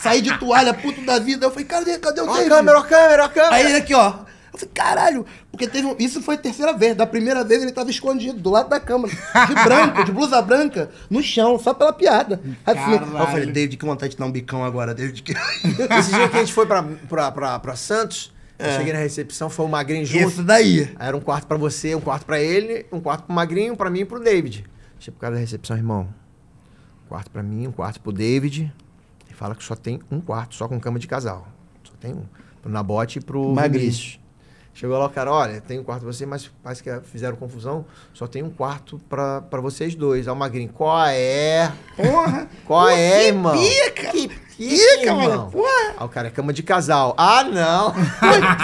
Speaker 2: Saí de toalha, puto da vida. Eu falei, cadê, cadê o David?
Speaker 1: Ó a câmera, ó a câmera, ó
Speaker 2: a
Speaker 1: câmera. Aí
Speaker 2: ele aqui, ó. Eu falei, caralho, porque teve um... Isso foi a terceira vez. Da primeira vez ele tava escondido, do lado da cama, de branco, de blusa branca, no chão, só pela piada.
Speaker 1: eu falei, David, que vontade de dar um bicão agora, David. Que... Esse dia que a gente foi pra, pra, pra, pra Santos, eu é. cheguei na recepção, foi o Magrinho junto.
Speaker 2: Isso daí.
Speaker 1: era um quarto para você, um quarto para ele, um quarto pro Magrinho, pra para mim e pro David. Achei por causa da recepção, irmão. Um quarto para mim, um quarto pro David. Ele fala que só tem um quarto, só com cama de casal. Só tem um. Pro Nabote e pro Magrinho. Chegou lá o cara, olha, tem um quarto pra você, mas parece que fizeram confusão, só tem um quarto pra, pra vocês dois. Aí o Magrinho, qual
Speaker 2: é?
Speaker 1: Porra! Qual porra, é, que irmão? Pica. Que pica, mano! Porra! Aí o cara, é cama de casal. Ah, não!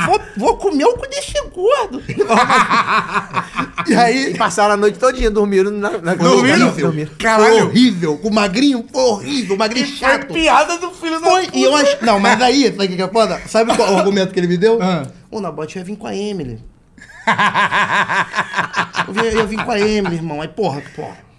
Speaker 2: vou, vou comer o cu desse gordo!
Speaker 1: e aí... E passaram a noite todinha, dormindo na... na dormiram?
Speaker 2: Horrível. Dormiram. Caralho! Foi horrível! O Magrinho foi horrível, o Magrinho chato!
Speaker 1: Foi piada do filho da puta! E eu
Speaker 2: acho... Não, mas aí, sabe o que é foda? Sabe qual o argumento que ele me deu? Ah. O Nabote ia vir com a Emily. eu, ia, eu vim com a Emily, irmão. Aí, porra, porra.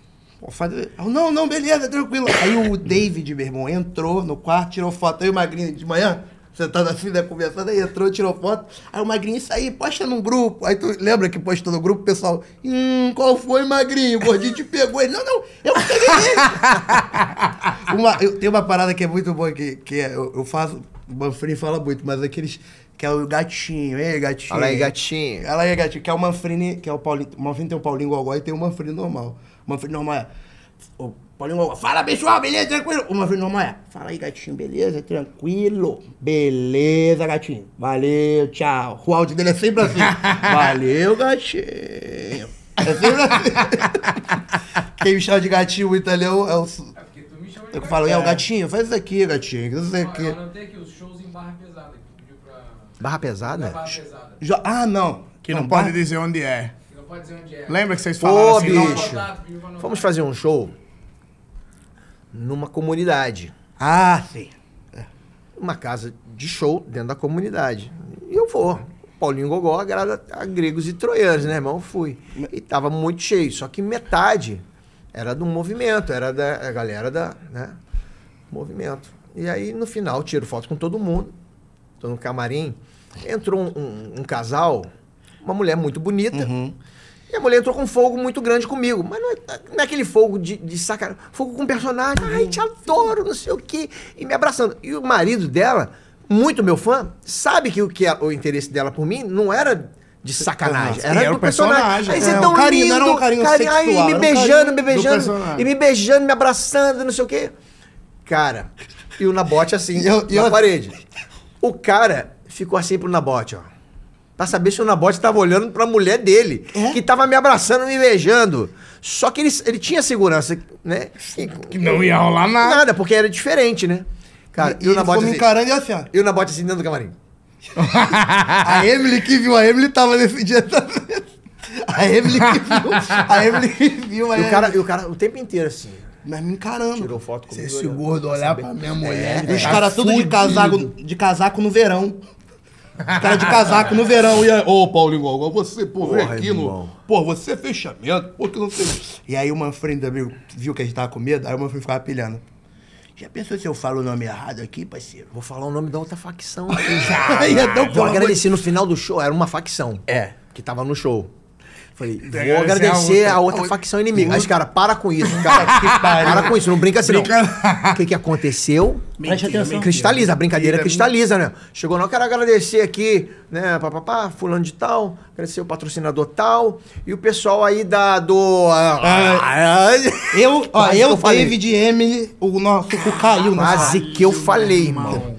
Speaker 2: Eu, não, não, beleza, tranquilo. Aí o David, meu irmão, entrou no quarto, tirou foto. Aí o Magrinho de manhã, sentado assim, né, conversando, aí entrou, tirou foto. Aí o Magrinho, isso aí, posta num grupo. Aí tu lembra que postou no grupo, o pessoal, hum, qual foi, Magrinho? O gordinho te pegou. Ele, não, não, eu peguei ele. uma, eu, tem uma parada que é muito boa, que, que é, eu, eu faço, o Manfrim fala muito, mas aqueles... É que é o gatinho, ei, gatinho. Ela
Speaker 1: é gatinho.
Speaker 2: Ela
Speaker 1: é
Speaker 2: gatinho, que é o Manfrini, que é o Paulinho. O Manfrini tem o Paulinho Gogó e tem o Manfrini normal. O Manfrini normal é. O Paulinho Gogó, fala pessoal, beleza, tranquilo. O Manfrini normal é. Fala aí, gatinho, beleza, tranquilo. Beleza, gatinho. Valeu, tchau. O áudio dele é sempre assim. Valeu, gatinho. É sempre assim. Quem me chama de gatinho, é o italiano é o. É porque tu me chama de Eu falo, é o gatinho, faz isso aqui, gatinho, isso aqui. eu não tenho aqui os shows em barra pesada.
Speaker 1: Barra Pesada? Barra Pesada.
Speaker 2: Jo ah, não.
Speaker 1: Que não, não pode bar... dizer onde
Speaker 2: é. Que não pode dizer onde é. Lembra que vocês falaram Pô, assim? bicho. Não...
Speaker 1: Vamos fazer um show numa comunidade.
Speaker 2: Ah, sim.
Speaker 1: Uma casa de show dentro da comunidade. E eu vou. Paulinho Gogó agrada a gregos e troianos, né, irmão? Fui. E tava muito cheio. Só que metade era do movimento, era da galera da, né, movimento. E aí, no final, tiro foto com todo mundo. Tô no camarim. Entrou um, um, um casal, uma mulher muito bonita. Uhum. E a mulher entrou com um fogo muito grande comigo. Mas não é, não é aquele fogo de, de sacanagem. Fogo com personagem. Ai, te adoro, não sei o quê. E me abraçando. E o marido dela, muito meu fã, sabe que o, que é o interesse dela por mim não era de sacanagem. Era, era do personagem. personagem. Aí você é, é tão um carinho, lindo. era um carinho carinho, sexual, aí me beijando, um me beijando. E me beijando, me abraçando, não sei o quê. Cara, e o Nabote assim, eu, na eu... parede. O cara ficou assim pro Nabote, ó. Pra saber se o Nabote tava olhando pra mulher dele, é? que tava me abraçando, me beijando. Só que ele, ele tinha segurança, né?
Speaker 2: E, que não ia rolar nada. Nada,
Speaker 1: porque era diferente, né?
Speaker 2: Cara, e, e o Nabote. Ficou me
Speaker 1: assim, encarando assim, e assim, ó. E
Speaker 2: o Nabote assim dentro do camarim. a Emily que viu, a Emily tava nesse dia também. A Emily que viu, a Emily que viu, a Emily. E o cara, e o
Speaker 1: cara o tempo inteiro assim. Mas me encarando. Tirou
Speaker 2: foto
Speaker 1: comigo. Esse é gordo olhar pra minha mulher. É,
Speaker 2: é, os caras tudo de tá casaco, de casaco no verão. Cara de casaco no verão. E aí, ô, Paulinho Gogol, você, pô, vem Porra, aqui no. Pô, você é fechamento, pô, que não tem E aí o Manfred amigo, viu que a gente tava com medo, aí o Manfred ficava pilhando. Já pensou se eu falo o nome errado aqui, parceiro?
Speaker 1: Vou falar o nome da outra facção. aqui. Aí é então, Vou agradecer no final do show. Era uma facção. É. Que tava no show. Falei, vou agradecer a outra, a outra facção inimiga. Mas, cara, para com isso, cara. para com isso, não brinca assim, brinca... não. O que, que aconteceu?
Speaker 2: Preste atenção.
Speaker 1: Cristaliza, a brincadeira mentira, cristaliza, né? Chegou, não, quero agradecer aqui, né, papapá, fulano de tal, agradecer o patrocinador tal, e o pessoal aí da, do... Ah, ah
Speaker 2: eu, ó, eu, eu David Emily, o nosso cu caiu.
Speaker 1: Quase que eu falei, mano.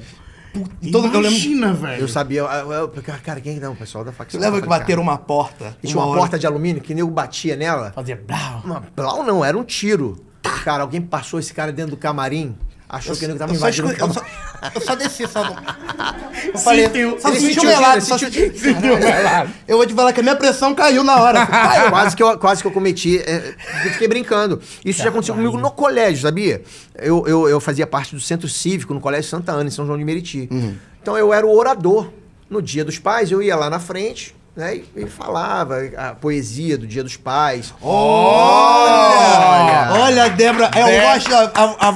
Speaker 1: Puta, então, Imagina, eu lembro, velho. Eu sabia.
Speaker 2: Eu,
Speaker 1: eu, cara, quem é não? O pessoal da facção.
Speaker 2: Lembra que bateram uma porta?
Speaker 1: Tinha uma, porta de alumínio que eu batia nela. Fazia blau. blau não, era um tiro. Cara, alguém passou esse cara dentro do camarim. Achou eu, que ele tava invadindo eu só, eu, só, desci, só Eu falei,
Speaker 2: sentiu, só sentiu melado, só sentiu, sentiu melado. Eu vou te falar que a minha pressão caiu na hora.
Speaker 1: quase, que eu, quase que eu cometi. É, eu fiquei brincando. Isso Caramba. já aconteceu comigo no colégio, sabia? Eu, eu, eu fazia parte do centro cívico no Colégio Santa Ana, em São João de Meriti. Uhum. Então eu era o orador. No Dia dos Pais, eu ia lá na frente, né? E, e, falava a poesia do Dia dos Pais.
Speaker 2: Olha! Olha, Débora, eu é gosto né? a, a, a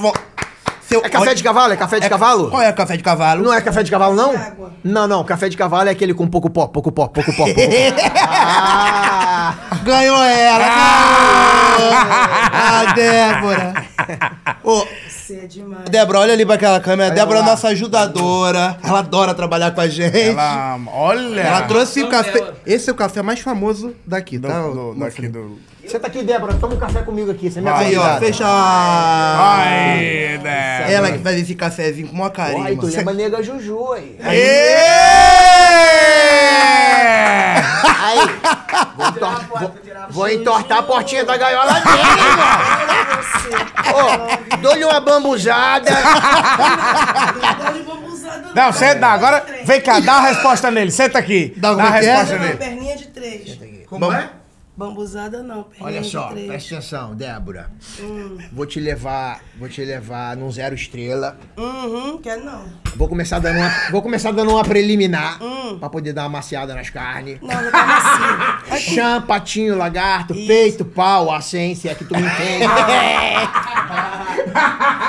Speaker 1: seu é café ódio... de cavalo? É café de é... cavalo?
Speaker 2: Qual é café de cavalo?
Speaker 1: Não é café de cavalo, não? É não, não. Café de cavalo é aquele com pouco pó, pouco pó, pouco pó, pouco pó.
Speaker 2: ah, ganhou ela! Ah,
Speaker 1: ah Débora! Oh, Você é demais. Débora, olha ali pra aquela câmera. Débora é nossa ajudadora. Ela adora trabalhar com a gente. Ela,
Speaker 2: olha!
Speaker 1: Ela trouxe o café. Dela. Esse é o café mais famoso daqui, do,
Speaker 2: tá?
Speaker 1: Do, daqui
Speaker 2: do... Senta tá aqui, Débora, toma um café comigo aqui. Você é me Aí, ó, fecha.
Speaker 1: Aí,
Speaker 2: Débora.
Speaker 1: É ela que faz esse cafezinho com uma carinha. Ai,
Speaker 2: tu mano. nega Juju aí. Aí!
Speaker 1: aí. Vou, vou... vou, entortar a portinha da gaiola dele, irmão. Ô, dou-lhe uma bambuzada. Não, senta, agora vem cá, dá uma resposta nele. Senta aqui. Dá,
Speaker 2: uma é resposta nele. Perninha de três. Como é? Bambuzada não,
Speaker 1: Olha só, três. presta atenção, Débora. Hum. Vou te levar, vou te levar num zero estrela.
Speaker 2: Uhum, quero não.
Speaker 1: Vou começar dando uma, vou começar dando uma preliminar hum. pra poder dar uma maciada nas carnes. Não, não tá Chã, patinho, lagarto, Isso. peito, pau, assência, é que tu me entende.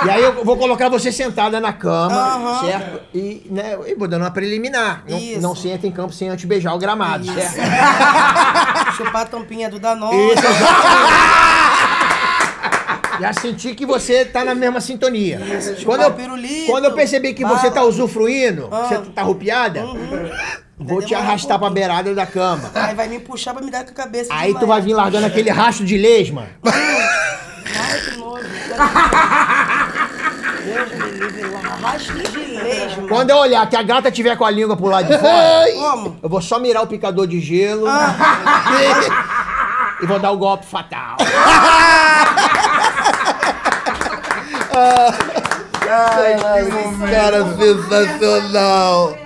Speaker 1: e aí eu vou colocar você sentada na cama, uhum. certo? E, né, e vou dando uma preliminar. Isso. Não, não senta em campo sem antes beijar o gramado, Isso. certo? Chupar tampinha
Speaker 2: do Danone.
Speaker 1: Já senti que você tá na mesma sintonia. Isso, quando, eu, pirulito, quando eu percebi que bala. você tá usufruindo, ah. você tá arrupiada, uhum. vou te arrastar um pra beirada da cama.
Speaker 2: Aí vai me puxar pra me dar com a cabeça.
Speaker 1: Aí tu vai vir largando aquele rastro de lesma. Ai, que nojo. Deus me livre, rastro de mesmo. Quando eu olhar que a gata tiver com a língua pro lado de fora, Como? eu vou só mirar o picador de gelo ah. e vou dar o golpe fatal. Ah.
Speaker 2: Ai, que cara sensacional.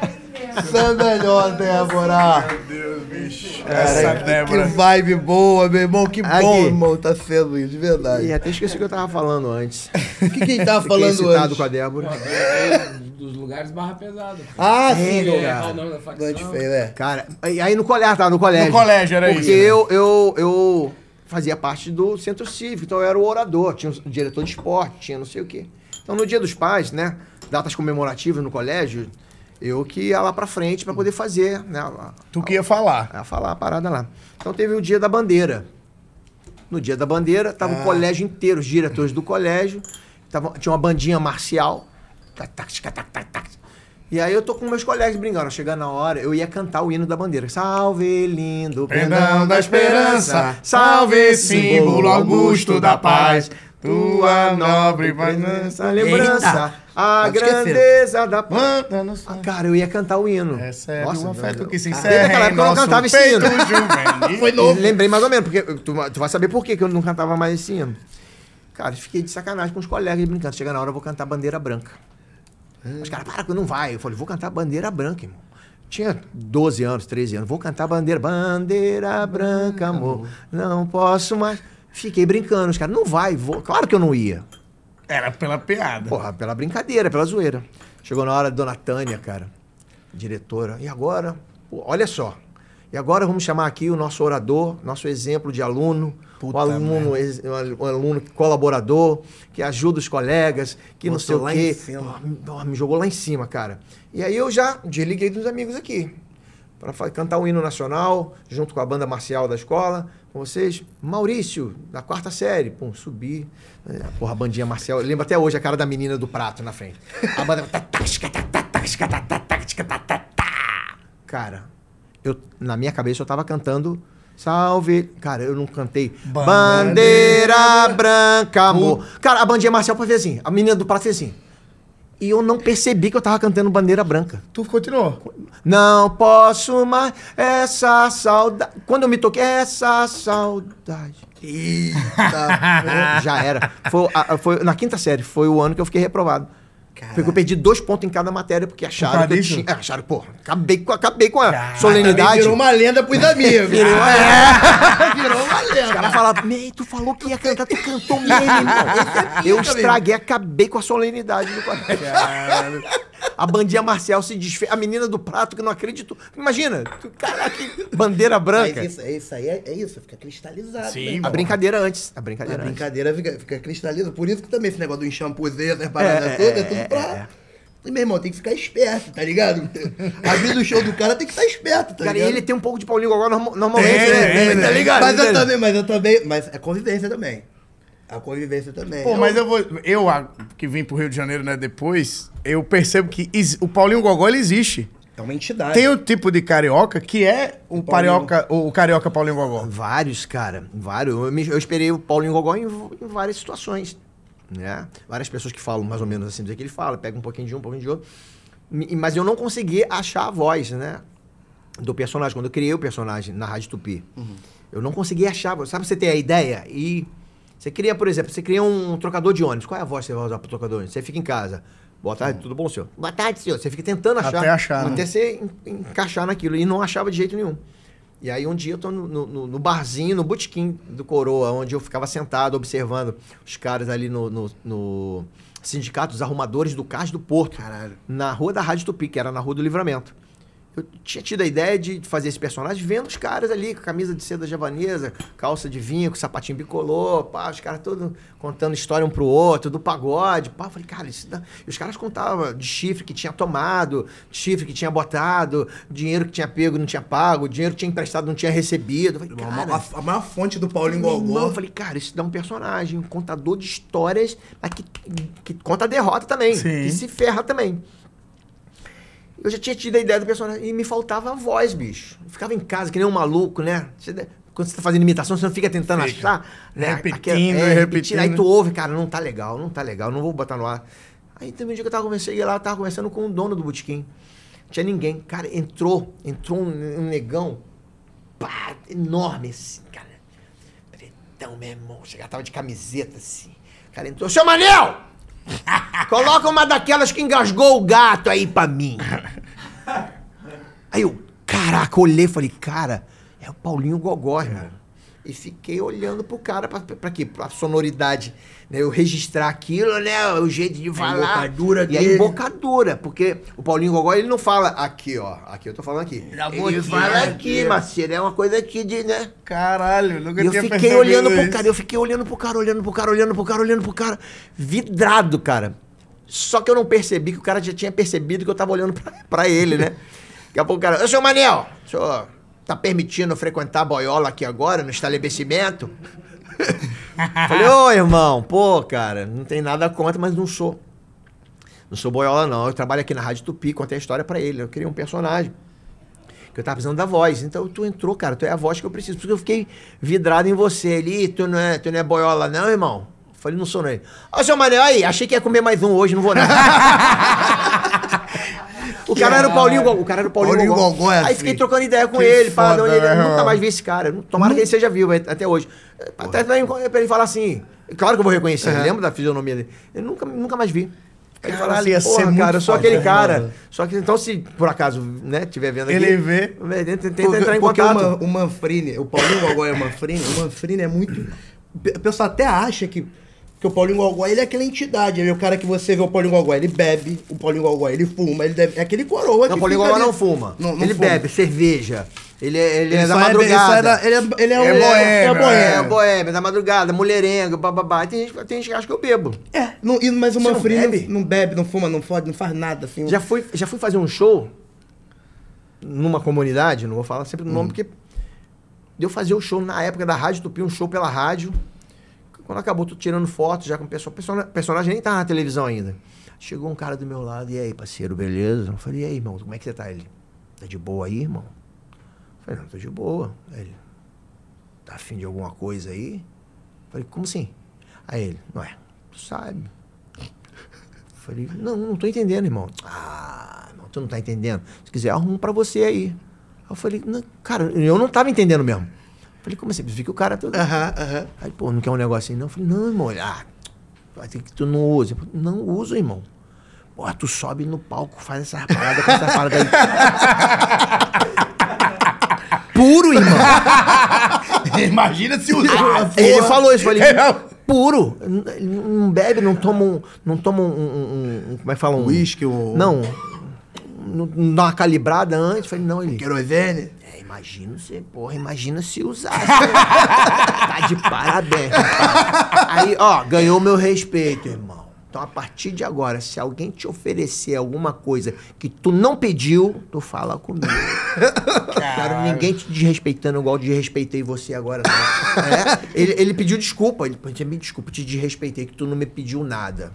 Speaker 2: É melhor, Débora. Meu Deus, bicho. Essa Débora. Que vibe boa, meu irmão. Que Aqui. bom, irmão, tá sendo isso, de verdade.
Speaker 1: E até esqueci o que eu tava falando antes.
Speaker 2: O que, que tava Fiquei falando antes?
Speaker 1: com a Débora.
Speaker 2: Dos lugares barra pesada. Ah,
Speaker 1: sim, é, cara. o nome da Feio, Cara, aí no colégio, tá? No colégio.
Speaker 2: No colégio, era isso.
Speaker 1: Porque eu, eu, eu fazia parte do centro cívico, então eu era o orador, tinha o diretor de esporte, tinha não sei o quê. Então no dia dos pais, né? Datas comemorativas no colégio, eu que ia lá para frente para poder fazer, né? A,
Speaker 2: tu que ia a, falar. A, é,
Speaker 1: falar a parada lá. Então teve o dia da bandeira. No dia da bandeira, tava ah. o colégio inteiro, os diretores do colégio. Tava, tinha uma bandinha marcial. E aí eu tô com meus colegas brincando. Chegando na hora, eu ia cantar o hino da bandeira. Salve, lindo pendão da esperança. Salve, símbolo augusto da paz. Tua nobre presença, lembrança, Eita. a grandeza da planta. Ah, cara, eu ia cantar o
Speaker 2: hino. É Recebe Nossa,
Speaker 1: o afeto que se encerra Desde aquela época eu não cantava esse hino. Foi novo. Lembrei mais ou menos, porque tu, tu vai saber por que eu não cantava mais esse hino. Cara, fiquei de sacanagem com os colegas brincando. Chega na hora, eu vou cantar Bandeira Branca. É. Os caras, para, não vai. Eu falei, vou cantar Bandeira Branca, irmão tinha 12 anos, 13 anos, vou cantar bandeira, bandeira branca, amor, não posso mais. Fiquei brincando, os caras, não vai, vou. claro que eu não ia.
Speaker 2: Era pela piada.
Speaker 1: Porra, pela brincadeira, pela zoeira. Chegou na hora da dona Tânia, cara, diretora. E agora? Pô, olha só. E agora vamos chamar aqui o nosso orador, nosso exemplo de aluno, Puta o aluno, o aluno colaborador, que ajuda os colegas, que Botou não sei o lá quê. Em cima. me jogou lá em cima, cara. E aí eu já desliguei dos amigos aqui para cantar o hino nacional junto com a banda marcial da escola com vocês, Maurício, da quarta série. Pum, subi. É, porra, a bandinha Marcel. Eu lembro até hoje a cara da menina do prato na frente. A banda. Cara, eu, na minha cabeça eu tava cantando. Salve. Cara, eu não cantei. Bandeira, Bandeira branca, amor. Cara, a bandinha Marcel foi assim. A menina do prato fez assim. E eu não percebi que eu tava cantando Bandeira Branca.
Speaker 2: Tu continuou?
Speaker 1: Não posso mais essa saudade. Quando eu me toquei, essa saudade. Eita, já era. Foi, a, foi, na quinta série, foi o ano que eu fiquei reprovado. Caraca. Porque eu perdi dois pontos em cada matéria, porque acharam que eu tinha. É, acharam, pô, acabei, acabei com a Caraca, solenidade.
Speaker 2: Virou uma lenda pros amigos. virou,
Speaker 1: é. virou falhando. Os caras falavam, tu falou que ia cantar, tu cantou mei irmão. É Eu estraguei, acabei com a solenidade do quarteto. A bandinha marcial se desfez. A menina do prato, que não acredito. Imagina, caraca, bandeira branca.
Speaker 2: Mas isso, é isso aí é, é isso, fica cristalizado. Sim,
Speaker 1: né? A brincadeira antes. A brincadeira
Speaker 2: A antes. brincadeira fica, fica cristalizada. Por isso que também esse negócio do enxampuzeiro, as paradas é, todas, é, é tudo pra... É, e, meu irmão, tem que ficar esperto, tá ligado? A vida do show do cara tem que estar esperto, tá cara, ligado? Cara, e
Speaker 1: ele tem um pouco de Paulinho agora normalmente, tem,
Speaker 2: né? Tem, tá ligado? Mas eu também, mas eu também. Mas é convivência também. A convivência também. Pô, mas eu vou. Eu, que vim pro Rio de Janeiro, né, depois, eu percebo que o Paulinho Gogó ele existe.
Speaker 1: É uma entidade.
Speaker 2: Tem o tipo de carioca que é o, carioca, o carioca Paulinho Gogó.
Speaker 1: Vários, cara. Vários. Eu, me, eu esperei o Paulinho Gogó em, em várias situações né? Várias pessoas que falam mais ou menos assim, do que ele fala, pega um pouquinho de um, um pouquinho de outro. Mas eu não consegui achar a voz, né? Do personagem, quando eu criei o personagem na Rádio Tupi. Uhum. Eu não consegui achar, sabe você tem a ideia e... Você cria, por exemplo, você cria um trocador de ônibus. Qual é a voz que você vai usar para trocador de ônibus? Você fica em casa. Boa tarde, tudo bom, senhor? Boa tarde, senhor. Você fica tentando achar. Até achar. Até né? você encaixar naquilo. E não achava de jeito nenhum. E aí um dia eu tô no, no, no barzinho, no botequim do Coroa, onde eu ficava sentado observando os caras ali no, no, no Sindicato os Arrumadores do Cais do Porto. Caralho. Na rua da Rádio Tupi, que era na Rua do Livramento. Eu tinha tido a ideia de fazer esse personagem vendo os caras ali, com camisa de seda javanesa, calça de vinho, com sapatinho bicolor, pá, os caras todos contando história um pro outro, do pagode, pá. Eu falei, cara, isso dá... E os caras contavam de chifre que tinha tomado, de chifre que tinha botado, dinheiro que tinha pego não tinha pago, dinheiro que tinha emprestado não tinha recebido. Eu falei,
Speaker 2: cara, a, a, maior fonte do Paulinho Gogó. Eu
Speaker 1: falei, cara, isso dá um personagem, um contador de histórias, mas que, que conta a derrota também, Sim. que se ferra também. Eu já tinha tido a ideia do personagem. Né? E me faltava a voz, bicho. Eu ficava em casa, que nem um maluco, né? Você, quando você tá fazendo imitação, você não fica tentando fica. achar.
Speaker 2: Né? Repetindo, Aquela, é, repetindo. repetindo.
Speaker 1: Aí tu ouve, cara, não tá legal, não tá legal, não vou botar no ar. Aí também um dia que eu tava conversando, cheguei lá, eu tava conversando com o dono do botequim. Não tinha ninguém. Cara, entrou, entrou um, um negão, pá, enorme, assim, cara. Pretão, meu irmão. Chegava tava de camiseta, assim. Cara, entrou, seu Manel! Coloca uma daquelas que engasgou o gato aí pra mim. Aí eu, caraca, olhei e falei, cara, é o Paulinho Gogó, irmão. É e fiquei olhando pro cara para quê Pra sonoridade, né? Eu registrar aquilo, né? O jeito de falar. A
Speaker 2: embocadura
Speaker 1: dele. E a embocadura, porque o Paulinho Gogó ele não fala aqui, ó. Aqui eu tô falando aqui.
Speaker 2: ele fala aqui, Marcelo, é uma coisa aqui de, né?
Speaker 1: Caralho, nunca e tinha eu fiquei olhando isso. pro cara, eu fiquei olhando pro cara, olhando pro cara, olhando pro cara, olhando pro cara, vidrado, cara. Só que eu não percebi que o cara já tinha percebido que eu tava olhando pra, pra ele, né? Daqui a pouco o cara, Ô, sou o Manel, sou tá permitindo frequentar boiola aqui agora, no estabelecimento? Falei, ô irmão, pô, cara, não tem nada contra, mas não sou. Não sou boiola, não. Eu trabalho aqui na Rádio Tupi, contei a história para ele. Eu queria um personagem. Que eu tava precisando da voz. Então tu entrou, cara, tu é a voz que eu preciso. Porque eu fiquei vidrado em você ali. Tu não é, tu não é boiola, não, irmão? Falei, não sou não. Ó, seu Mané, aí, achei que ia comer mais um hoje, não vou não. cara era o Paulinho Gogó. O cara era o Paulinho, Paulinho Gogó. Gogó é Aí fiquei assim. trocando ideia com que ele, foda, pá, ele né, irmão. nunca mais vi esse cara. Tomara hum. que ele seja vivo até hoje. Porra. Até pra ele falar assim. Claro que eu vou reconhecer, uhum. lembro da fisionomia dele. Eu nunca, nunca mais vi. Ele fala assim, ia ser cara, eu sou aquele né, cara. Só que então, se por acaso, né, tiver vendo aqui.
Speaker 2: Ele vê.
Speaker 1: Tenta
Speaker 2: entrar em porque contato. O, Man, o Manfrini, o Paulinho Gogó é o Manfrini, o Manfrini é muito. O pessoal até acha que porque o Paulinho Gogó, ele é aquela entidade. Ele é o cara que você vê o Paulinho Gogó, ele bebe. O Paulinho Gogó, ele fuma. Ele deve... É aquele
Speaker 1: coroa não, que o Paulinho Gogó não fuma. Não, não ele fuma. bebe cerveja. Ele é, ele, ele é da madrugada.
Speaker 2: É, ele, é, ele
Speaker 1: é,
Speaker 2: é, boêmio,
Speaker 1: é, boêmio. É, é, é boêmio, da madrugada, mulherengo, bababá. Tem gente, tem gente que acha que eu bebo.
Speaker 2: É, não, mas o Manfrim não bebe?
Speaker 1: Não, bebe, não fuma, não fode, não faz nada assim. Já fui, já fui fazer um show numa comunidade, não vou falar sempre o nome, hum. porque deu fazer o um show na época da Rádio Tupi, um show pela rádio. Quando acabou, tô tirando foto já com o pessoal. O personagem nem tá na televisão ainda. Chegou um cara do meu lado, e aí, parceiro, beleza? Eu falei, e aí, irmão, como é que você tá? Ele, tá de boa aí, irmão? Eu falei, não, tô de boa. Ele, tá afim de alguma coisa aí? Eu falei, como assim? Aí ele, não é, tu sabe. Eu falei, não, não tô entendendo, irmão. Ah, irmão, tu não tá entendendo. Se quiser, arrumo pra você aí. Aí eu falei, cara, eu não tava entendendo mesmo. Falei, como assim? Fica o cara todo. Aham, uhum, aham. Aí, pô, não quer um negócio assim não? Falei, não, irmão, olha ah, vai ter que tu não usa. não uso, irmão. Pô, tu sobe no palco, faz essa parada, com essa parada aí. Puro, irmão.
Speaker 2: Imagina se usa.
Speaker 1: Ah, ele falou isso, falei, é, puro. Não bebe, não toma um. Não toma um. um, um como é que fala? Um uísque
Speaker 2: Não
Speaker 1: não, uma calibrada antes? Falei, não,
Speaker 2: ele. Querosene?
Speaker 1: É, imagina se, porra, imagina se usasse. tá de parabéns. Aí, ó, ganhou meu respeito, irmão. Então, a partir de agora, se alguém te oferecer alguma coisa que tu não pediu, tu fala comigo. Quero ninguém te desrespeitando igual desrespeitei você agora. Né? É? Ele, ele, pediu desculpa. Ele pediu, me desculpa, te desrespeitei que tu não me pediu nada.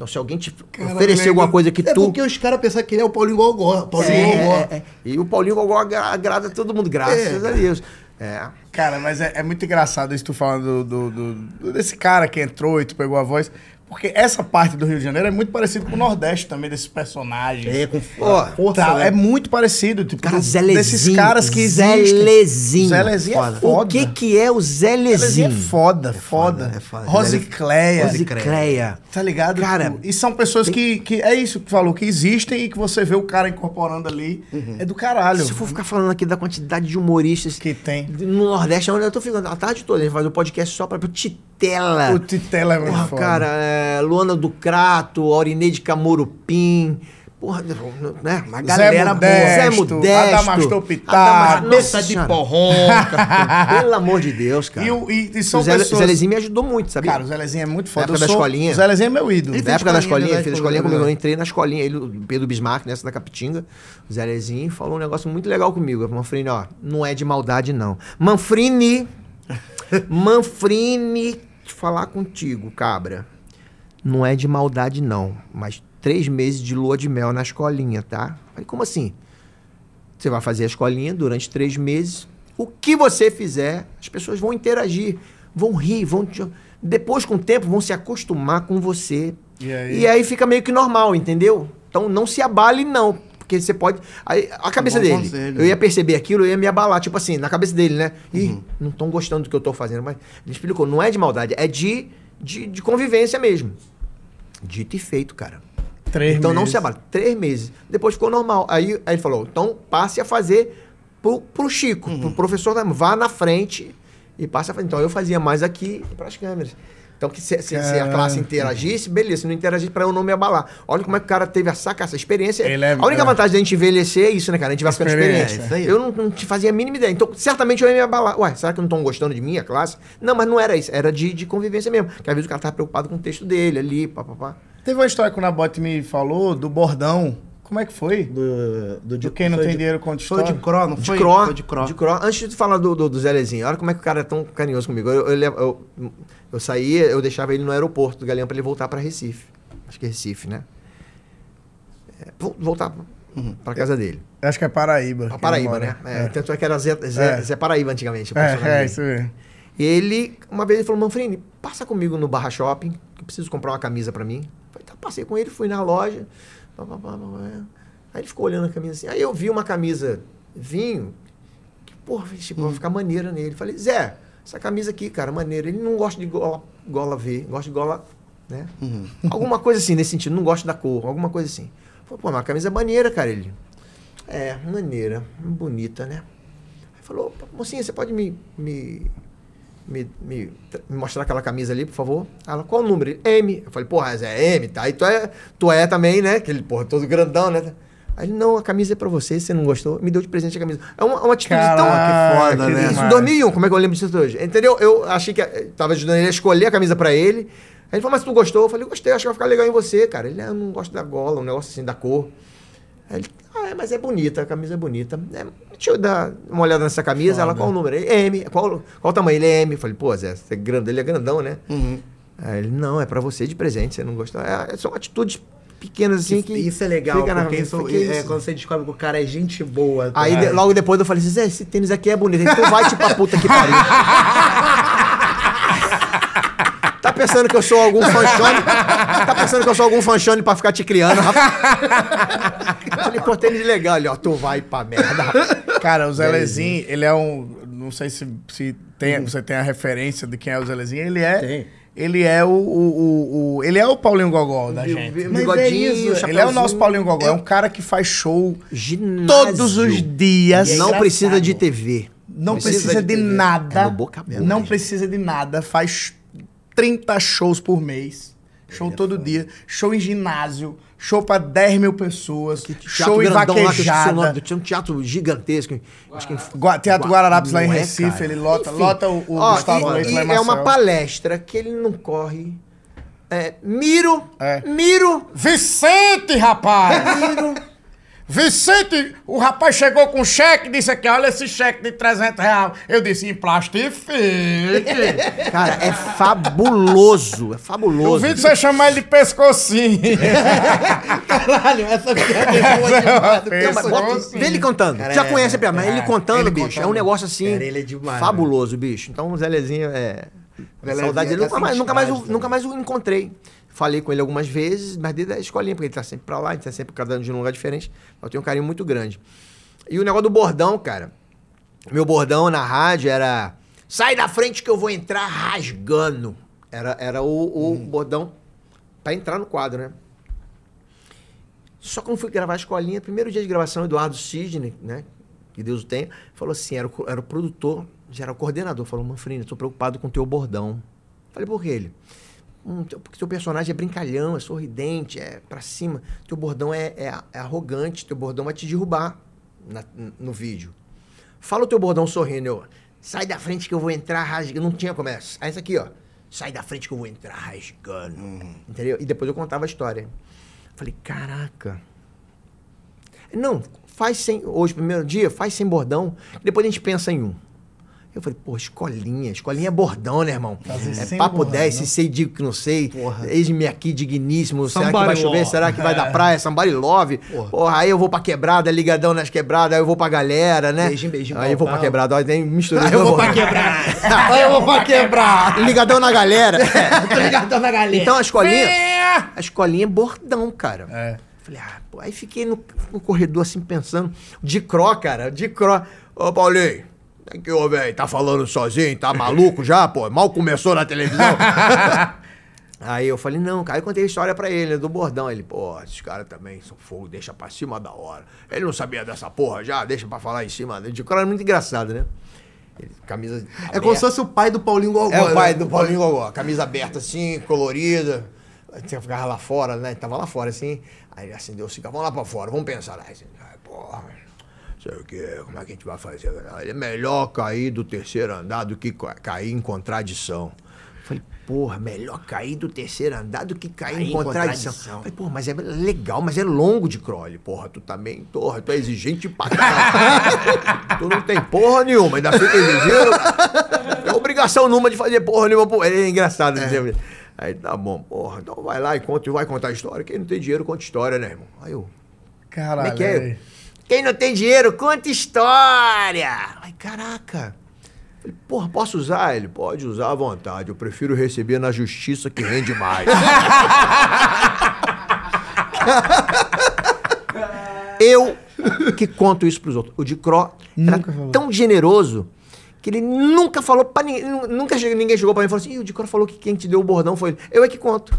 Speaker 1: Então, se alguém te oferecer é alguma coisa que
Speaker 2: é
Speaker 1: tu.
Speaker 2: É porque os caras pensam que ele é o Paulinho Gogó. Paulinho é,
Speaker 1: Gogó. É, é. E o Paulinho Gogó agrada todo mundo, graças é. a Deus.
Speaker 2: É. Cara, mas é, é, muito engraçado isso tu falando do, do, do, desse cara que entrou e tu pegou a voz. Porque essa parte do Rio de Janeiro é muito parecido com o Nordeste também, desses personagens. É, com força. força tá, É muito parecido. Tipo, cara, Zelezinho, desses caras que existem. Zelezinho. Zelezinho
Speaker 1: é foda. O que que é o Zelezinho? Zelezinho é
Speaker 2: foda, é foda. foda. É foda. Rosicléia.
Speaker 1: Rosicléia.
Speaker 2: Tá ligado?
Speaker 1: Cara,
Speaker 2: tipo, e são pessoas tem... que, que... É isso que falou, que existem e que você vê o cara incorporando ali. Uhum. É do caralho.
Speaker 1: Se eu for ficar falando aqui da quantidade de humoristas... Que tem. No Nordeste, é onde eu tô ficando a tarde toda. A gente faz o um podcast só pra... Titela.
Speaker 2: O Titela é muito Porra,
Speaker 1: foda. cara,
Speaker 2: é...
Speaker 1: É, do Crato, Ducrato, Orineide Camorupim, Porra, né? né uma
Speaker 2: galera
Speaker 1: Zé
Speaker 2: Modesto, boa. Zé Modesto.
Speaker 1: Adamastor Pitaco. Adamastor, nossa de porronca. Pelo amor de Deus, cara.
Speaker 2: E, e, e são o Zé, pessoas... Zé
Speaker 1: me ajudou muito, sabia?
Speaker 2: Cara, o Zé é muito foda. Na
Speaker 1: época eu da sou... escolinha.
Speaker 2: O Zé é meu ídolo. Ele
Speaker 1: na época da escolinha, ele né, fez a escolinha comigo. Eu é. entrei na escolinha, ele, o Pedro Bismarck, nessa né, da Capitinga. O Zé falou um negócio muito legal comigo. Manfrini, ó, não é de maldade, não. Manfrini, Manfrini, falar contigo, cabra não é de maldade, não, mas três meses de lua de mel na escolinha, tá? Falei, como assim? Você vai fazer a escolinha durante três meses. O que você fizer, as pessoas vão interagir, vão rir, vão. Te... Depois, com o tempo, vão se acostumar com você. E aí? e aí? fica meio que normal, entendeu? Então não se abale, não. Porque você pode. Aí, a cabeça é dele. Conselho. Eu né? ia perceber aquilo, eu ia me abalar. Tipo assim, na cabeça dele, né? Ih, uhum. não estão gostando do que eu tô fazendo. Mas ele explicou, não é de maldade, é de de, de convivência mesmo. Dito e feito, cara. Três então meses. não se abala. Três meses. Depois ficou normal. Aí, aí ele falou: então passe a fazer pro, pro Chico, uhum. pro professor. Vá na frente e passe a fazer. Então eu fazia mais aqui para as câmeras. Então, que se, se, se a classe interagisse, beleza. Se não interagisse, para eu não me abalar. Olha como é que o cara teve a saca, essa experiência. É, a única é. vantagem da gente envelhecer é isso, né, cara? A gente vai ficando experiente. É eu não, não te fazia a mínima ideia. Então, certamente eu ia me abalar. Ué, será que não estão gostando de mim, a classe? Não, mas não era isso. Era de, de convivência mesmo. Que às vezes o cara estava preocupado com o texto dele ali, papapá.
Speaker 2: Teve uma história que o Nabote me falou do bordão como é que foi? Do, do, do quem não tem de, dinheiro conta história?
Speaker 1: Foi de
Speaker 2: Cro, não de foi? Cro, foi
Speaker 1: de Cro. De Cro. Antes de falar do, do, do Zé Lezinho, olha como é que o cara é tão carinhoso comigo. Eu, eu, eu, eu, eu saía, eu deixava ele no aeroporto do Galeão para ele voltar para Recife. Acho que é Recife, né? É, voltar para uhum. pra casa dele.
Speaker 2: Acho que é Paraíba. Ah,
Speaker 1: Paraíba, né? É, é. Tanto é que era Zé, Zé, é. Zé Paraíba antigamente.
Speaker 2: É, é, isso
Speaker 1: mesmo. E ele, uma vez, ele falou: Manfrini, passa comigo no Barra Shopping, que eu preciso comprar uma camisa para mim. Eu falei, tá, passei com ele, fui na loja. Pá, pá, pá, Aí ele ficou olhando a camisa assim. Aí eu vi uma camisa vinho, que, porra, tipo, hum. vai ficar maneira nele. Falei, Zé, essa camisa aqui, cara, maneira. Ele não gosta de gola, gola V, gosta de gola, né? Uhum. Alguma coisa assim, nesse sentido, não gosta da cor, alguma coisa assim. Falei, pô, mas a camisa é maneira, cara. Ele, é, maneira, bonita, né? Aí falou, mocinha, você pode me, me me, me, me, mostrar aquela camisa ali, por favor. Ela, qual o número? M. Eu falei, porra, é M, tá? Aí tu é, tu é também, né? Aquele, porra, todo grandão, né? Aí ele, não, a camisa é pra você, você não gostou, me deu de presente a camisa. É uma, é uma atitude Caraca, tão... Que foda, né? Isso, em 2001, como é que eu lembro disso hoje? Entendeu? Eu achei que... Eu eh, tava ajudando ele a escolher a camisa pra ele. Aí ele falou, mas tu gostou? Eu falei, gostei, acho que vai ficar legal em você, cara. Ele, ah, eu não gosto da gola, um negócio assim, da cor ele, ah, é, mas é bonita, a camisa é bonita. É, deixa eu dar uma olhada nessa camisa. Foda. Ela, qual o número? Ele, é M. Qual, qual o tamanho? Ele é M. Eu falei, pô, Zé, você é grande, ele é grandão, né? Uhum. Aí ele, não, é para você de presente, você não gostou. É, é, são atitudes pequenas assim
Speaker 2: que. Isso é legal, fica porque na... isso, é, isso. quando você descobre que o cara é gente boa. Tá?
Speaker 1: Aí de, é. logo depois eu falei assim, Zé, esse tênis aqui é bonito. Ele, então vai te pra puta que pariu. pensando que eu sou algum fanchone? tá pensando que eu sou algum fanchone pra ficar te criando, rapaz? Ele falei, pô, tênis legal. ali, ó, tu vai pra merda.
Speaker 2: Cara, o Zelezinho, ele é um... Não sei se, se tem, uhum. você tem a referência de quem é o Zelezinho. Ele é... Tem. Ele é o, o, o, o, Ele é o Paulinho Gogol da gente.
Speaker 1: Bigodinho, é
Speaker 2: Ele é o nosso Paulinho Gogol. É um cara que faz show
Speaker 1: Ginásio. todos os dias.
Speaker 2: É não precisa de TV. Não precisa, precisa de, de nada. É boca mesmo, não gente. precisa de nada. Faz 30 shows por mês. Show é, todo dia, show em ginásio, show para 10 mil pessoas, show em vaquejada. Lá,
Speaker 1: tinha um teatro gigantesco.
Speaker 2: Acho que em... Gua teatro Gua Guararapes lá em é, Recife, cara. ele lota, Enfim, lota o, o ó, Gustavo e, Leite e lá
Speaker 1: em É uma palestra que ele não corre. É, Miro, é. Miro...
Speaker 2: Vicente, rapaz! Miro... Vicente, o rapaz chegou com um cheque e disse aqui, olha esse cheque de 300 reais. Eu disse, emplastifique.
Speaker 1: Cara, é fabuloso, é fabuloso. Duvido
Speaker 2: você chamar ele de pescocinho. Caralho,
Speaker 1: essa aqui é boa Pescocinho. Vê ele cantando. Cara, Já é, conhece a piada, mas é, ele contando, ele bicho, contando. é um negócio assim, Cara, é demais, fabuloso, bicho. Então o é... saudade é dele, nunca, mais, nunca, mais, nunca mais o encontrei. Falei com ele algumas vezes, mas desde a escolinha, porque ele tá sempre pra lá, ele tá sempre cada ano de um lugar diferente. Eu tenho um carinho muito grande. E o negócio do bordão, cara. Meu bordão na rádio era. Sai da frente que eu vou entrar rasgando. Era, era o, o hum. bordão para entrar no quadro, né? Só quando fui gravar a escolinha, primeiro dia de gravação, Eduardo Sidney, né? Que Deus o tenha, falou assim: era o, era o produtor, já era o coordenador. Falou, Manfrina, estou preocupado com o teu bordão. Falei, por que ele? Hum, porque teu personagem é brincalhão, é sorridente, é pra cima. Teu bordão é, é, é arrogante, teu bordão vai te derrubar na, no vídeo. Fala o teu bordão sorrindo, eu. Sai da frente que eu vou entrar rasgando. Não tinha começo. É, Aí isso aqui, ó. Sai da frente que eu vou entrar rasgando. Uhum. Entendeu? E depois eu contava a história. Falei, caraca. Não, faz sem. Hoje, primeiro dia, faz sem bordão. Depois a gente pensa em um. Eu falei, pô, escolinha. Escolinha é bordão, né, irmão? É papo bordão, 10, se né? sei, digo que não sei. Eis-me aqui digníssimo. Somebody Será que vai chover? Love. Será que vai é. dar praia? Somebody love. Porra. Porra. aí eu vou pra quebrada, ligadão nas quebradas, aí eu vou pra galera, né? Beijinho, beijinho. Aí eu vou pra quebrada, olha
Speaker 2: tem
Speaker 1: misturei. Aí eu vou pra quebrada. aí eu vou pra quebrada. Ligadão na galera. É, ligadão na galera. Então a escolinha. A escolinha é bordão, cara. É. Falei, ah, pô. Aí fiquei no, no corredor assim pensando. De cró, cara, de cró. Ô, Paulinho. Que houve velho, tá falando sozinho, tá maluco já, pô? Mal começou na televisão. Aí eu falei, não, cara. eu contei a história pra ele, do bordão. Ele, pô, esses caras também são fogo, deixa pra cima da hora. Ele não sabia dessa porra já, deixa pra falar em cima. O cara era muito engraçado, né? camisa. É como se fosse o pai do Paulinho Gogó.
Speaker 2: É o né? pai né? do Paulinho Gogó.
Speaker 1: Camisa aberta assim, colorida. Você ficava lá fora, né? Tava lá fora assim. Aí ele acendeu o cigarro, vamos lá pra fora, vamos pensar. Aí, assim, porra sei o quê, como é que a gente vai fazer? É melhor cair do terceiro andar do que cair em contradição. Falei, porra, melhor cair do terceiro andar do que cair, em contradição. contradição. Falei, porra, mas é legal, mas é longo de crole, porra. Tu também, tá porra, tu é exigente pra caralho. tu não tem porra nenhuma, ainda fica exigindo. É obrigação nenhuma de fazer porra nenhuma. Porra. É engraçado é. dizer. Aí tá bom, porra, então vai lá e conta, vai contar a história. Quem não tem dinheiro conta história, né, irmão? Aí eu.
Speaker 2: É é? Caralho.
Speaker 1: Quem não tem dinheiro, conta história. Ai, caraca. Falei, porra, posso usar? Ele pode usar à vontade. Eu prefiro receber na justiça que rende mais. Eu que conto isso pros outros. O de Cro era tão generoso que ele nunca falou pra ninguém. Nunca chegou, ninguém chegou pra mim e falou assim: o de Cro falou que quem te deu o bordão foi ele. Eu é que conto.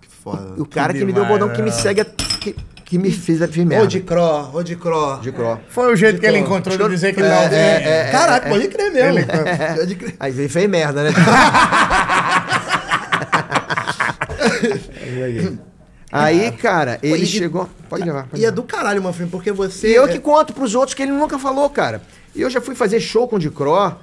Speaker 1: Que foda. O, o cara que, que demais, me deu o bordão, que me segue. Que, que me fez, de merda. Ou
Speaker 2: de cro, ou de cro. De é. cro. Foi o jeito de que cro. ele encontrou de dizer que ele é, não. É, é, é. é Caraca, pode crer mesmo. Ele,
Speaker 1: crer. Aí veio fez merda, né? Aí, cara, ele pode, chegou. Pode
Speaker 2: levar. Pode e levar. é do caralho, Manfrim, porque você. E
Speaker 1: eu que conto pros outros que ele nunca falou, cara. E eu já fui fazer show com o cro,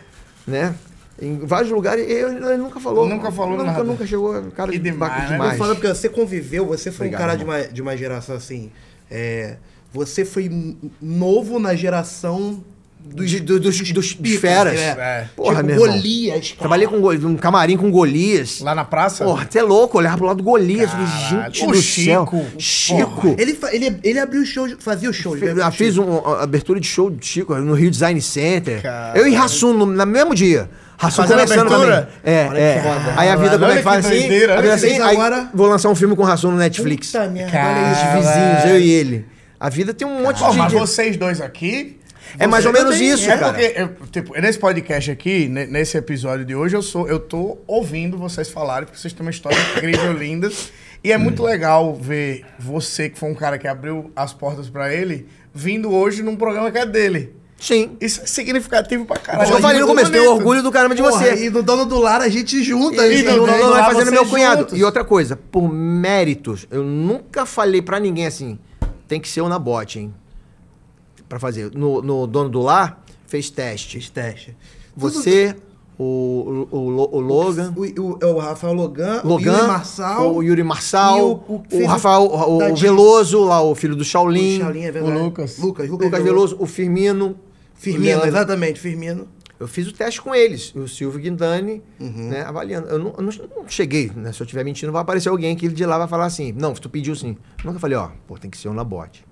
Speaker 1: né? em vários lugares, e ele nunca falou.
Speaker 2: Nunca falou nunca,
Speaker 1: nada. Nunca chegou, é cara que demais, de demais. Né? Eu
Speaker 2: falo porque você conviveu, você foi Obrigado, um cara de uma, de uma geração assim. É, você foi novo na geração dos, dos, dos, dos feras. É. é.
Speaker 1: Porra, tipo, Golias. Cara. Trabalhei com um camarim com Golias.
Speaker 2: Lá na praça?
Speaker 1: Porra, você é louco, olhar pro lado do Golias. Caralho. Gente o do Chico. céu.
Speaker 2: Chico.
Speaker 1: Ele, ele, ele abriu o show, fazia o show. Fe, abriu ah, fiz uma abertura de show do Chico no Rio Design Center. Caralho. Eu e Rassum no, no mesmo dia. Rassum começando também. É, Olha é. Aí a vida, começa como é que faz assim? A vida assim agora... Vou lançar um filme com o Rassum no Netflix. Puta merda. vizinhos, eu e ele. A vida tem um monte Pô,
Speaker 2: de... Mas vocês dois aqui
Speaker 1: é mais ou menos isso, é cara. Porque, eu,
Speaker 2: é,
Speaker 1: tipo,
Speaker 2: é nesse podcast aqui, nesse episódio de hoje, eu sou, eu tô ouvindo vocês falarem, porque vocês têm uma história incrível, linda. E é muito hum. legal ver você, que foi um cara que abriu as portas para ele, vindo hoje num programa que é dele.
Speaker 1: Sim.
Speaker 2: Isso é significativo pra caramba. Mas
Speaker 1: eu falei no começo, tenho orgulho do caramba de Porra, você. E
Speaker 2: do dono do lar a gente junta. E, e não
Speaker 1: dono fazendo meu cunhado. Juntos. E outra coisa, por méritos, eu nunca falei pra ninguém assim, tem que ser o na Nabote, hein? para fazer. No, no, Dono do Lar, fez teste.
Speaker 2: Fez teste.
Speaker 1: Você, o, o, o, o Logan. O, o,
Speaker 2: é o, Rafael Logan,
Speaker 1: Logan, o Yuri
Speaker 2: Marçal.
Speaker 1: O Yuri Marçal. O, o, Rafael o, Veloso, lá, o filho do Shaolin. O
Speaker 2: Shaolin, é verdade.
Speaker 1: O Lucas. Lucas, Lucas, Lucas Veloso. O Firmino.
Speaker 2: Firmino, exatamente, Firmino.
Speaker 1: Eu fiz o teste com eles, o Silvio Guindani, uhum. né, avaliando. Eu não, eu não cheguei, né, Se eu estiver mentindo, vai aparecer alguém que de lá vai falar assim: não, tu pediu sim. nunca falei, ó, pô, tem que ser um labote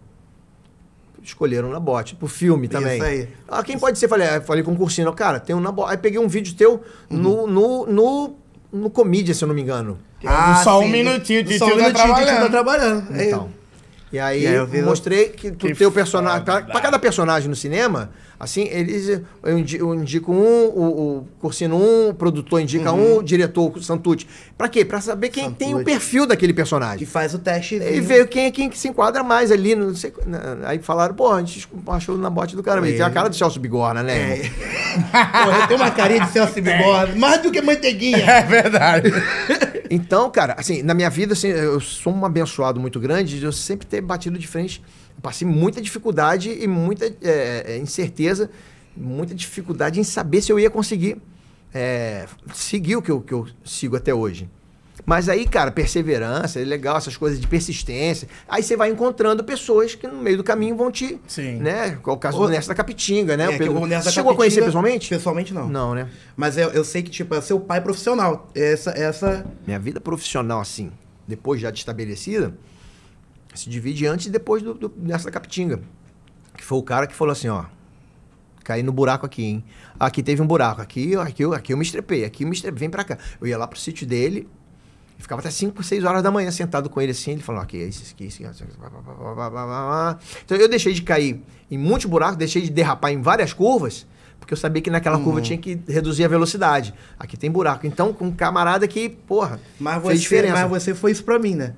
Speaker 1: escolheram na bote. Pro filme também. Isso aí. Ah, quem pode ser? Falei, ah, falei com o Cursino. Cara, tem um na bote. Aí peguei um vídeo teu uhum. no, no, no, no se eu não me engano. Ah, só sim. um
Speaker 2: tá
Speaker 1: minutinho de só um trabalhando. tá trabalhando. É então. E aí, e aí eu mostrei que tu, que personagem. Pra, pra, cada personagem no cinema, assim, eles. Eu indico, um, o, o Cursino um, o produtor indica uhum. um, o diretor, o Santucci. Pra quê? Pra saber quem Santucci. tem o perfil daquele personagem. Que
Speaker 2: faz o teste.
Speaker 1: E ver quem é quem que se enquadra mais ali. Não sei, aí falaram, pô, a gente achou na bote do cara. tem a cara do Celso Bigorna, né? É.
Speaker 2: Pô, tem uma carinha de Celso é. Bigorna. Mais do que manteiguinha. É
Speaker 1: verdade. Então, cara, assim, na minha vida, assim, eu sou um abençoado muito grande de eu sempre ter batido de frente. Passei muita dificuldade e muita é, é, incerteza, muita dificuldade em saber se eu ia conseguir é, seguir o que eu, que eu sigo até hoje. Mas aí, cara, perseverança, é legal, essas coisas de persistência. Aí você vai encontrando pessoas que no meio do caminho vão te. Sim. Né? É o caso o... do Nessa da Capitinga, né? É, o Pedro... o
Speaker 2: Nessa
Speaker 1: Chegou Capitinga, a conhecer pessoalmente?
Speaker 2: Pessoalmente não.
Speaker 1: Não, né?
Speaker 2: Mas eu, eu sei que, tipo, é seu pai profissional. Essa, essa.
Speaker 1: Minha vida profissional, assim, depois já de estabelecida, se divide antes e depois do, do Nessa da Capitinga. Que foi o cara que falou assim: ó, caí no buraco aqui, hein? Aqui teve um buraco, aqui, aqui, aqui eu me estrepei, aqui eu me estrepei, vem pra cá. Eu ia lá pro sítio dele, Ficava até 5, 6 horas da manhã sentado com ele assim, ele falou ok, esse aqui, esse aqui, Então eu deixei de cair em muitos buracos, deixei de derrapar em várias curvas, porque eu sabia que naquela curva eu uhum. tinha que reduzir a velocidade. Aqui tem buraco. Então, com um camarada que, porra,
Speaker 2: mas você, fez diferença. Mas você foi isso pra mim, né?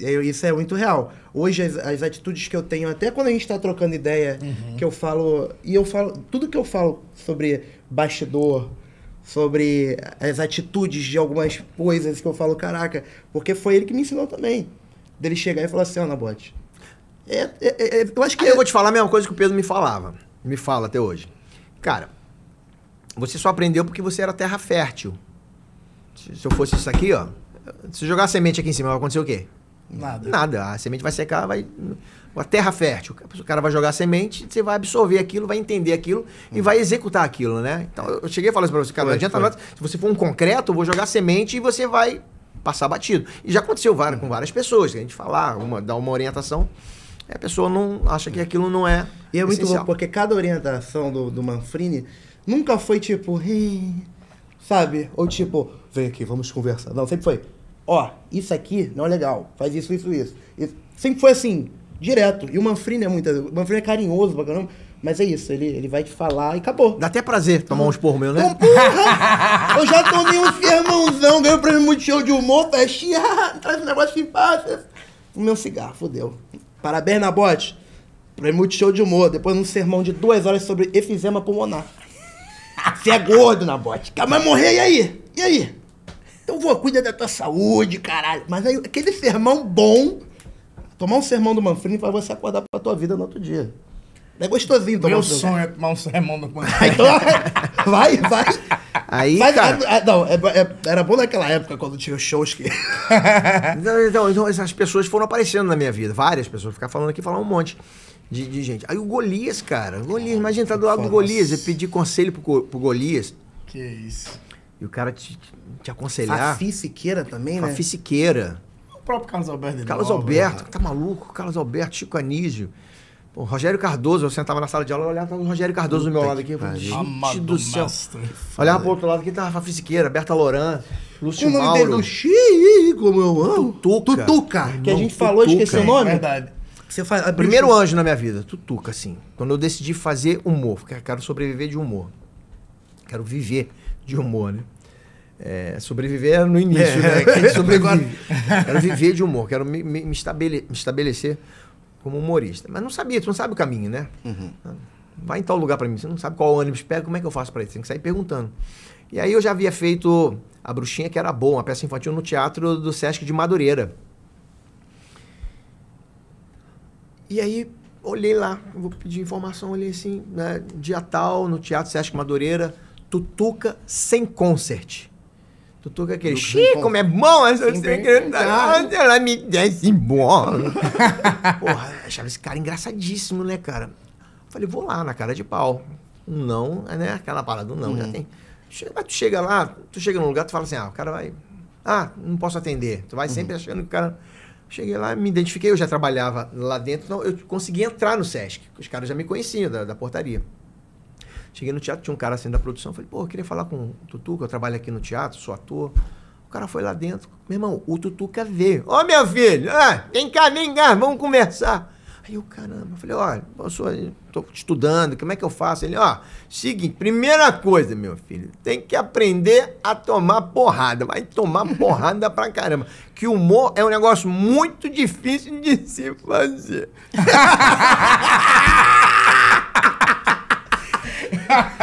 Speaker 2: Eu, isso é muito real. Hoje, as, as, atitudes que eu tenho, até quando a gente está trocando ideia, uhum. que eu falo. E eu falo. Tudo que eu falo sobre bastidor, sobre as atitudes de algumas coisas que eu falo, caraca, porque foi ele que me ensinou também. Dele chegar e falar assim, ó, oh,
Speaker 1: É, é, é, eu acho que. Aí eu vou te falar a mesma coisa que o Pedro me falava. Me fala até hoje. Cara, você só aprendeu porque você era terra fértil. Se eu fosse isso aqui, ó. Se jogar a semente aqui em cima, vai acontecer o quê?
Speaker 2: Nada.
Speaker 1: Nada. A semente vai secar, vai a terra fértil. O cara vai jogar semente, você vai absorver aquilo, vai entender aquilo e vai executar aquilo, né? Então eu cheguei a falar isso para você, cara, foi, não adianta nada. Se você for um concreto, eu vou jogar semente e você vai passar batido. E já aconteceu várias, com várias pessoas, que a gente falar, ah, uma, dar uma orientação, a pessoa não acha que aquilo não é.
Speaker 2: E é essencial. muito bom, porque cada orientação do, do Manfrini nunca foi tipo, sabe? Ou tipo, vem aqui, vamos conversar. Não, sempre foi, ó, oh, isso aqui não é legal, faz isso, isso, isso. sempre foi assim, Direto. E o Manfrini é muito. O Manfrini é carinhoso pra caramba. Mas é isso, ele, ele vai te falar e acabou.
Speaker 1: Dá até prazer tomar uns porros meus, né? Então, porra!
Speaker 2: eu já tomei um sermãozão, ganhei o um prêmio Multishow de humor, festinha, ah, traz um negócio de passa. O meu cigarro, fodeu. Parabéns na bote. Prêmio Multishow de humor, depois um sermão de duas horas sobre efizema pulmonar. Você é gordo na bote. Mas morrer, e aí? E aí? Então, vou, cuida da tua saúde, caralho. Mas aí, aquele sermão bom Tomar um sermão do Manfrim faz você acordar pra tua vida no outro dia. É gostosinho tomar
Speaker 1: Meu um sonho é tomar um sermão do Manfrim. então,
Speaker 2: vai, vai. Aí,
Speaker 1: Mas, cara... Ah, ah, não,
Speaker 2: é, é, era bom naquela época quando tinha os shows que...
Speaker 1: Então, então, então, essas pessoas foram aparecendo na minha vida. Várias pessoas. Ficar falando aqui, falar um monte. De, de, gente. Aí o Golias, cara. O Golias, imagina entrar tá do lado do Golias. eu pedir conselho pro, pro Golias.
Speaker 2: Que isso. E
Speaker 1: o cara te, te aconselhar. Fafi
Speaker 2: Siqueira também, Fafi né?
Speaker 1: Fafi Siqueira
Speaker 2: próprio Carlos Alberto.
Speaker 1: Carlos Nova, Alberto, tá maluco? Carlos Alberto, Chico Anísio. Pô, Rogério Cardoso, eu sentava na sala de aula e olhava o Rogério Cardoso Puta do meu lado aqui. gente do céu. Olhava pro outro lado aqui, tava a Fisiqueira, Berta Loran, Lúcio o nome Mauro. Dele, é
Speaker 2: Xii, como eu amo.
Speaker 1: Tutuca. Tutuca.
Speaker 2: Que a gente Tutuca. falou, esqueceu o nome. É verdade. Você
Speaker 1: faz, é Primeiro isso. anjo na minha vida, Tutuca, assim. Quando eu decidi fazer humor, porque eu quero sobreviver de humor. Quero viver de humor, né? É, sobreviver era no início, né? É, quem sobrevive. Quero viver de humor, quero me, me, me, estabele, me estabelecer como humorista. Mas não sabia, tu não sabe o caminho, né? Uhum. Ah, vai em tal lugar para mim, você não sabe qual ônibus pega, como é que eu faço para isso? Tem que sair perguntando. E aí eu já havia feito A Bruxinha, que era boa, uma peça infantil no teatro do Sesc de Madureira. E aí olhei lá, vou pedir informação, olhei assim, né? Dia tal, no Teatro Sesc Madureira, Tutuca sem concert tu que é aquele. Xi, como é bom essa secretária. Ela me desce bom. Porra, achava esse cara engraçadíssimo, né, cara? Falei, vou lá, na cara de pau. Não, né? Aquela parada, não, hum. já tem. Mas tu chega lá, tu chega num lugar, tu fala assim, ah, o cara vai. Ah, não posso atender. Tu vai uhum. sempre achando que o cara. Cheguei lá, me identifiquei, eu já trabalhava lá dentro, então eu consegui entrar no SESC. Os caras já me conheciam da, da portaria. Cheguei no teatro, tinha um cara assim da produção, falei, pô, eu queria falar com o que eu trabalho aqui no teatro, sou ator. O cara foi lá dentro, meu irmão, o Tutuca veio. Ô, oh, meu filho, ah, vem cá, vem cá, vamos conversar. Aí eu, caramba, falei, olha, eu sou, tô estudando, como é que eu faço? Ele, ó, seguinte, primeira coisa, meu filho, tem que aprender a tomar porrada. Vai tomar porrada pra caramba. Que humor é um negócio muito difícil de se fazer.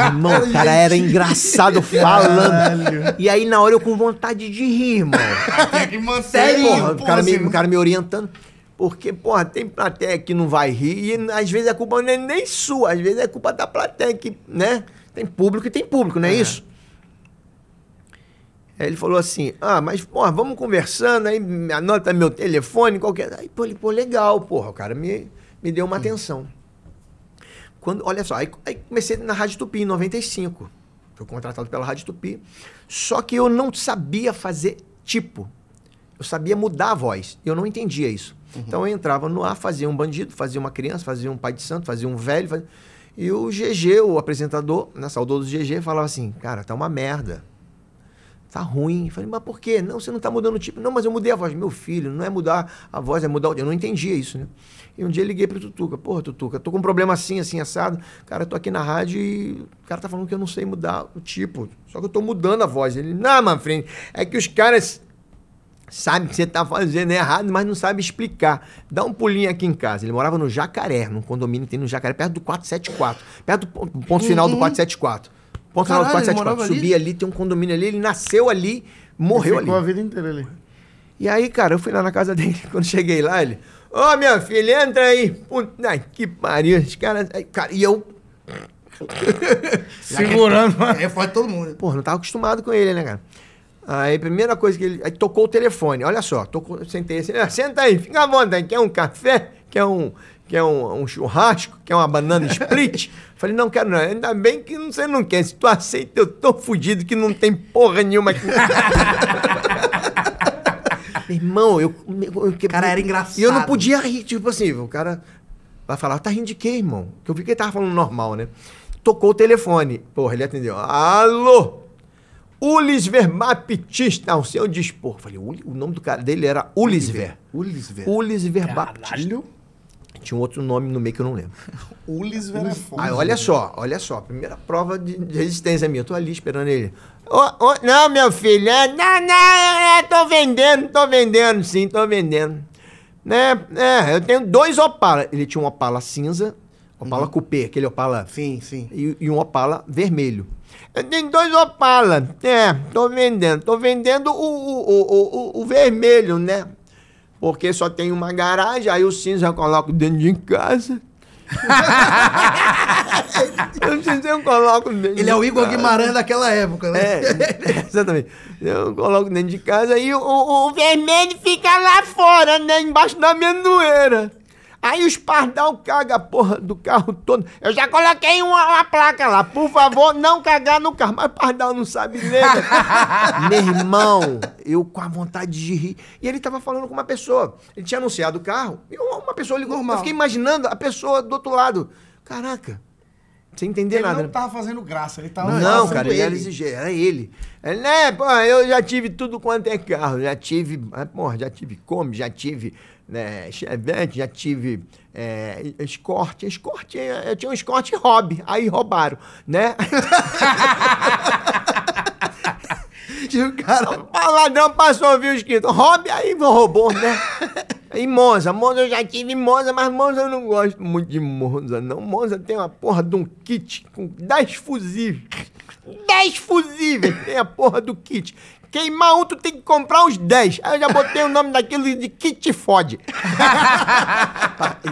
Speaker 1: Irmão, o cara era engraçado falando. E aí, na hora, eu com vontade de rir, irmão. sério? É porra, o, cara me, assim. o cara me orientando. Porque, porra, tem plateia que não vai rir e às vezes a culpa não é nem sua, às vezes é culpa da plateia que, né? Tem público e tem público, não é, é. isso? Aí ele falou assim: ah, mas, porra, vamos conversando, aí anota meu telefone, qualquer. Aí, pô, ele, pô, legal, porra, o cara me, me deu uma hum. atenção. Quando, olha só, aí, aí comecei na Rádio Tupi em 95. Fui contratado pela Rádio Tupi. Só que eu não sabia fazer tipo. Eu sabia mudar a voz. Eu não entendia isso. Uhum. Então eu entrava no ar, fazia um bandido, fazia uma criança, fazia um pai de santo, fazia um velho. Fazia... E o GG, o apresentador, na né, saudoso GG, falava assim: Cara, tá uma merda tá ruim. Eu falei, mas por quê? Não, você não tá mudando o tipo. Não, mas eu mudei a voz. Meu filho, não é mudar a voz, é mudar o. Eu não entendia isso, né? E um dia eu liguei pro Tutuca. Porra, Tutuca, tô com um problema assim, assim, assado. Cara, eu tô aqui na rádio e o cara tá falando que eu não sei mudar o tipo. Só que eu tô mudando a voz. Ele, não, Manfred, é que os caras sabem que você tá fazendo errado, mas não sabe explicar. Dá um pulinho aqui em casa. Ele morava no Jacaré, num condomínio que tem no Jacaré, perto do 474. Perto do ponto, ponto final uhum. do 474. Ponto Caralho, final do 474. Subia ali? ali, tem um condomínio ali, ele nasceu ali, morreu ele ficou ali. a vida inteira ali. E aí, cara, eu fui lá na casa dele. Quando cheguei lá, ele. Ô, oh, meu filho, entra aí. Puta que pariu. Os caras. cara, e eu.
Speaker 2: Segurando, mano. É foi
Speaker 1: todo mundo. Porra, não tava acostumado com ele, né, cara? Aí, primeira coisa que ele. Aí tocou o telefone, olha só. Tocou, sentei assim. Ah, senta aí, fica à vontade. Quer um café? Quer um quer é um, um churrasco, quer é uma banana split? Falei, não quero não. Ainda bem que você não quer. Se tu aceita, eu tô fudido que não tem porra nenhuma aqui.
Speaker 2: Irmão, eu,
Speaker 1: eu, eu... cara era engraçado. E eu não podia rir. Tipo assim, o cara vai falar, tá rindo de quê, irmão? Que eu vi que ele tava falando normal, né? Tocou o telefone. Porra, ele atendeu. Alô? Ulis Verbaptista, ao seu dispor. Falei, o nome do cara dele era Ulisver.
Speaker 2: Ulisver. Ulisver Ulis
Speaker 1: Baptista. Tinha um outro nome no meio que eu não lembro.
Speaker 2: Ulis Verafone. Aí,
Speaker 1: olha só, olha só. Primeira prova de, de resistência minha. Eu tô ali esperando ele. Oh, oh, não, meu filho, é, não, não, é, é, tô vendendo, tô vendendo, sim, tô vendendo. Né? É, eu tenho dois Opala. Ele tinha um Opala cinza, Opala uhum. cupê, aquele Opala. Sim, sim. E, e um Opala vermelho. Eu tenho dois Opala. É, tô vendendo. Tô vendendo o, o, o, o, o vermelho, né? porque só tem uma garagem, aí o cinza eu coloco dentro de casa.
Speaker 2: eu eu coloco dentro Ele de é o Igor Guimarães daquela época, né?
Speaker 1: É, exatamente. Eu coloco dentro de casa e o, o, o vermelho fica lá fora, né? Embaixo da amendoeira. Aí os pardal caga a porra do carro todo. Eu já coloquei uma, uma, placa lá. Por favor, não cagar no carro. Mas pardal não sabe ler. Meu irmão, eu com a vontade de rir. E ele tava falando com uma pessoa. Ele tinha anunciado o carro. E uma pessoa ligou. Normal. Eu fiquei imaginando a pessoa do outro lado. Caraca. Sem entender
Speaker 2: ele
Speaker 1: nada. Ele
Speaker 2: não tava fazendo graça, ele tava
Speaker 1: Não, cara, ele era É era ele. ele né, pô, eu já tive tudo quanto é carro, já tive, ah, porra, já tive como, já tive né, chevette, né? já tive é, escorte. Escorte, é, eu tinha um escorte hobby, aí roubaram, né? o cara. O ladrão passou, viu, escrito hobby, aí roubou, né? E Monza, Monza eu já tive Monza, mas Monza eu não gosto muito de Monza, não. Monza tem uma porra de um kit com 10 fusíveis. 10 fusíveis tem a porra do kit. Queimar um, tu tem que comprar uns 10. Aí eu já botei o nome daquilo de kit fode.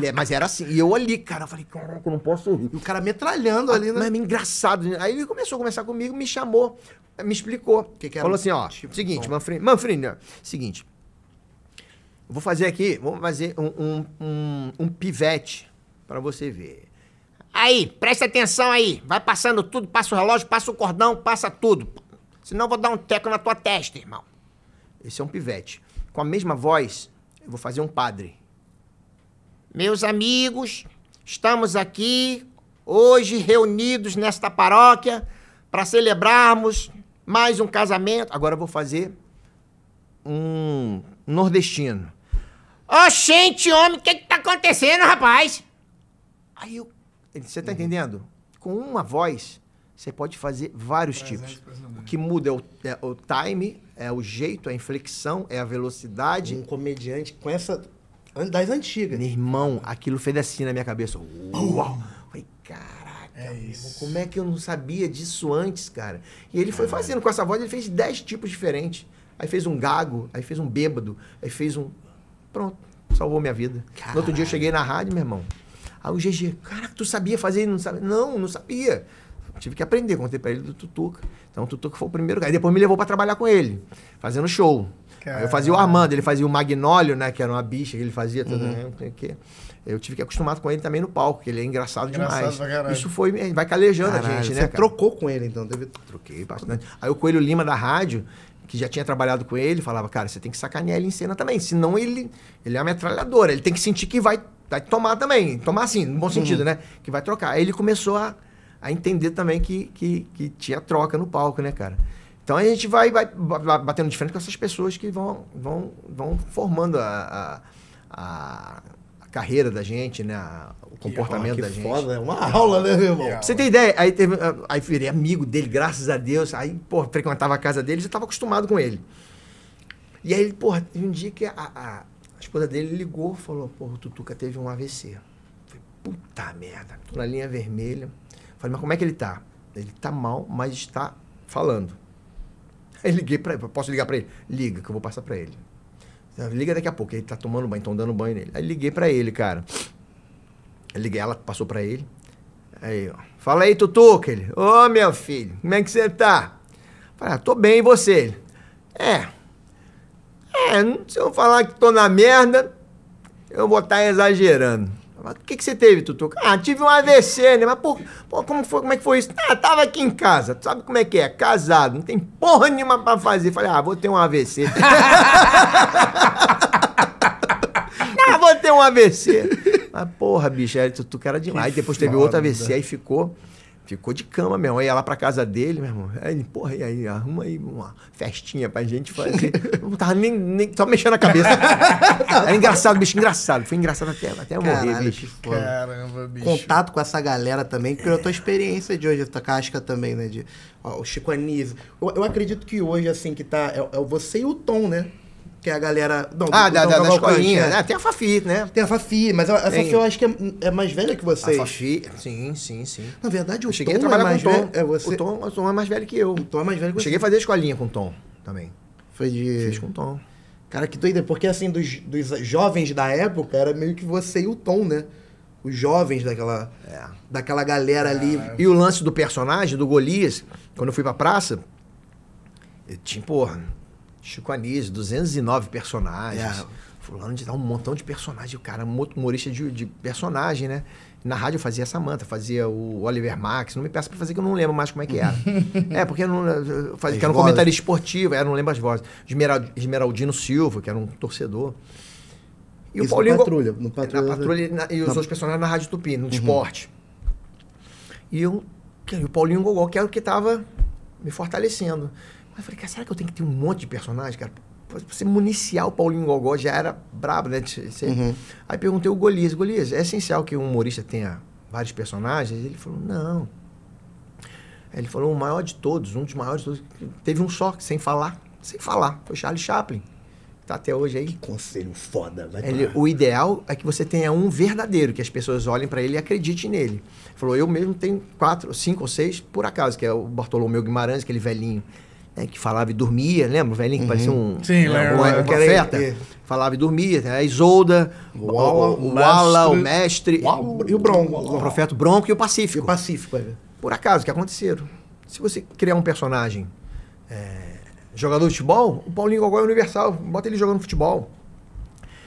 Speaker 1: É, mas era assim. E eu ali, cara, eu falei, caraca, eu não posso rir. E o cara metralhando ah, ali, né? Mas é engraçado. Né? Aí ele começou a conversar comigo, me chamou, me explicou. o Que que Falou assim, ó, tipo seguinte, Manfred, né? seguinte. Vou fazer aqui, vou fazer um, um, um, um pivete para você ver. Aí, presta atenção aí. Vai passando tudo, passa o relógio, passa o cordão, passa tudo. Senão eu vou dar um teco na tua testa, irmão. Esse é um pivete. Com a mesma voz, eu vou fazer um padre. Meus amigos, estamos aqui hoje reunidos nesta paróquia para celebrarmos mais um casamento. Agora eu vou fazer um nordestino. Oxente, oh, homem, o que que tá acontecendo, rapaz? Aí eu... Você tá uhum. entendendo? Com uma voz, você pode fazer vários né, tipos. O que muda é o, é o, time, é o jeito, é a inflexão, é a velocidade.
Speaker 2: Um comediante com essa. das antigas.
Speaker 1: Meu irmão, aquilo fez assim na minha cabeça. Uau! Falei, caraca, é como é que eu não sabia disso antes, cara? E ele foi fazendo com essa voz, ele fez dez tipos diferentes. Aí fez um gago, aí fez um bêbado, aí fez um. Pronto, salvou minha vida. Caralho. No outro dia eu cheguei na rádio, meu irmão. Aí o GG, caraca, tu sabia fazer? Não sabia? Não, não sabia. Tive que aprender, contei pra ele do Tutuca. Então o Tutuca foi o primeiro cara. E depois me levou para trabalhar com ele, fazendo show. Caramba. Eu fazia o Armando, ele fazia o Magnólio, né? Que era uma bicha que ele fazia. Tudo, uhum. né, que... Eu tive que acostumar com ele também no palco, que ele é engraçado, engraçado demais. Isso foi, é, vai calejando caralho, a gente, né? Você cara?
Speaker 2: trocou com ele, então? Deve... Troquei
Speaker 1: bastante. Aí o Coelho Lima da rádio, que já tinha trabalhado com ele, falava, cara, você tem que sacanear ele em cena também, senão ele, ele é a metralhadora, ele tem que sentir que vai, vai tomar também, tomar assim, no bom sentido, uhum. né? Que vai trocar. Aí ele começou a a entender também que, que, que tinha troca no palco, né, cara? Então a gente vai, vai batendo de frente com essas pessoas que vão, vão, vão formando a, a, a carreira da gente, né? o comportamento que, gente. que da gente. Foda, é
Speaker 2: uma aula, né, meu irmão?
Speaker 1: Pra você tem ideia? Aí, teve, ah, aí virei amigo dele, graças a Deus. Aí, pô, frequentava a casa dele, já estava acostumado com ele. E aí, teve um dia que a, a, esposa dele ligou, falou, porra, o Tutuca teve um AVC. falei, puta merda, tô na linha vermelha. Falei, mas como é que ele tá? Ele tá mal, mas está falando. Aí liguei para ele, posso ligar para ele? Liga, que eu vou passar para ele. Tá, liga daqui a pouco, ele tá tomando banho, estão dando banho nele. Aí liguei para ele, cara. Eu liguei, ela passou para ele. Aí, ó. Fala aí, Tutuca. Ele, ô oh, meu filho, como é que você tá? Falei, ah, tô bem, e você? é. É, se eu falar que tô na merda, eu vou estar tá exagerando. Mas o que, que você teve, Tutu? Ah, tive um AVC, né? Mas, por, como, foi, como é que foi isso? Ah, tava aqui em casa. Tu sabe como é que é? Casado, não tem porra nenhuma pra fazer. Falei, ah, vou ter um AVC. ah, vou ter um AVC. Mas, porra, bicho, é, Tutu, cara demais. Que Depois teve outro AVC, aí ficou... Ficou de cama mesmo. Aí ia lá pra casa dele, meu irmão. Aí, porra, e aí, arruma aí uma festinha pra gente fazer. não tava nem, nem só mexendo a cabeça. Era engraçado, bicho, engraçado. Foi engraçado até, até eu Caralho, morrer, bicho. Caramba,
Speaker 2: bicho. Contato com essa galera também, porque eu a experiência de hoje, a tua casca também, né? De, ó, o Chico Anísio. Eu, eu, acredito que hoje, assim, que tá. É, é você e o Tom, né? Que é a galera. Não,
Speaker 1: ah, do, da, da, escolinha. É. Ah, tem a Fafi, né? Tem a Fafi,
Speaker 2: mas a, a Fafi eu acho que é, é, mais velha que vocês. A Fafi,
Speaker 1: sim, sim, sim.
Speaker 2: Na verdade, o eu cheguei Tom a é trabalhar é mais com o Tom. Velho, é você...
Speaker 1: o Tom. O Tom é mais velho que eu.
Speaker 2: O Tom é mais velho
Speaker 1: que
Speaker 2: eu.
Speaker 1: Cheguei a fazer escolinha com o Tom também. Foi de. Fiz com o Tom.
Speaker 2: Cara, que doido, é porque assim, dos, dos jovens da época, era meio que você e o Tom, né? Os jovens daquela, é. daquela galera ali. É.
Speaker 1: E o lance do personagem, do Golias, quando eu fui pra praça, eu tinha, porra, Chico Anísio, 209 personagens. É. Fulano de dar um montão de personagens. O cara, humorista de, de personagem, né? Na rádio eu fazia Samanta, fazia o Oliver Max. Não me peça para fazer que eu não lembro mais como é que era. é, porque eu não, eu fazia, que era um comentário esportivo, eu não lembro as vozes. Esmerald, Esmeraldino Silva, que era um torcedor.
Speaker 2: E Isso o Paulinho. Na patrulha, no patrulha. Na patrulha
Speaker 1: na, e os na... outros personagens na Rádio Tupi, no uhum. esporte. E eu, e o Paulinho Gogol, que era o que estava me fortalecendo eu falei, cara, será que eu tenho que ter um monte de personagem, cara? você municiar o Paulinho Gogó já era brabo, né? Você... Uhum. Aí perguntei o Golias, Golias, é essencial que um humorista tenha vários personagens? Ele falou, não. Aí ele falou, o maior de todos, um dos maiores de todos. Teve um só, sem falar, sem falar. Foi Charlie Chaplin. Tá até hoje aí. Que
Speaker 2: conselho foda,
Speaker 1: vai ele, O ideal é que você tenha um verdadeiro, que as pessoas olhem para ele e acreditem nele. Ele falou, eu mesmo tenho quatro, cinco ou seis, por acaso, que é o Bartolomeu Guimarães, aquele velhinho né, que falava e dormia, lembra? O velhinho que uhum. parecia um. Sim, né, um, um, um profeta. É. Falava e dormia. Né? A Isolda, Uala, o, o, Uala, o mestre.
Speaker 2: e o Bronco.
Speaker 1: O profeta Bronco e o Pacífico. E o
Speaker 2: Pacífico, é.
Speaker 1: Por acaso, que aconteceram. Se você criar um personagem é, jogador de futebol, o Paulinho Gogó é universal. Bota ele jogando futebol.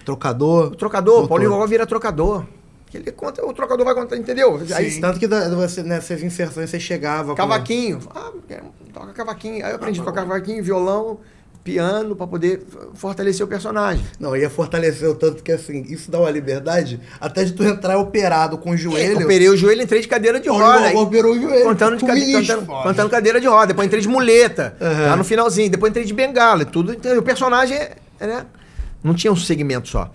Speaker 2: Trocador.
Speaker 1: O trocador, o Paulinho Gogó vira trocador. Que ele conta, o trocador vai contar, entendeu?
Speaker 2: Aí, Tanto que da, você, nessas né, inserções você chegava.
Speaker 1: Cavaquinho. Com... Ah, é, toca cavaquinho. Aí eu aprendi ah, a tocar cavaquinho, violão, piano, para poder fortalecer o personagem.
Speaker 2: Não, ia fortalecer o tanto que assim, isso dá uma liberdade até de tu entrar operado com o
Speaker 1: é,
Speaker 2: joelho.
Speaker 1: É, operei o joelho, entrei de cadeira de roda. Operou o joelho. Contando, de cade... Cantando, cadeira de roda. Depois entrei de muleta. Uhum. Lá no finalzinho. Depois entrei de bengala. Tudo. Então, o personagem é, né? Não tinha um segmento só.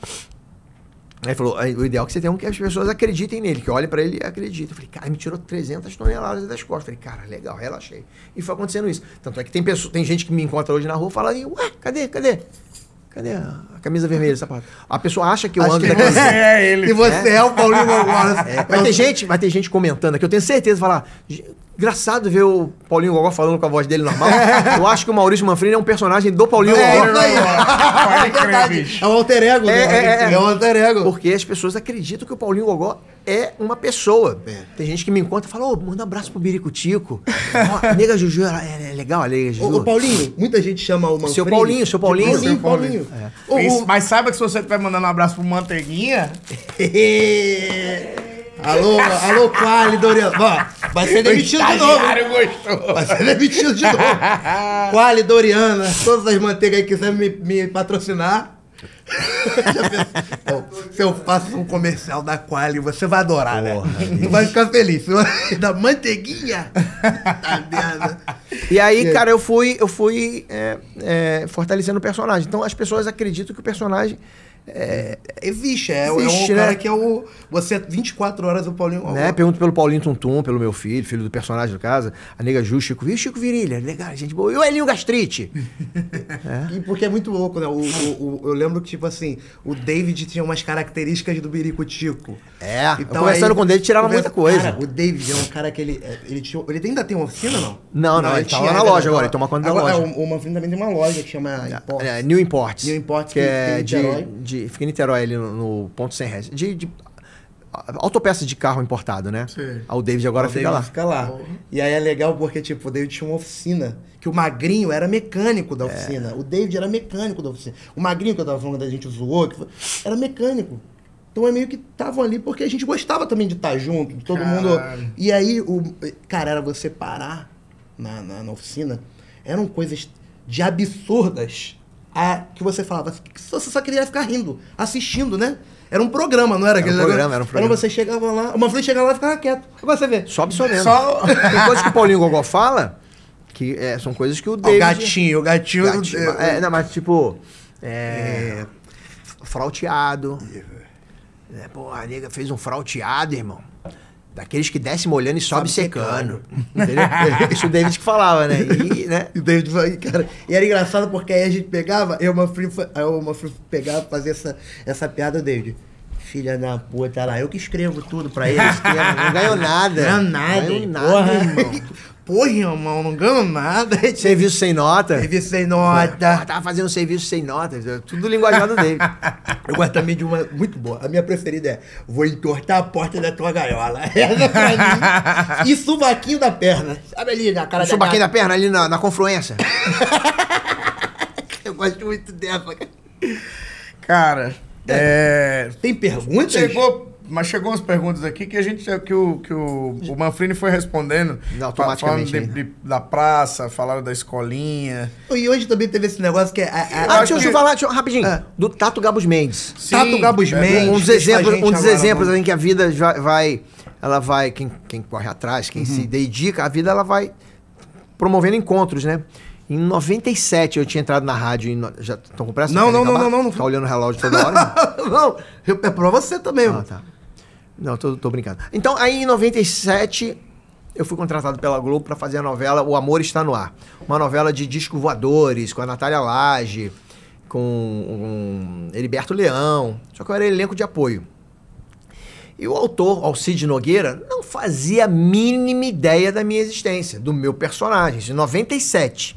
Speaker 1: Aí falou, o ideal é que você tenha um que as pessoas acreditem nele, que olhem para ele e acreditem. Eu falei, cara, me tirou 300 toneladas das costas. Eu falei, cara, legal, relaxei. E foi acontecendo isso. Tanto é que tem, pessoa, tem gente que me encontra hoje na rua e fala, ué, cadê, cadê? Cadê a, camisa vermelha, o sapato? A pessoa acha que eu Acho ando... Que você.
Speaker 2: é ele. E você é, é o Paulinho Gonçalves. É. Vai, é, ter gente,
Speaker 1: vai ter gente comentando aqui, eu tenho certeza, falar... Engraçado ver o Paulinho Gogó falando com a voz dele normal. Eu acho que o Maurício Manfrini é um personagem do Paulinho é, Gogó. É,
Speaker 2: verdade. é um alter ego. Né? É, é, é, é um
Speaker 1: alter ego. Porque as pessoas acreditam que o Paulinho Gogó é uma pessoa. É. Tem gente que me encontra e fala, ô, oh, manda um abraço pro Biricutico. oh, nega Juju, é, é legal a Nega Juju.
Speaker 2: Ô, Paulinho, muita gente chama o Manfrini...
Speaker 1: Seu Paulinho, seu Paulinho. Paulinho, Paulinho.
Speaker 2: Paulinho. Mas, mas saiba que se você estiver mandando um abraço pro Manteiguinha...
Speaker 1: Alô, alô, Quali, Doriana, vai ser demitido de novo. Gostou. Vai ser demitido de novo. Quali, Doriana, todas as manteigas que quiserem me, me patrocinar. Bom, se eu faço um comercial da Quali, você vai adorar, né? Porra, né? Tu vai ficar feliz. Da manteiguinha. Tá E aí, cara, eu fui, eu fui é, é, fortalecendo o personagem. Então as pessoas acreditam que o personagem é, é, existe, é, existe, é um né? cara que é o. Você é 24 horas o Paulinho. Né? Pergunto pelo Paulinho Tuntum, pelo meu filho, filho do personagem do casa, a nega Ju, Chico viu, Chico Virilha, legal, gente boa. E o Elinho Gastrite.
Speaker 2: é. E porque é muito louco, né? O, o, o, eu lembro que, tipo assim, o David tinha umas características do Birico Tico.
Speaker 1: É, então, conversando aí, com ele, tirava muita coisa.
Speaker 2: Cara, o David é um cara que ele. É, ele, tinha, ele ainda tem uma oficina,
Speaker 1: não? Não, não, não ele, ele tá lá na loja agora, ele toma conta da loja. É, o,
Speaker 2: o Manfrim também tem uma loja que chama
Speaker 1: é, New Imports.
Speaker 2: New Imports, que, que é de,
Speaker 1: de de. Fica em Niterói ali no, no ponto 100 reais. De, de autopeça de carro importado, né? Sim. Ah, o David agora o fica, David lá.
Speaker 2: fica lá. E aí é legal porque, tipo, o David tinha uma oficina. Que o Magrinho era mecânico da é. oficina. É. O David era mecânico da oficina. O Magrinho, que eu tava falando, da gente zoou, foi... era mecânico. Então é meio que estavam ali porque a gente gostava também de estar tá junto, de todo Caralho. mundo. E aí, o... cara, era você parar na, na, na oficina. Eram coisas de absurdas a, que você falava, você só queria ficar rindo, assistindo, né? Era um programa, não era, era um programa, era um programa. Era você chegava lá, uma vez chegava lá e ficava quieto. Agora você
Speaker 1: vê. Só absorvendo. Só... Tem coisas que o Paulinho Gogó fala, que é, são coisas que o David... O
Speaker 2: gatinho, o gatinho... gatinho é, não,
Speaker 1: mas tipo... É, é. Frauteado. É, é pô, a nega fez um frauteado, irmão. Daqueles que desce molhando e sobe, sobe secando. secando. Isso o David que falava, né? E, né? e David
Speaker 2: falava, cara. E era engraçado porque aí a gente pegava, eu uma frio, eu uma frio pegava fazer essa, essa piada, David. Filha da puta lá, eu que escrevo tudo pra ele, não ganho nada. Não ganho nada. Ganho nada, irmão porra, irmão, não ganho nada.
Speaker 1: Serviço sem nota?
Speaker 2: Serviço sem nota. Eu
Speaker 1: tava fazendo serviço sem nota, é tudo linguajado dele.
Speaker 2: Eu gosto também de uma muito boa. A minha preferida é: vou entortar a porta da tua gaiola. Essa pra mim. E subaquinho da perna. Sabe ali na cara o
Speaker 1: da. Subaquinho da perna, ali na, na confluência. Eu
Speaker 2: gosto muito dessa, cara. Cara, é.
Speaker 1: é- tem perguntas?
Speaker 2: Chegou mas chegou umas perguntas aqui que a gente que o, que o, o Manfrini foi respondendo. Automaticamente. de, né? de, da praça, falaram da escolinha.
Speaker 1: E hoje também teve esse negócio que é. é, é ah, deixa eu que... falar deixa eu, rapidinho. Ah. Do Tato Gabos Mendes.
Speaker 2: Sim, Tato Gabos é, Mendes. Um
Speaker 1: dos exemplos, um dos exemplos em que a vida vai. ela vai. Quem, quem corre atrás, quem uhum. se dedica, a vida ela vai promovendo encontros, né? Em 97 eu tinha entrado na rádio. Em, já estão com pressa?
Speaker 2: Não, não, não, não, não,
Speaker 1: Tá olhando o relógio toda hora? não, eu, é pra você também. Ah, tá. Não, tô, tô brincando. Então, aí em 97, eu fui contratado pela Globo para fazer a novela O Amor Está No Ar. Uma novela de disco voadores, com a Natália Lage, com o Heriberto Leão. Só que eu era elenco de apoio. E o autor, Alcide Nogueira, não fazia a mínima ideia da minha existência, do meu personagem, em 97.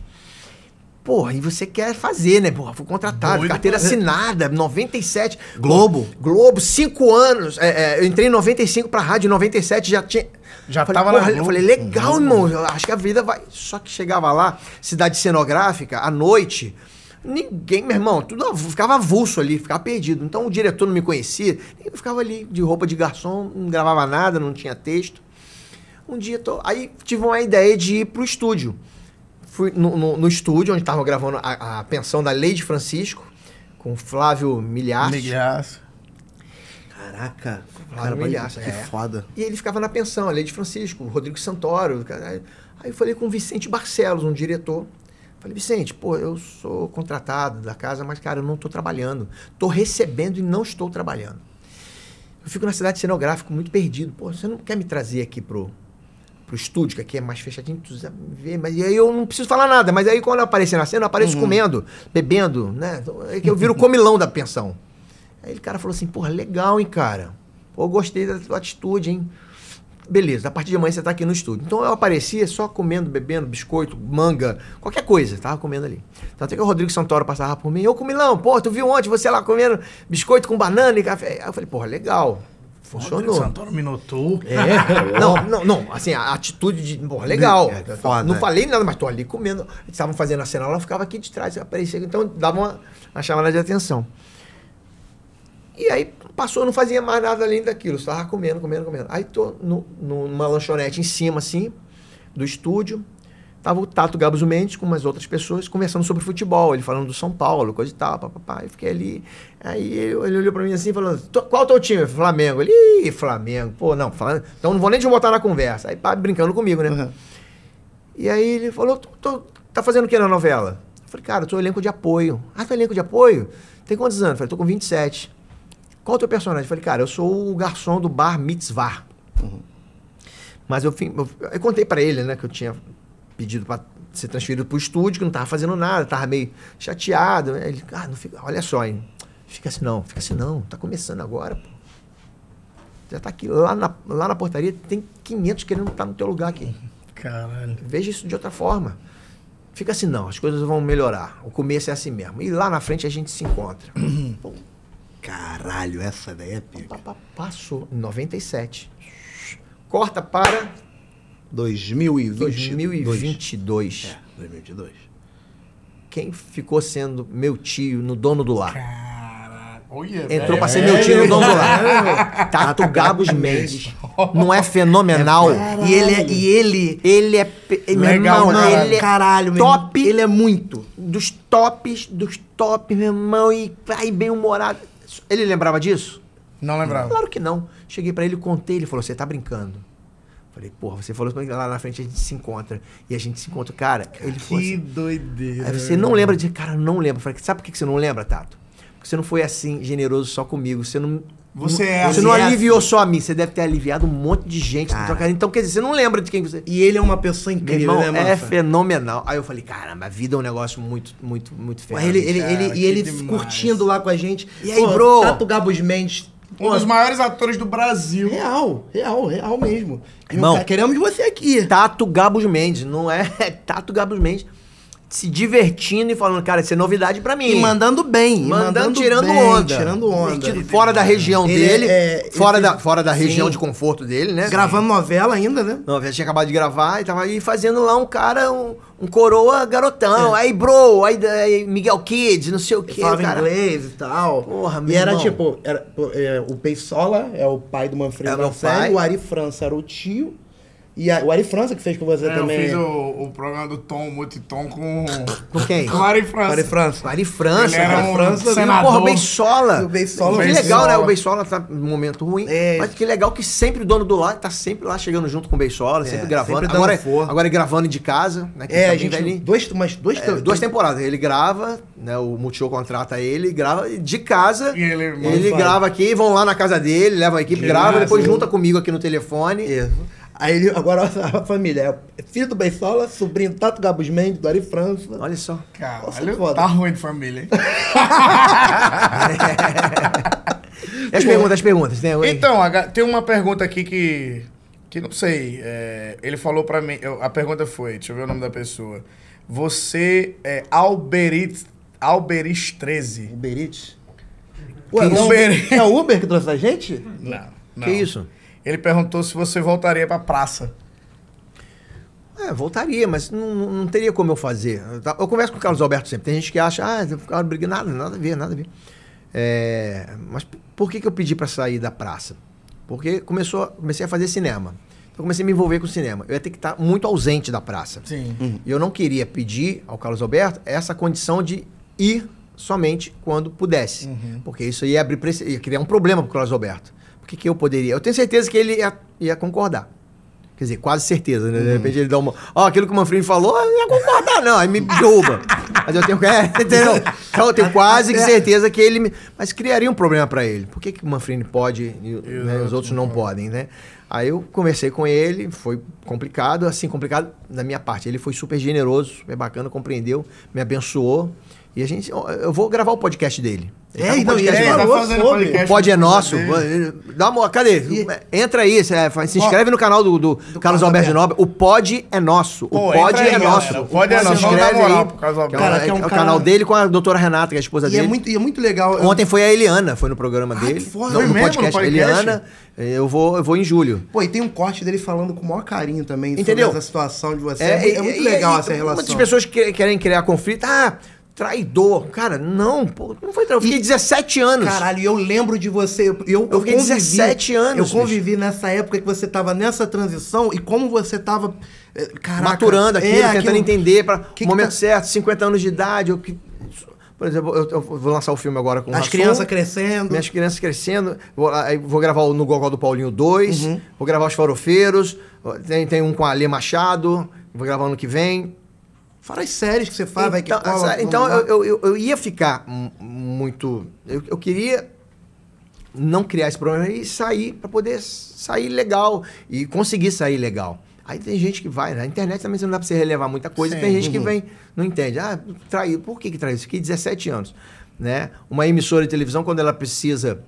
Speaker 1: Porra, e você quer fazer, né? Porra, fui contratado, Doido. carteira assinada, 97. Globo. Globo, cinco anos. É, é, eu entrei em 95 pra rádio, em 97 já tinha. Já falei, tava porra, Eu falei, legal, uhum. irmão, eu acho que a vida vai. Só que chegava lá, cidade cenográfica, à noite. Ninguém, meu irmão, tudo ficava avulso ali, ficava perdido. Então o diretor não me conhecia, eu ficava ali de roupa de garçom, não gravava nada, não tinha texto. Um dia, tô... aí tive uma ideia de ir pro estúdio. Fui no, no, no estúdio onde estavam gravando a, a, pensão da Lady Francisco, com Flávio Milhaço. Milhaço.
Speaker 2: Caraca, Flávio cara, Milhaço. Que é.
Speaker 1: foda. E ele ficava na pensão, a Lady Francisco, Rodrigo Santoro. Cara. Aí eu falei com o Vicente Barcelos, um diretor. Falei, Vicente, pô, eu sou contratado da casa, mas, cara, eu não estou trabalhando. Estou recebendo e não estou trabalhando. Eu fico na cidade cenográfica muito perdido. Pô, você não quer me trazer aqui pro, pro estúdio, que aqui é mais fechadinho, tu vê, mas e aí eu não preciso falar nada, mas aí quando eu aparecer na cena, eu apareço uhum. comendo, bebendo, né? É que eu viro comilão da pensão. Aí o cara falou assim, porra, legal, hein, cara? Pô, gostei da tua atitude, hein? Beleza, a partir de amanhã você tá aqui no estúdio. Então eu aparecia só comendo, bebendo, biscoito, manga, qualquer coisa, tava comendo ali. Então até que o Rodrigo Santoro passava por mim, ô Comilão, pô, tu viu ontem você lá comendo biscoito com banana e café? Aí eu falei, porra, legal. Funcionou. Rodrigo
Speaker 2: Santoro Minotou.
Speaker 1: É. não, não, não. Assim, a atitude de. Porra, legal. É, é foda, não é. falei nada, mas tô ali comendo. Eles estavam fazendo a cena, ela ficava aqui de trás, aparecia. Então dava uma, uma chamada de atenção. E aí passou, não fazia mais nada além daquilo. Estava comendo, comendo, comendo. Aí tô no, numa lanchonete em cima, assim, do estúdio. Tava o Tato Gabos Mendes com umas outras pessoas conversando sobre futebol, ele falando do São Paulo, coisa e tal, papapá. Eu fiquei ali. Aí ele olhou pra mim assim, falando: Qual é o teu time? Flamengo. Ele, Ih, Flamengo. Pô, não, falando, Então não vou nem te botar na conversa. Aí pá, brincando comigo, né? Uhum. E aí ele falou: tô, tô, Tá fazendo o que na novela? Eu falei: Cara, eu tô elenco de apoio. Ah, tu tá é elenco de apoio? Tem quantos anos? Eu falei: Tô com 27. Qual é o teu personagem? Eu falei: Cara, eu sou o garçom do bar Mitzvah. Uhum. Mas eu, eu, eu contei para ele, né, que eu tinha pedido para ser transferido para o estúdio, que não estava fazendo nada, estava meio chateado. Né? Ele, ah, não fica, olha só, hein? Fica assim não, fica assim não, tá começando agora, pô. Já está aqui, lá na, lá na portaria tem 500 querendo estar tá no teu lugar aqui. Caralho. Veja isso de outra forma. Fica assim não, as coisas vão melhorar. O começo é assim mesmo. E lá na frente a gente se encontra.
Speaker 2: Pô, Caralho, essa daí é pica.
Speaker 1: Passou, em 97. Corta para 2022. 2022. É, 2022. Quem ficou sendo meu tio no dono do lar? Cara, Entrou para ser meu tio no dono do lar. É. Tato Gabos Mendes. Não é fenomenal? É, e ele é, e ele, ele é Legal, meu
Speaker 2: irmão, caralho. Né, ele é caralho,
Speaker 1: meu top, ele é muito dos tops, dos tops, meu irmão, e ai, bem humorado. Ele lembrava disso?
Speaker 2: Não lembrava.
Speaker 1: Claro que não. Cheguei para ele, contei, ele falou: "Você tá brincando?" Falei, porra, você falou lá na frente a gente se encontra. E a gente se encontra, cara. Ele que
Speaker 2: assim, doideira.
Speaker 1: Aí você não lembra de. Cara, não lembra. Falei, sabe por que você não lembra, Tato? Porque você não foi assim generoso só comigo. Você não.
Speaker 2: Você
Speaker 1: não,
Speaker 2: é
Speaker 1: Você não assim. aliviou só a mim, você deve ter aliviado um monte de gente cara. Então, quer dizer, você não lembra de quem você.
Speaker 2: E ele é uma pessoa incrível, irmão, né,
Speaker 1: É fenomenal. Aí eu falei, caramba, a vida é um negócio muito, muito, muito
Speaker 2: fenomenal. Ele, ele, ele, e ele demais. curtindo lá com a gente. E aí, Pô, bro?
Speaker 1: Tato Gabos Mendes
Speaker 2: um dos maiores atores do Brasil.
Speaker 1: Real, real, real mesmo.
Speaker 2: Irmão, queremos você aqui.
Speaker 1: Tato Gabos Mendes, não é? Tato Gabos Mendes se divertindo e falando, cara, isso é novidade para mim. E
Speaker 2: mandando bem. Mandando, mandando tirando bem, onda. Tirando onda.
Speaker 1: Ele, fora da região ele, dele, é, é fora, ele, da, fora da região de conforto dele, né?
Speaker 2: Gravando sim. novela ainda, né?
Speaker 1: Novela tinha acabado de gravar e tava aí fazendo lá um cara, um, um coroa garotão. É. Aí, bro, aí, aí Miguel Kids, não sei o quê. Falava
Speaker 2: cara. inglês e tal. Porra, meu E era irmão. tipo, era, é, o Beisola é o pai do Manfredo
Speaker 1: é o
Speaker 2: Ari França era o tio. E a, o Ari França que fez com você é, também. Eu
Speaker 1: fiz o, o programa do Tom, Multitom com.
Speaker 2: Com quem?
Speaker 1: Com o Ari França.
Speaker 2: Ari França.
Speaker 1: Ari França. Ele
Speaker 2: era um França.
Speaker 1: Senador. Porra,
Speaker 2: o
Speaker 1: Beixola.
Speaker 2: O Beisola.
Speaker 1: Que legal, né? O Beixola tá num momento ruim. É. Mas que legal que sempre o dono do lado tá sempre lá chegando junto com o Beisola, é, sempre gravando. Sempre agora, é força. agora é gravando de casa, né? é, a
Speaker 2: gente, velhinho.
Speaker 1: Dois, mas dois, duas temporadas. Ele grava, né? O Multishow contrata ele, grava de casa. E ele, ele grava aqui, vão lá na casa dele, levam a equipe, grava, depois junta comigo aqui no telefone. Isso.
Speaker 2: Aí ele, agora a família é filho do Beisola, sobrinho do Tato Gabus Mendes, do Ari
Speaker 1: França. Olha só. Caralho, Nossa,
Speaker 2: é tá ruim de família, hein?
Speaker 1: é. as perguntas, as perguntas. Né?
Speaker 3: então, tem uma pergunta aqui que... Que não sei.
Speaker 2: É,
Speaker 3: ele falou pra mim... Eu, a pergunta foi, deixa eu ver o nome da pessoa. Você é Alberit... Alberit 13.
Speaker 1: Alberit? Ué, não, é, é o Uber que trouxe a gente? Não. não. Que isso?
Speaker 3: Ele perguntou se você voltaria para a praça.
Speaker 1: É, voltaria, mas não, não teria como eu fazer. Eu converso com o Carlos Alberto sempre. Tem gente que acha, ah, eu ficava brigando, nada, nada a ver, nada a ver. É, mas por que, que eu pedi para sair da praça? Porque começou, comecei a fazer cinema. Então comecei a me envolver com o cinema. Eu ia ter que estar tá muito ausente da praça. Sim. Uhum. E eu não queria pedir ao Carlos Alberto essa condição de ir somente quando pudesse. Uhum. Porque isso ia abrir ia criar um problema para o Carlos Alberto que, que eu poderia? Eu tenho certeza que ele ia, ia concordar. Quer dizer, quase certeza, né? De uhum. repente ele dá uma. Ó, oh, aquilo que o Manfrini falou, eu não ia concordar, não. Aí me derruba. Mas eu tenho. É, entendeu? Então eu tenho quase que certeza que ele. Me... Mas criaria um problema para ele. Por que, que o Manfrini pode e né, os outros não podem, né? Aí eu conversei com ele, foi complicado, assim, complicado da minha parte. Ele foi super generoso, super bacana, compreendeu, me abençoou. E a gente. Eu vou gravar o podcast dele. Ele tá
Speaker 2: é, tá não, podcast, é, falou,
Speaker 1: tá podcast. O pod é nosso. Dá uma, cadê? E... Entra aí, se é, inscreve no canal do, do, do Carlos Alberto Nobre. O pod é nosso. Pô, é o pod é aí, nosso. É galera, o pod é nosso. Se inscreve aí. Alberto. Cara, é, um é, o canal dele com a doutora Renata, que é a esposa
Speaker 2: e
Speaker 1: dele. É
Speaker 2: muito, e é muito legal.
Speaker 1: Ontem foi a Eliana, foi no programa ah, dele. Foda, não, no mesmo, podcast. no Eliana, eu vou, eu vou em julho.
Speaker 2: Pô, e tem um corte dele falando com o maior carinho também Entendeu? sobre essa situação de você. É, muito legal essa relação. Muitas
Speaker 1: pessoas querem criar conflito. Ah, Traidor. Cara, não, pô, não foi traidor. Eu fiquei e, 17 anos.
Speaker 2: Caralho, eu lembro de você. Eu,
Speaker 1: eu,
Speaker 2: eu fiquei convivi,
Speaker 1: 17 anos.
Speaker 2: Eu convivi bicho. nessa época que você tava nessa transição e como você tava.
Speaker 1: Eh, caraca, Maturando aquilo, é, tentando aquilo, entender para o momento tá... certo, 50 anos de idade. Eu, que, por exemplo, eu, eu, vou lançar o filme agora com As
Speaker 2: Rassum, crianças crescendo.
Speaker 1: Minhas crianças crescendo. Vou, vou gravar o No Gogó do Paulinho 2. Uhum. Vou gravar Os Farofeiros. Tem, tem um com a Alê Machado. Vou gravar ano que vem.
Speaker 2: Fora as séries que você faz, então, vai
Speaker 1: que então, cola, Então, eu, eu, eu, ia ficar muito... Eu, eu queria não criar esse problema e sair para poder sair legal e conseguir sair legal. Aí tem gente que vai, na né? internet também você não dá para você relevar muita coisa, Sim. tem gente que uhum. vem, não entende. Ah, traiu, por que, que traiu? Fiquei 17 anos. Né? Uma emissora de televisão, quando ela precisa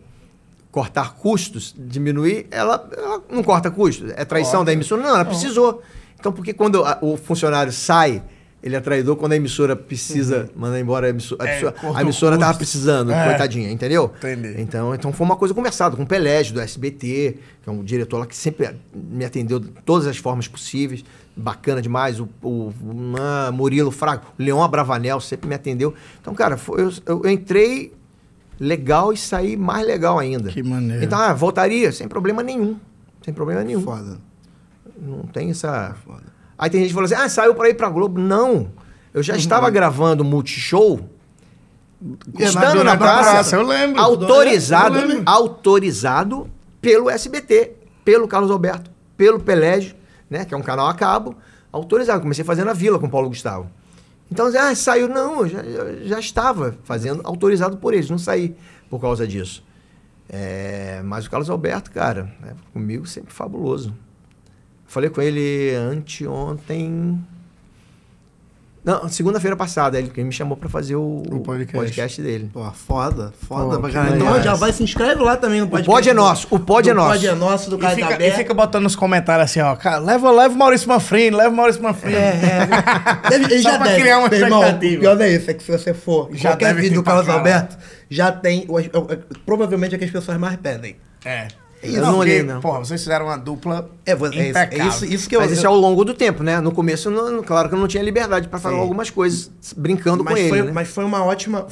Speaker 1: cortar custos, diminuir, ela, ela não corta custos. É traição da emissora? Não, ela precisou. Então, porque quando a, o funcionário sai ele é traidor quando a emissora precisa uhum. mandar embora a emissora. É, a emissora, estava precisando, é. coitadinha, entendeu? Entendi. Então, então foi uma coisa conversada com o Pelégio, do SBT, que é um diretor lá que sempre me atendeu de todas as formas possíveis. Bacana demais. O, o, o Murilo Frago, o Leon Abravanel sempre me atendeu. Então, cara, foi, eu, eu, entrei legal e saí mais legal ainda.
Speaker 2: Que maneiro.
Speaker 1: Então, ah, voltaria sem problema nenhum. Sem problema nenhum. Foda. Não tem essa. Foda. Aí tem gente que falou assim, ah, saiu para ir pra Globo. Não. Eu já uhum. estava gravando Multishow. É, estando na, na praça, praça, eu lembro. Autorizado, eu lembro. autorizado pelo SBT, pelo Carlos Alberto, pelo Pelégio, né? Que é um canal a cabo. Autorizado. Comecei fazendo a vila com Paulo Gustavo. Então, assim, ah, saiu. Não, eu já, eu já estava fazendo, autorizado por eles, não saí por causa disso. É, mas o Carlos Alberto, cara, é, comigo sempre fabuloso. Falei com ele anteontem. Não, segunda-feira passada, ele me chamou pra fazer o, o podcast. podcast. dele. Pô,
Speaker 2: foda, foda
Speaker 1: pra
Speaker 2: caralho. Então já vai, se inscreve lá também no podcast.
Speaker 1: O pod é nosso, o pod é nosso. O
Speaker 2: pod é nosso, do cara da e tá fica botando nos comentários assim, ó, cara, leva, leva o Maurício Manfrim, leva o Maurício Manfrim. É, é. Deve, Só já pra deve, criar uma expectativa. Irmão, pior é isso, é que se você for já qualquer vídeo do Carlos Alberto, já tem, é, provavelmente é que as pessoas mais pedem.
Speaker 1: É.
Speaker 2: Isso, não, não porque, não.
Speaker 1: Porra, vocês fizeram uma dupla é, é, é isso, isso que eu, Mas isso é ao longo do tempo, né? No começo, não, claro que eu não tinha liberdade para falar Sim. algumas coisas, brincando mas
Speaker 2: com
Speaker 1: foi, ele. Né?
Speaker 2: Mas foi uma ótima.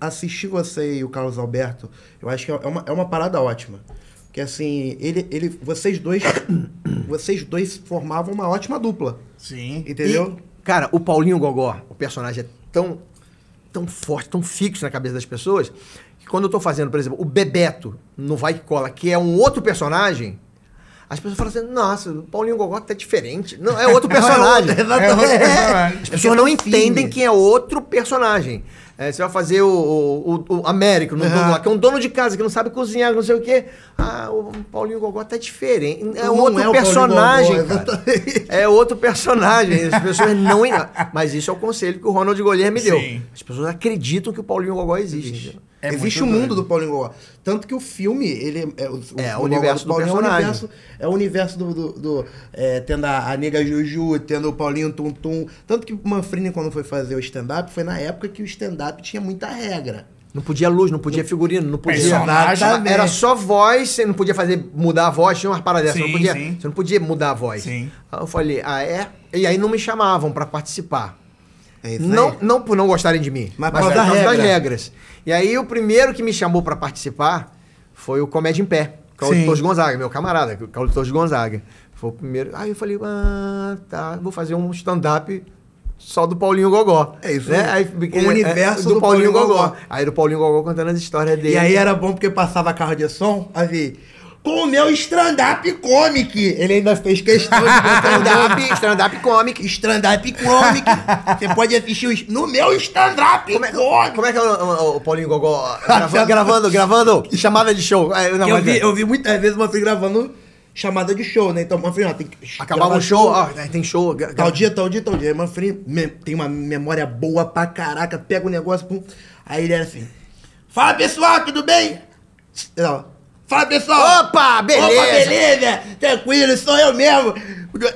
Speaker 2: assistir você e o Carlos Alberto, eu acho que é uma, é uma parada ótima. Porque assim, ele, ele, vocês dois. vocês dois formavam uma ótima dupla.
Speaker 1: Sim.
Speaker 2: Entendeu?
Speaker 1: E, cara, o Paulinho Gogó, o personagem é tão tão forte, tão fixo na cabeça das pessoas, que quando eu tô fazendo, por exemplo, o Bebeto no Vai Que Cola, que é um outro personagem, as pessoas falam assim, nossa, o Paulinho Gogó tá diferente. Não, é outro personagem. é, é, as pessoas não entendem que é outro personagem. você vai fazer o, o, o, Américo, no, uhum. que é um dono de casa que não sabe cozinhar, não sei o quê. Ah, o Paulinho Gogó tá diferente. É não outro é personagem. Gogó, é outro personagem. As pessoas não. Mas isso é o conselho que o Ronald Golier me deu. Sim. As pessoas acreditam que o Paulinho Gogó existe. existe.
Speaker 2: É Existe o um mundo do Paulinho Gogó. Tanto que o filme, ele é,
Speaker 1: o, é, o, o universo Paulinho do personagem.
Speaker 2: É o é universo, é o universo do. do, do é, tendo a, a Nega Juju, tendo o Paulinho Tum Tum. Tanto que o Manfrini, quando foi fazer o stand-up, foi na época que o stand-up tinha muita regra.
Speaker 1: Não podia luz, não podia figurino, não podia. Nada, era só voz, você não podia fazer mudar a voz, tinha umas paradas sim, você, não podia, você não podia mudar a voz. Sim. Aí eu falei, ah, é? E aí não me chamavam para participar. É não, não por não gostarem de mim,
Speaker 2: mas, mas por causa é, regra. das regras.
Speaker 1: E aí o primeiro que me chamou para participar foi o Comédia em Pé, Carlos Gonzaga, meu camarada, Carlos Gonzaga. Foi o primeiro. Aí eu falei, ah, tá, vou fazer um stand-up só do Paulinho Gogó.
Speaker 2: É isso.
Speaker 1: Né?
Speaker 2: Aí, o é, universo é, do, do, Paulinho, Paulinho Gogó. Gogó.
Speaker 1: Aí
Speaker 2: do
Speaker 1: Paulinho Gogó contando as histórias dele. E
Speaker 2: aí era bom porque passava carro de som, aí com o meu stand-up comic. Ele ainda fez questão de stand-up. stand-up comic.
Speaker 1: Stand-up comic.
Speaker 2: Você pode assistir os... no meu stand-up como,
Speaker 1: é, como é, que é o, o Paulinho Gogó? Gravando, gravando, gravando. Chamada de show.
Speaker 2: É, não, eu, vi, é. eu vi muitas vezes uma filha gravando chamada de show, né? Então, Manfrim, ó,
Speaker 1: tem que. Acabar o show, ó, tem show.
Speaker 2: Tal dia, tal dia, tal dia. Manfrim tem uma memória boa pra caraca, pega o negócio, pum. Aí ele era assim: Fala pessoal, tudo bem? Não. Fala pessoal!
Speaker 1: Opa, beleza! Opa, beleza!
Speaker 2: Tranquilo, sou eu mesmo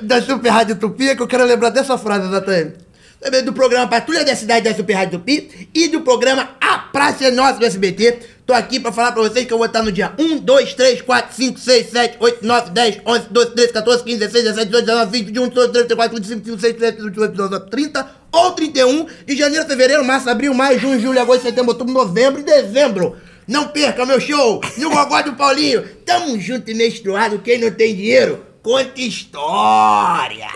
Speaker 2: da Super Rádio Tupi, que eu quero lembrar dessa frase exatamente. Também do programa Patrulha da Cidade da Super Rádio Tupi e do programa A Praça é Nossa do SBT. Tô aqui pra falar pra vocês que eu vou estar no dia 1, 2, 3, 4, 5, 6, 7, 8, 9, 10, 11, 12, 13, 14, 15, 16, 17, 18, 19, 20, 21, 22, 23, 24, 25, 26, 27, 28, 29, 30 ou 31 de janeiro, fevereiro, março, abril, maio, junho, julho, agosto, setembro, outubro, novembro e dezembro. Não perca meu show no Gogó do Paulinho. Tamo junto e menstruado. Quem não tem dinheiro, conta história.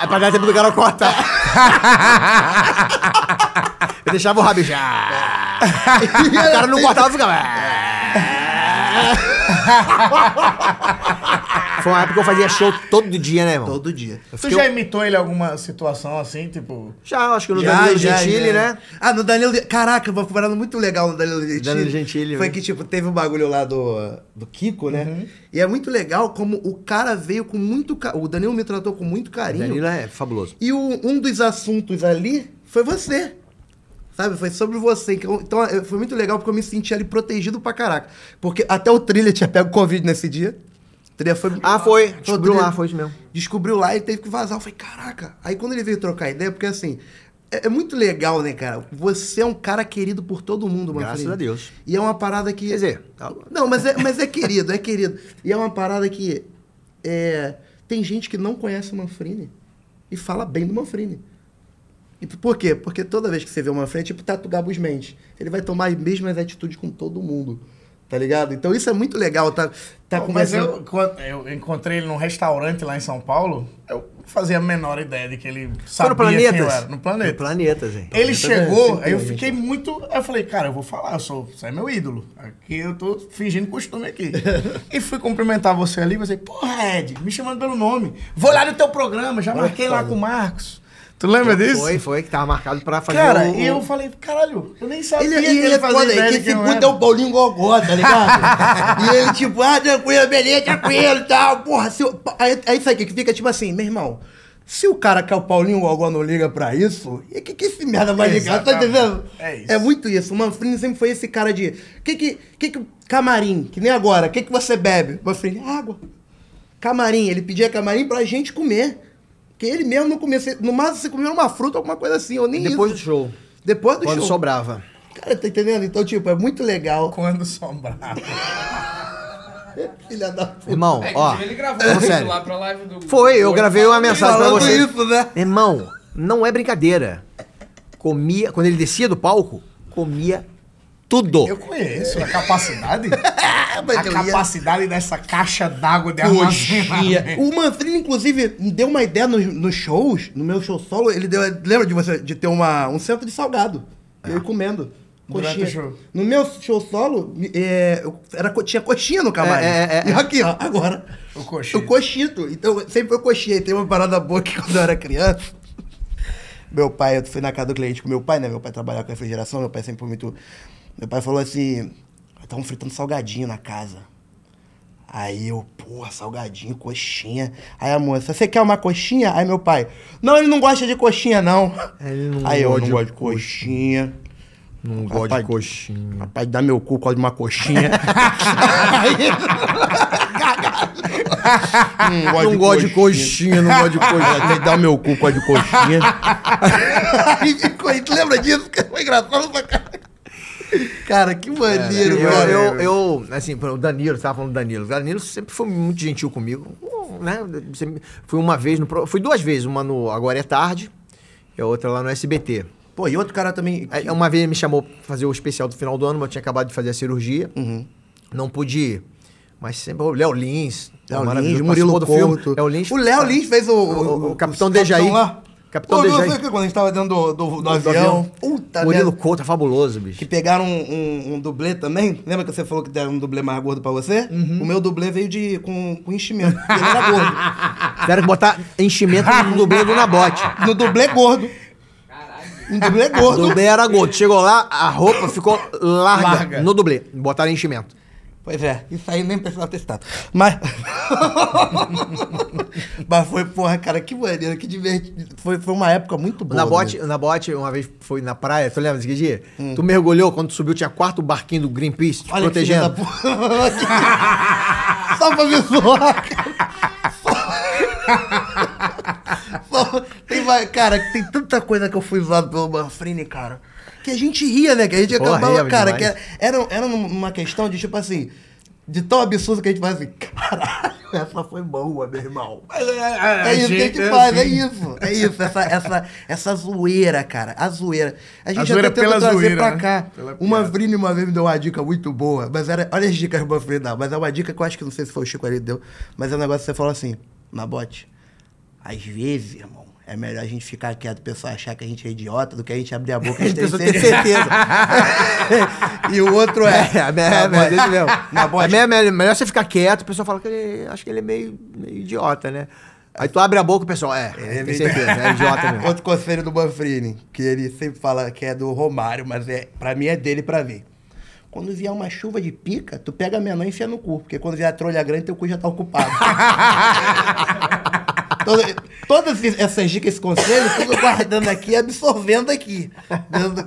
Speaker 1: é pra dar tempo do cara cortar. Eu deixava o rabijar. o cara não cortava, ficava. Foi uma época que eu fazia show todo dia, né, irmão?
Speaker 2: Todo dia.
Speaker 3: tu já imitou ele alguma situação assim, tipo.
Speaker 1: Já, acho que no já, Danilo já, Gentili, já. né?
Speaker 2: Ah, no Danilo. Caraca, uma parada muito legal no Danilo Gentili. Danilo Gentili. Né? Foi mesmo. que, tipo, teve o um bagulho lá do, do Kiko, né? Uhum. E é muito legal como o cara veio com muito. Ca... O Danilo me tratou com muito carinho. O Danilo
Speaker 1: é fabuloso.
Speaker 2: E o, um dos assuntos ali foi você. Sabe? Foi sobre você. Então, então é, foi muito legal porque eu me senti ali protegido pra caraca. Porque até o trilha tinha pego Covid nesse dia.
Speaker 1: Entendeu? Foi, ah, foi. Descobriu lá, foi isso mesmo.
Speaker 2: Descobriu lá e teve que vazar. Eu falei, caraca. Aí quando ele veio trocar ideia, porque assim, é, é muito legal, né, cara? Você é um cara querido por todo mundo,
Speaker 1: mano.
Speaker 2: Graças
Speaker 1: a Deus.
Speaker 2: E é uma parada que. Quer dizer. Tá não, mas é, mas é querido, é querido. E é uma parada que. É, tem gente que não conhece o Manfrini e fala bem do Manfrini. E por quê? Porque toda vez que você vê o Manfrini, é tipo Tato Gabus Mendes. Ele vai tomar as mesmas atitudes com todo mundo tá ligado? Então isso é muito legal, tá, tá Bom,
Speaker 3: começando... Mas eu, eu encontrei ele num restaurante lá em São Paulo, eu fazia a menor ideia de que ele sabia
Speaker 1: Foi no quem eu era. No
Speaker 3: Planeta. No Planeta, gente. Ele planeta chegou, aí eu fiquei muito... Aí eu falei, cara, eu vou falar, eu sou, você é meu ídolo. Aqui eu tô fingindo costume aqui. e fui cumprimentar você ali, você, pô, Ed, me chamando pelo nome. Vou lá no teu programa, já marquei lá com o Marcos. Tu lembra disso?
Speaker 1: Foi, foi, que tava marcado pra fazer
Speaker 2: Cara, e eu falei, caralho, eu nem sabia ele, é, que ele, ele é fazer ideia que esse puto é o Paulinho Gogó, tá ligado? e ele tipo, ah, tranquilo, beleza, tranquilo e tal, porra. Se eu... É isso aí que fica tipo assim, meu irmão, se o cara que é o Paulinho Gogó não liga pra isso, e que que esse merda vai ligar? Tá entendendo? É, isso. é muito isso. O Manfrini sempre foi esse cara de. Que que, que que. Camarim, que nem agora, o que que você bebe? Manfrini, água. Camarim, ele pedia camarim pra gente comer ele mesmo não comia. No máximo você comia uma fruta, alguma coisa assim, ou nem
Speaker 1: Depois isso. do show.
Speaker 2: Depois
Speaker 1: do Quando
Speaker 2: show.
Speaker 1: Quando sobrava.
Speaker 2: Cara, tá entendendo? Então, tipo, é muito legal.
Speaker 1: Quando sobrava. Filha da puta. Irmão, é, ó. Ele gravou sério. lá pra live do. Foi, eu gravei uma mensagem pra você. Isso, né? Irmão, não é brincadeira. Comia, quando ele descia do palco, comia
Speaker 2: tudo Eu conheço a capacidade. Ah, a capacidade ia... dessa caixa d'água de armazenamento. O Manfrini, inclusive, deu uma ideia nos, nos, shows, no meu show solo, ele deu. Lembra de você de ter uma, um centro de salgado? Eu ah. comendo. Coxinha. No meu show solo, é, era, tinha coxinha no camarim. É, é, é, é. e aqui, ó, ah, agora. O coxito. O coxito. Então, sempre foi coxinha. E tem uma parada boa que quando eu era criança, meu pai, eu fui na casa do cliente com meu pai, né? Meu pai trabalhava com refrigeração, meu pai sempre foi muito meu pai falou assim: estavam fritando salgadinho na casa. Aí eu, porra, salgadinho, coxinha. Aí a moça, você quer uma coxinha? Aí meu pai, não, ele não gosta de coxinha, não. É, não Aí eu, não gosto de coxinha.
Speaker 1: Não gosto de coxinha.
Speaker 2: Rapaz, dá meu cu, gosto de uma coxinha.
Speaker 1: hum, gosto não gosto de coxinha, não gosto de coxinha. Tem que dar meu cu com a de coxinha.
Speaker 2: lembra disso? Foi engraçado pra caralho. Cara, que maneiro,
Speaker 1: cara. Eu, eu, assim, o Danilo, você tava falando do Danilo. O Danilo sempre foi muito gentil comigo. Né? Fui uma vez no. Fui duas vezes, uma no Agora é Tarde e a outra lá no SBT.
Speaker 2: Pô, e outro cara também.
Speaker 1: Que... Uma vez ele me chamou pra fazer o especial do final do ano, mas eu tinha acabado de fazer a cirurgia. Uhum. Não pude ir. Mas sempre. O Léo Lins.
Speaker 2: Léo Lins, Murilo do Couto. filme. Léo Lins, o Léo Lins fez o. o, o, o Capitão
Speaker 1: Dejaí. Capitão Pô,
Speaker 2: viu,
Speaker 3: quando a gente tava dentro do, do, do, do avião. avião. Puta
Speaker 1: Murilo merda. Couto é fabuloso, bicho.
Speaker 2: Que pegaram um, um, um, dublê também. Lembra que você falou que deram um dublê mais gordo pra você? Uhum. O meu dublê veio de, com, com enchimento. Ele era gordo.
Speaker 1: Tiveram que botar enchimento no dublê do Nabote.
Speaker 2: No dublê gordo.
Speaker 1: Um dublê gordo. O dublê era gordo. Chegou lá, a roupa ficou larga, larga. no dublê. Botaram enchimento.
Speaker 2: Pois é, isso aí nem precisava ter citado. Mas. Mas foi, porra, cara, que maneiro, que divertido. Foi, foi uma época muito boa.
Speaker 1: Na bote, na bote, uma vez foi na praia, tu lembra desse dia? Hum. Tu mergulhou quando tu subiu, tinha quarto barquinho do Greenpeace te Olha protegendo. Que da... Só pra me zoar,
Speaker 2: Só... Só... Tem, cara, tem tanta coisa que eu fui zoado pelo Manfrini, cara que a gente ria, né? Que a gente Porra, acabava, cara, que era, era uma questão de tipo assim, de tão absurdo que a gente fazia assim, caralho, essa foi boa, meu irmão. Mas é, é, é isso que a gente é faz, é assim. é isso. É isso, essa, essa, essa zoeira, cara. A zoeira. A gente a zoeira até tentou trazer zoeira, pra né? cá. uma Vrini uma vez me deu uma dica muito boa, mas era. Olha as dicas boas Vrini dar, mas é uma dica que eu acho que não sei se foi o Chico ali que deu, mas é um negócio que você fala assim, na bote. Às vezes, irmão é melhor a gente ficar quieto, o pessoal achar que a gente é idiota, do que a gente abrir a boca e ter certeza.
Speaker 1: e o outro é. É, é, é, é, melhor você ficar quieto, o pessoal fala que ele, acho que ele é meio, meio idiota, né? Aí tu abre a boca e o pessoal, é, é, é, certeza, é idiota mesmo.
Speaker 2: Outro conselho do Manfrini, que ele sempre fala que é do Romário, mas é, pra mim é dele pra ver. Quando vier uma chuva de pica, tu pega a menor e enfia no cu, porque quando vier a trolha grande, teu cu já tá ocupado todas essas dicas, esse conselho, tudo guardando aqui, absorvendo aqui.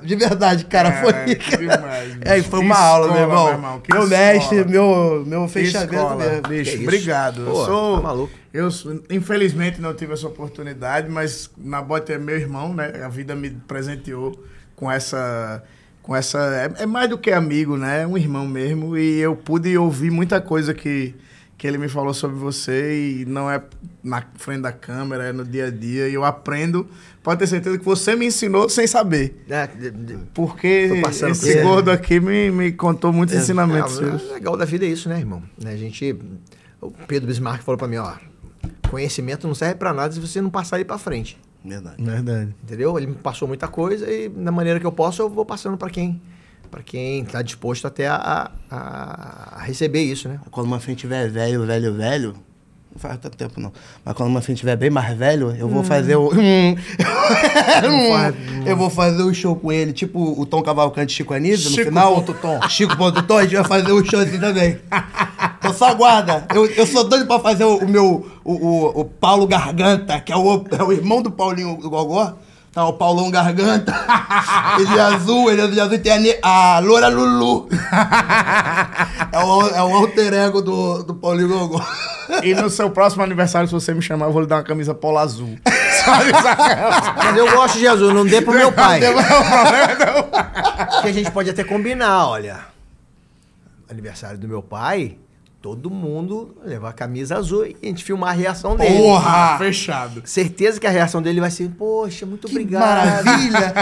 Speaker 2: De verdade, cara, é, foi. Demais, é, foi uma escola, aula, meu irmão. Meu, irmão, meu mestre, meu, meu fechamento escola, mesmo.
Speaker 3: Bicho, é obrigado. Pô, eu sou. Tá maluco. Eu, infelizmente, não tive essa oportunidade, mas na bota é meu irmão, né? A vida me presenteou com essa com essa. É, é mais do que amigo, né? É um irmão mesmo. E eu pude ouvir muita coisa que que ele me falou sobre você e não é na frente da câmera, é no dia a dia e eu aprendo. Pode ter certeza que você me ensinou sem saber. É, porque esse por gordo aqui me, me contou muitos é, ensinamentos.
Speaker 1: É, o é legal da vida é isso, né, irmão? A gente. O Pedro Bismarck falou para mim: ó, conhecimento não serve para nada se você não passar ele para frente. Verdade. Verdade. Entendeu? Ele me passou muita coisa e, da maneira que eu posso, eu vou passando para quem para quem está disposto até a, a, a, receber isso, né?
Speaker 2: Quando uma frente tiver velho, velho, velho, não faz tanto tempo não. Mas quando uma frente tiver bem mais velho, eu vou hum. fazer o. Hum. hum. eu vou fazer o um show com ele, tipo o Tom Cavalcante Chico Anísio, no final. outro Tom. Chico ponto Tom, a gente vai fazer o um show assim também. Eu só aguarda. Eu, eu sou doido pra fazer o, o meu. O, o, o, Paulo Garganta, que é o, é o irmão do Paulinho do Gogó. Tá, o Paulão Garganta. ele é azul, ele é azul e tem a, a Loura Lulu. é, o, é o alter ego do, do Paulinho Gogó.
Speaker 1: E no seu próximo aniversário, se você me chamar, eu vou lhe dar uma camisa polo azul. Mas eu gosto de azul, não dê pro meu pai. Não, não, não. Que a gente pode até combinar, olha. Aniversário do meu pai, todo mundo levar a camisa azul e a gente filmar a reação dele.
Speaker 3: Porra! Ah, Fechado.
Speaker 1: Certeza que a reação dele vai ser, poxa, muito que obrigado. Maravilha!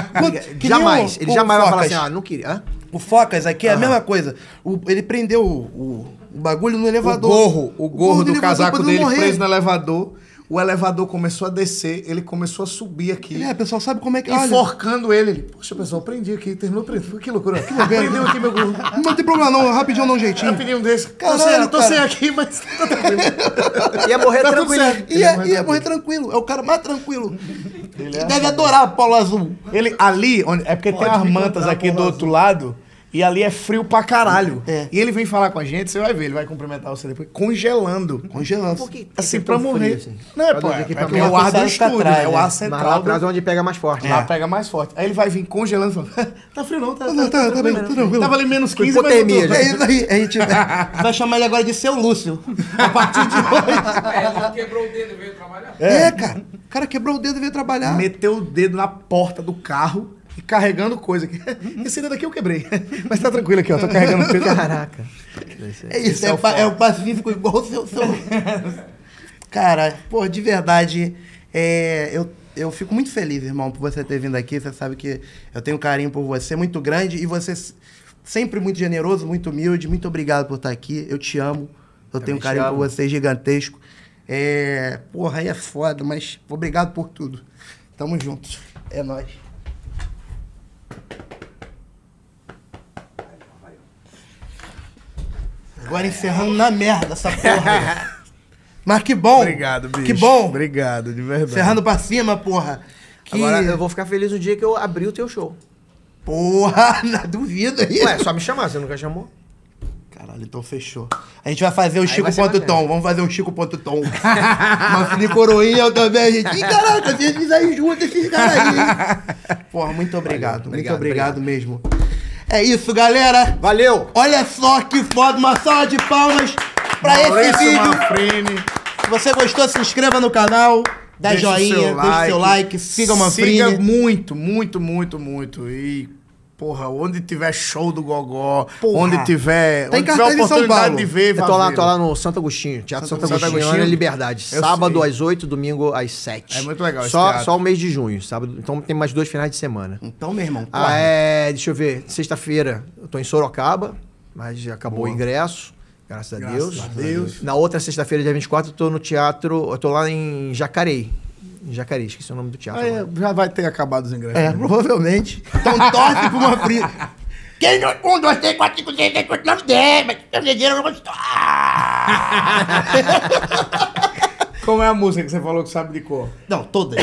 Speaker 1: jamais. O, ele o jamais Focas. vai falar assim, ah, não queria. Hã?
Speaker 2: O Focas aqui é uhum. a ah. mesma coisa. O, ele prendeu o, bagulho no elevador.
Speaker 1: O gorro, o gorro, o gorro do, do casaco dele morrer. preso no elevador. O elevador começou a descer, ele começou a subir aqui.
Speaker 2: É, pessoal sabe como é que.
Speaker 1: Enforcando olha. ele. ele Poxa, pessoal, prendi aqui, terminou preso. Que loucura. Que loucura. Prendeu
Speaker 2: aqui meu gorro. Não tem problema, não. Rapidinho, não, jeitinho. Rapidinho
Speaker 1: um desse. Caralho, tô, sem, tô sem aqui, mas tá
Speaker 2: tranquilo. Ia morrer tá tranquilo. Ia, ia, ia morrer tranquilo. É o cara mais tranquilo. Ele é deve adorar a Paulo Azul.
Speaker 1: Ele, ali, onde, é porque Pode tem as mantas aqui do outro lado e ali é frio pra caralho. É. E ele vem falar com a gente, você vai ver, ele vai cumprimentar você depois. Congelando.
Speaker 2: Congelando. Por
Speaker 1: assim, pra morrer. Frio, assim? Não, é,
Speaker 2: pô. É, é, é o ar do estúdio, né? atrás, é o ar central. Mas lá
Speaker 1: atrás onde pega mais forte. Lá
Speaker 2: é. pega mais forte. Aí ele vai vir congelando e falando, ah, tá frio não, tá, tá, não, tá, tá, tá, tá bem, tá tranquilo.
Speaker 1: Tava ali menos 15, Hipotermia, aí.
Speaker 2: Hipotermia. A gente vai chamar ele agora de seu Lúcio. A partir de hoje. É, quebrou o dedo e veio trabalhar. É. é, cara. O cara quebrou o dedo e veio trabalhar.
Speaker 1: Meteu o dedo na porta do carro e carregando coisa aqui. Esse dedo aqui eu quebrei. Mas tá tranquilo aqui, ó. Tô carregando coisa. Caraca.
Speaker 2: É isso, é, é, o, pa, é, é o pacífico igual o seu. seu... Cara, pô, de verdade, é, eu, eu fico muito feliz, irmão, por você ter vindo aqui. Você sabe que eu tenho um carinho por você muito grande e você sempre muito generoso, muito humilde. Muito obrigado por estar aqui. Eu te amo. Eu, tenho um carinho por você gigantesco. É, porra, aí é foda, mas obrigado por tudo. Tamo junto. É nóis. Agora encerrando na merda essa porra. Mas que bom.
Speaker 3: Obrigado, bicho.
Speaker 2: Que bom.
Speaker 3: Obrigado, de verdade.
Speaker 2: Encerrando pra cima, porra.
Speaker 1: Que... Agora eu vou ficar feliz o dia que eu abrir o teu show.
Speaker 2: Porra, não duvido aí. Ué, é só
Speaker 1: me chamar, você nunca chamou?
Speaker 2: Caralho, então fechou. A gente vai fazer o Chico ponto tom. Vamos fazer um Chico ponto tom. Mas Coroinha também, gente. Ih, caraca, vocês aí junto esses caras aí. Porra, muito obrigado. obrigado muito obrigado, obrigado. mesmo. É isso, galera.
Speaker 1: Valeu.
Speaker 2: Olha só que foda. Uma salva de palmas pra Maurício esse vídeo. Manfrini. Se você gostou, se inscreva no canal. Dá deixa joinha, seu deixa like, seu like,
Speaker 3: siga o Manfrini. Siga muito, muito, muito, muito. E Porra, onde tiver show do Gogó, Porra. onde tiver,
Speaker 2: Tem
Speaker 3: onde tiver
Speaker 2: oportunidade de, ver, Eu
Speaker 1: tô lá, tô lá no Santo Agostinho, Teatro Santo, Santo Agostinho, Agostinho é Liberdade. Eu sábado sei. às 8, domingo às 7.
Speaker 3: É muito legal
Speaker 1: só, esse Só o mês de junho, sábado. Então tem mais dois finais de semana.
Speaker 2: Então, meu irmão, ah, porra.
Speaker 1: Ah, é, deixa eu ver, sexta-feira eu tô em Sorocaba, mas acabou Boa. o ingresso. Graças, graças a, Deus. a Deus. Na outra sexta-feira, dia 24, eu tô no teatro, eu tô lá em Jacareí, em Jacareí, esqueci o nome do teatro. Ah,
Speaker 2: já vai ter acabado os ingressos. É,
Speaker 1: né? provavelmente. Então torce pra uma fria. Quem não... Um, dois, três, quatro, cinco, seis, sete, oito, nove, dez,
Speaker 3: mas eu dinheiro, eu não Como é a música que você falou que sabe de cor?
Speaker 2: Não, todas.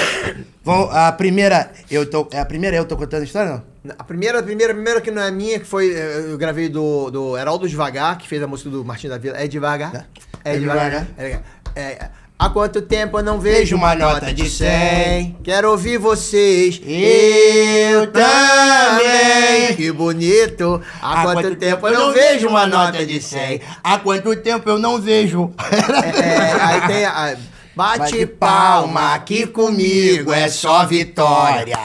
Speaker 2: Vou a primeira, eu tô, é a primeira eu tô contando a história, não?
Speaker 1: A primeira, a primeira, a primeira que não é minha, que foi, eh, eu gravei do, do Heraldo Devagar, que fez a música do Martin da Vila, é Devagar. É, é Devagar. É, é, é Há quanto tempo eu não vejo uma nota de 100? Quero ouvir vocês. Eu também. Que bonito.
Speaker 2: Há, Há quanto, quanto tempo eu não vejo uma nota de 100? Há quanto tempo eu não vejo.
Speaker 1: É, é aí tem. A, bate, bate palma aqui comigo, é, é só vitória.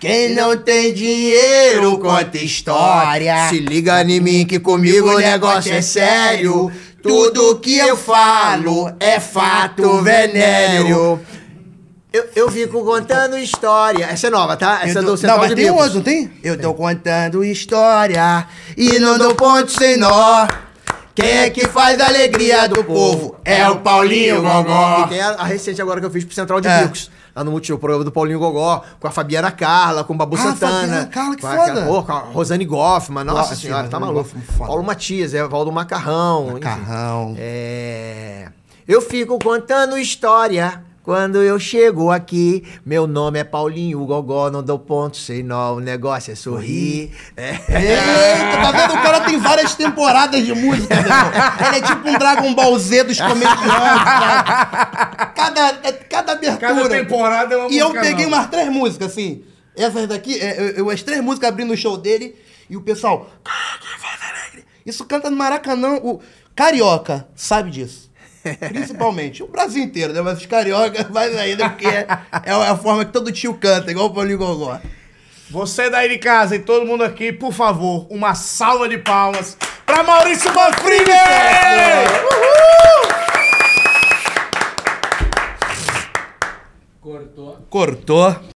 Speaker 1: Quem não tem dinheiro conta história.
Speaker 2: Se liga em mim que comigo o negócio é, é sério. Tudo que eu falo é fato venéreo.
Speaker 1: Eu, eu fico contando história. Essa é nova, tá? Essa
Speaker 2: eu
Speaker 1: tô, é do Central Não, mas
Speaker 2: tem umas, não tem? Eu tô contando história e não dou ponto sem nó. Quem é que faz a alegria do povo? É o Paulinho Gogó. E tem
Speaker 1: a, a recente agora que eu fiz pro Central de é lá ah, no Multishow, o programa do Paulinho Gogó, com a Fabiana Carla, com o Babu ah, Santana. Fabiana Carla, que com a, foda. Com a, Rosane Goffman, nossa, nossa senhora, senhora tá maluco. Paulo Matias, é Valdo Macarrão. Macarrão. Enfim. É...
Speaker 2: Eu fico contando história quando eu chego aqui, meu nome é Paulinho, o gogó não dou ponto sem nó, o negócio é sorrir. É. Eita, tá vendo? O cara tem várias temporadas de música, meu irmão. Ele é tipo um Dragon Ball Z dos comediantes. Cada, é, cada abertura. Cada temporada é uma E eu peguei umas três músicas, assim. Essas daqui, é, eu, eu, as três músicas abrindo o show dele e o pessoal. Isso canta no Maracanã. O carioca sabe disso. Principalmente. O Brasil inteiro, né? Mas os cariocas mais ainda, porque é, é, é a forma que todo tio canta, igual o Paulinho Gogó.
Speaker 3: Você daí de casa e todo mundo aqui, por favor, uma salva de palmas para Maurício Manfrini!
Speaker 1: Uhul! Cortou.
Speaker 2: Cortou.